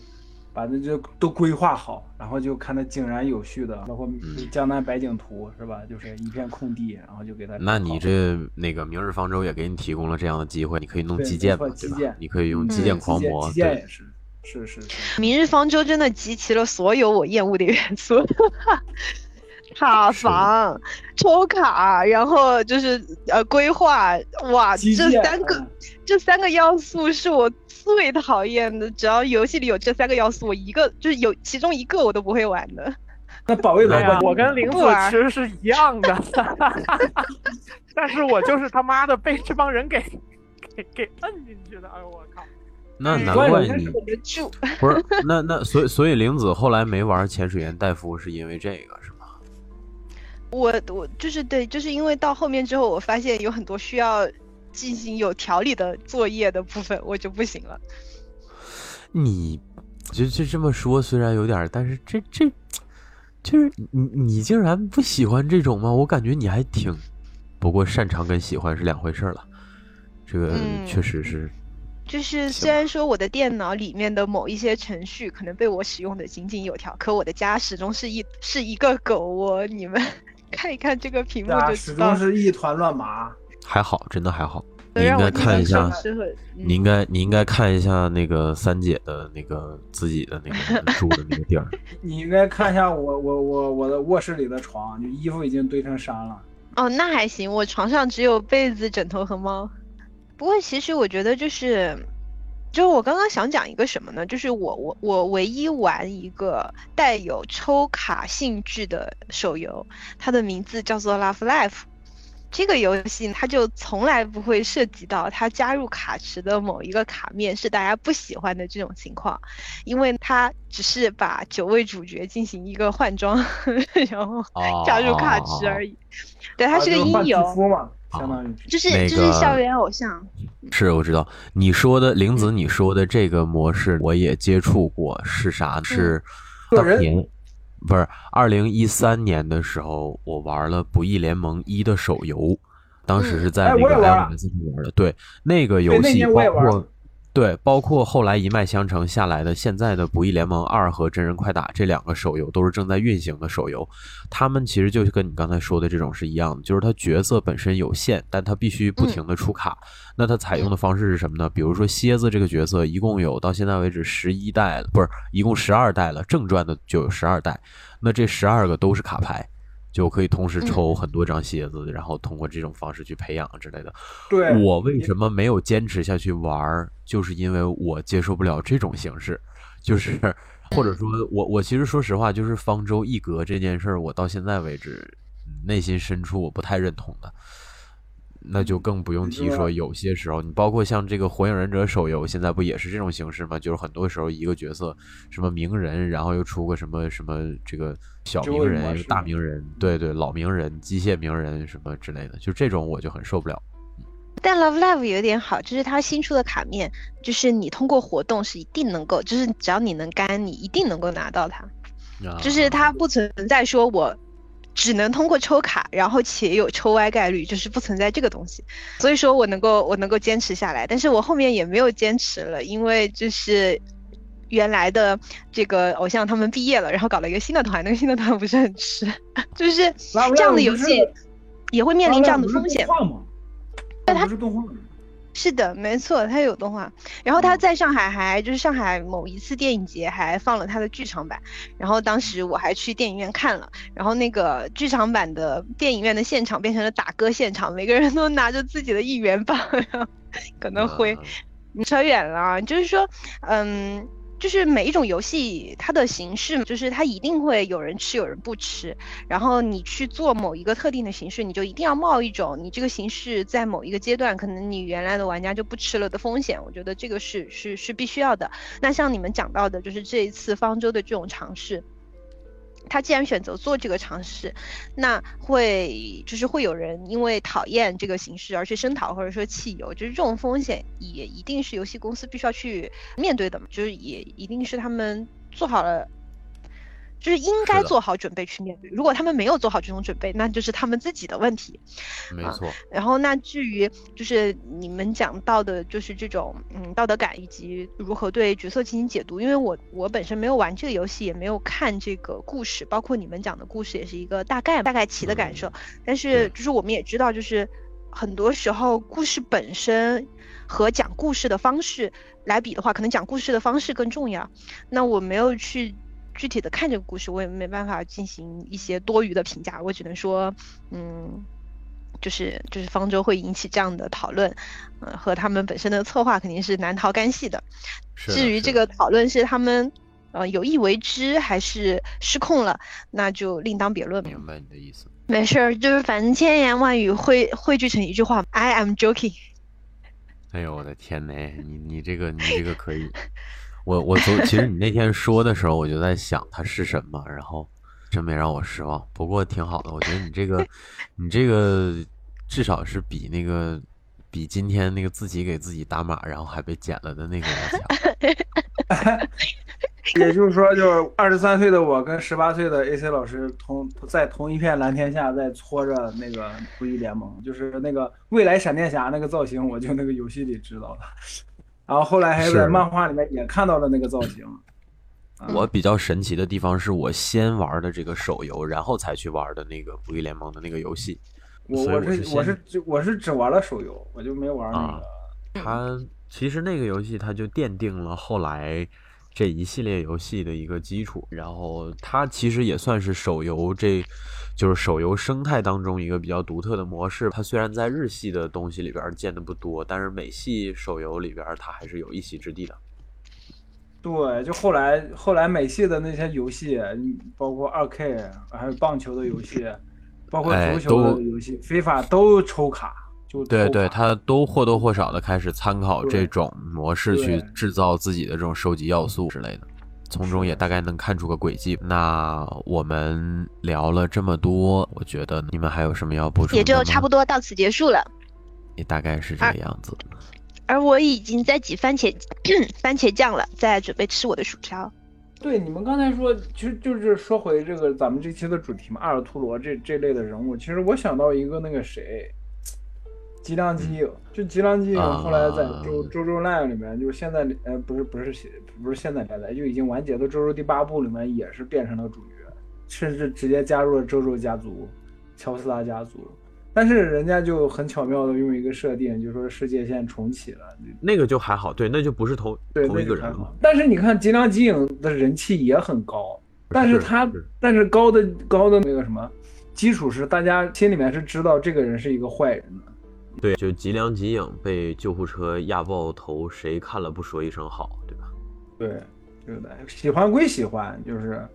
把那就都规划好，然后就看它井然有序的，包括嗯江南百景图是吧？就是一片空地，然后就给它那你这那个明日方舟也给你提供了这样的机会，你可以弄基建嘛，对吧基建？你可以用嗯基建狂魔，对基建也，是是是是。明日方舟真的集齐了所有我厌恶的元素，卡房、抽卡，然后就是呃规划，哇，这三个嗯这三个要素是我最讨厌的。只要游戏里有这三个要素，我一个就是有其中一个我都不会玩的。那保卫萝卜，我跟玲子玩其实是一样的，但是我就是他妈的被这帮人给给给摁进去的。哎呦我靠！那难关怪你不是那那所以所以玲子后来没玩潜水员戴夫是因为这个？我我就是对，就是因为到后面之后，我发现有很多需要进行有条理的作业的部分，我就不行了。你就就这么说，虽然有点儿，但是这这就是你你竟然不喜欢这种吗？我感觉你还挺，不过擅长跟喜欢是两回事儿了。这个嗯确实是，就是虽然说我的电脑里面的某一些程序可能被我使用的井井有条，可我的家始终是一是一个狗窝。你们 看一看这个屏幕就知道始终。是一团乱麻。还好，真的还好。你应该看一下。你应该你应该看一下那个三姐的那个自己的那个住的那个地儿。你应该看一下我我我我的卧室里的床，就衣服已经堆成山了。哦，那还行，我床上只有被子、枕头和猫。不过其实我觉得就是，就是我刚刚想讲一个什么呢？就是我我我唯一玩一个带有抽卡性质的手游，它的名字叫做 Love Life。这个游戏它就从来不会涉及到它加入卡池的某一个卡面是大家不喜欢的这种情况，因为它只是把九位主角进行一个换装，然后哦加入卡池而已。对，它啊是个音游，相当于。就是那就是校个园偶像。是我知道你说的玲子，你说的这个模式我也接触过，是啥？是当年不是二零一三年的时候，我玩了《不义联盟一》的手游，当时是在哎那个我也玩了 iOS 上玩的。对，那个游戏包括对，包括后来一脉相承下来的现在的《不义联盟二》和《真人快打》这两个手游都是正在运行的手游，他们其实就跟你刚才说的这种是一样的，就是它角色本身有限，但它必须不停的出卡。那它采用的方式是什么呢？比如说蝎子这个角色，一共有到现在为止十一代了，不是，一共十二代了，正传的就有十二代，那这十二个都是卡牌。就可以同时抽很多张蝎子，然后通过这种方式去培养之类的。对，我为什么没有坚持下去玩儿，就是因为我接受不了这种形式，就是或者说我我其实说实话，就是方舟一格这件事儿，我到现在为止内心深处我不太认同的。那就更不用提说有些时候，你包括像这个《火影忍者》手游，现在不也是这种形式吗？就是很多时候一个角色什么鸣人，然后又出个什么什么这个小鸣人、大鸣人，对对，老鸣人、机械鸣人什么之类的，就这种我就很受不了。但 Love Live 有点好，就是它新出的卡面，就是你通过活动是一定能够，就是只要你能干，你一定能够拿到它。就是它不存在说我只能通过抽卡，然后且有抽歪概率，就是不存在这个东西。所以说我能够我能够坚持下来，但是我后面也没有坚持了，因为就是原来的这个偶像他们毕业了，然后搞了一个新的团，那个新的团不是很吃，就是这样的游戏也会面临这样的风险。它是动画，是的，没错，他有动画。然后他在上海还就是上海某一次电影节还放了他的剧场版，然后当时我还去电影院看了。然后那个剧场版的电影院的现场变成了打歌现场，每个人都拿着自己的一元棒，可能会扯远了。就是说，嗯。就是每一种游戏，它的形式就是它一定会有人吃，有人不吃。然后你去做某一个特定的形式，你就一定要冒一种你这个形式在某一个阶段可能你原来的玩家就不吃了的风险。我觉得这个是是是必须要的。那像你们讲到的，就是这一次方舟的这种尝试。他既然选择做这个尝试，那会就是会有人因为讨厌这个形式而去声讨或者说弃游，就是这种风险也一定是游戏公司必须要去面对的嘛，就是也一定是他们做好了。就是应该做好准备去面对。如果他们没有做好这种准备，那就是他们自己的问题。没错。然后，那至于就是你们讲到的，就是这种嗯道德感以及如何对角色进行解读。因为我我本身没有玩这个游戏，也没有看这个故事，包括你们讲的故事也是一个大概大概齐的感受。但是就是我们也知道，就是很多时候故事本身和讲故事的方式来比的话，可能讲故事的方式更重要。那我没有去。具体的看这个故事，我也没办法进行一些多余的评价，我只能说，嗯，就是就是方舟会引起这样的讨论，嗯，和他们本身的策划肯定是难逃干系的。至于这个讨论是他们呃有意为之还是失控了，那就另当别论。明白你的意思。没事儿，就是反正千言万语汇汇聚成一句话：I am joking。哎呦我的天呐，你你这个你这个可以。我我昨其实你那天说的时候，我就在想它是什么，然后真没让我失望。不过挺好的，我觉得你这个 你这个至少是比那个比今天那个自己给自己打码，然后还被剪了的那个要强。也就是说，就是二十三岁的我跟十八岁的 AC 老师同在同一片蓝天下在搓着那个不义联盟，就是那个未来闪电侠那个造型，我就那个游戏里知道了。然后后来还在漫画里面也看到了那个造型。我比较神奇的地方是我先玩的这个手游，然后才去玩的那个《不义联盟》的那个游戏。我我是我是我是只玩了手游，我就没玩那个。它其实那个游戏它就奠定了后来这一系列游戏的一个基础，然后它其实也算是手游这。就是手游生态当中一个比较独特的模式，它虽然在日系的东西里边见的不多，但是美系手游里边它还是有一席之地的。对，就后来后来美系的那些游戏，包括二 K，还有棒球的游戏，包括足球的游戏，非法都抽卡，就对对，它都或多或少的开始参考这种模式去制造自己的这种收集要素之类的。从中也大概能看出个轨迹。那我们聊了这么多，我觉得你们还有什么要补充？也就差不多到此结束了。也大概是这个样子。而我已经在挤番茄 番茄酱了，在准备吃我的薯条。对，你们刚才说，其实就是说回这个咱们这期的主题嘛，阿尔图罗这这类的人物。其实我想到一个那个谁。吉良吉影，就吉良吉影，后来在周周周 live 里面，就是现在呃不是不是不是现在连载，就已经完结的周周第八部里面也是变成了主角，甚至直接加入了周周家族、乔斯拉家族。但是人家就很巧妙的用一个设定，就说世界线重启了，那个就还好，对，那就不是同同一个人了。但是你看吉良吉影的人气也很高，但是他但是高的高的那个什么基础是大家心里面是知道这个人是一个坏人的。对，就吉良吉影被救护车压爆头，谁看了不说一声好，对吧？对，对的。喜欢归喜欢，就是，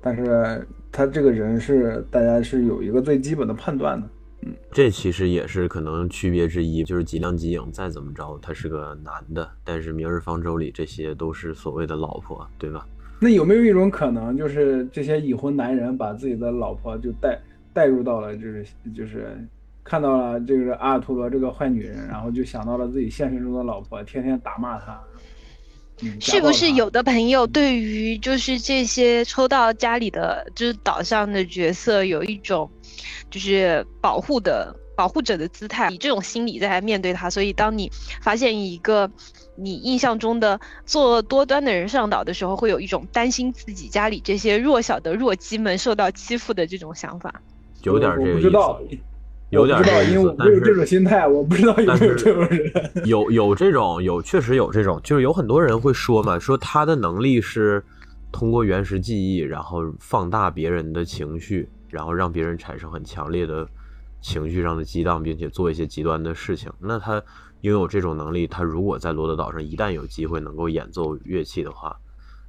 但是他这个人是大家是有一个最基本的判断的。嗯这其实也是可能区别之一，就是吉良吉影再怎么着，他是个男的，但是《明日方舟》里这些都是所谓的老婆，对吧？那有没有一种可能，就是这些已婚男人把自己的老婆就带带入到了，就是就是看到了这个阿尔图罗这个坏女人，然后就想到了自己现实中的老婆，天天打骂她。嗯是不是？有的朋友对于就是这些抽到家里的就是岛上的角色有一种就是保护的保护者的姿态，以这种心理在面对他，所以当你发现一个你印象中的作恶多端的人上岛的时候，会有一种担心自己家里这些弱小的弱鸡们受到欺负的这种想法。有点我这个意不知道思，，有点我不知道，这个意因为我思，但没有这种心态，我不知道有没有这种人。有有这种有确实有这种，就是有很多人会说嘛，说他的能力是通过原始记忆，然后放大别人的情绪，然后让别人产生很强烈的情绪上的激荡，并且做一些极端的事情。那他拥有这种能力，他如果在罗德岛上一旦有机会能够演奏乐器的话，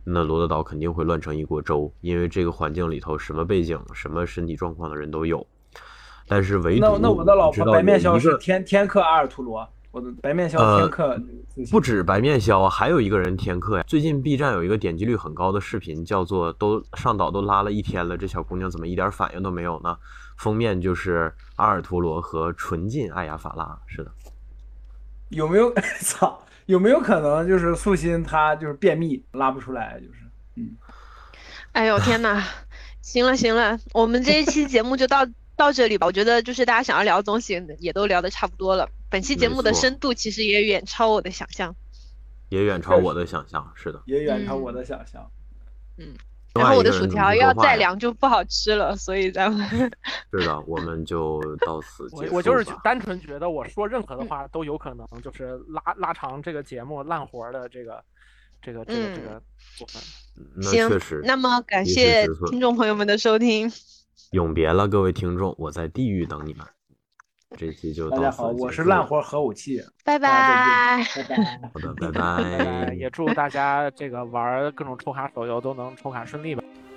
那罗德岛肯定会乱成一锅粥，因为这个环境里头什么背景、什么身体状况的人都有。但是唯独那那我的老婆白面鸮是天天克阿尔图罗，我的白面鸮呃天克不止白面鸮啊，还有一个人天克呀。最近 B 站有一个点击率很高的视频，叫做“都上岛都拉了一天了，这小姑娘怎么一点反应都没有呢？”封面就是阿尔图罗和纯净艾雅法拉，是的，有没有 操？有没有可能就是素心她就是便秘拉不出来，就是嗯哎呦天呐，行了行了，我们这一期节目就到到这里吧。我觉得就是大家想要聊的东西也都聊得差不多了。本期节目的深度其实也远超我的想象。也远超我的想象。是的，也远超嗯我的想象。嗯然后我的薯条要再凉就不好吃了，所以咱们 是的，我们就到此结束我我就是单纯觉得我说任何的话都有可能就是拉拉长这个节目烂活儿的这个这个这个这嗯个部分。行。那么感谢听众朋友们的收听，永别了，各位听众，我在地狱等你们。这期就到此大家好，我。是烂活核武器，拜拜。拜拜。好的，拜呃，拜。也祝大家这个玩各种抽卡手游都能抽卡顺利吧。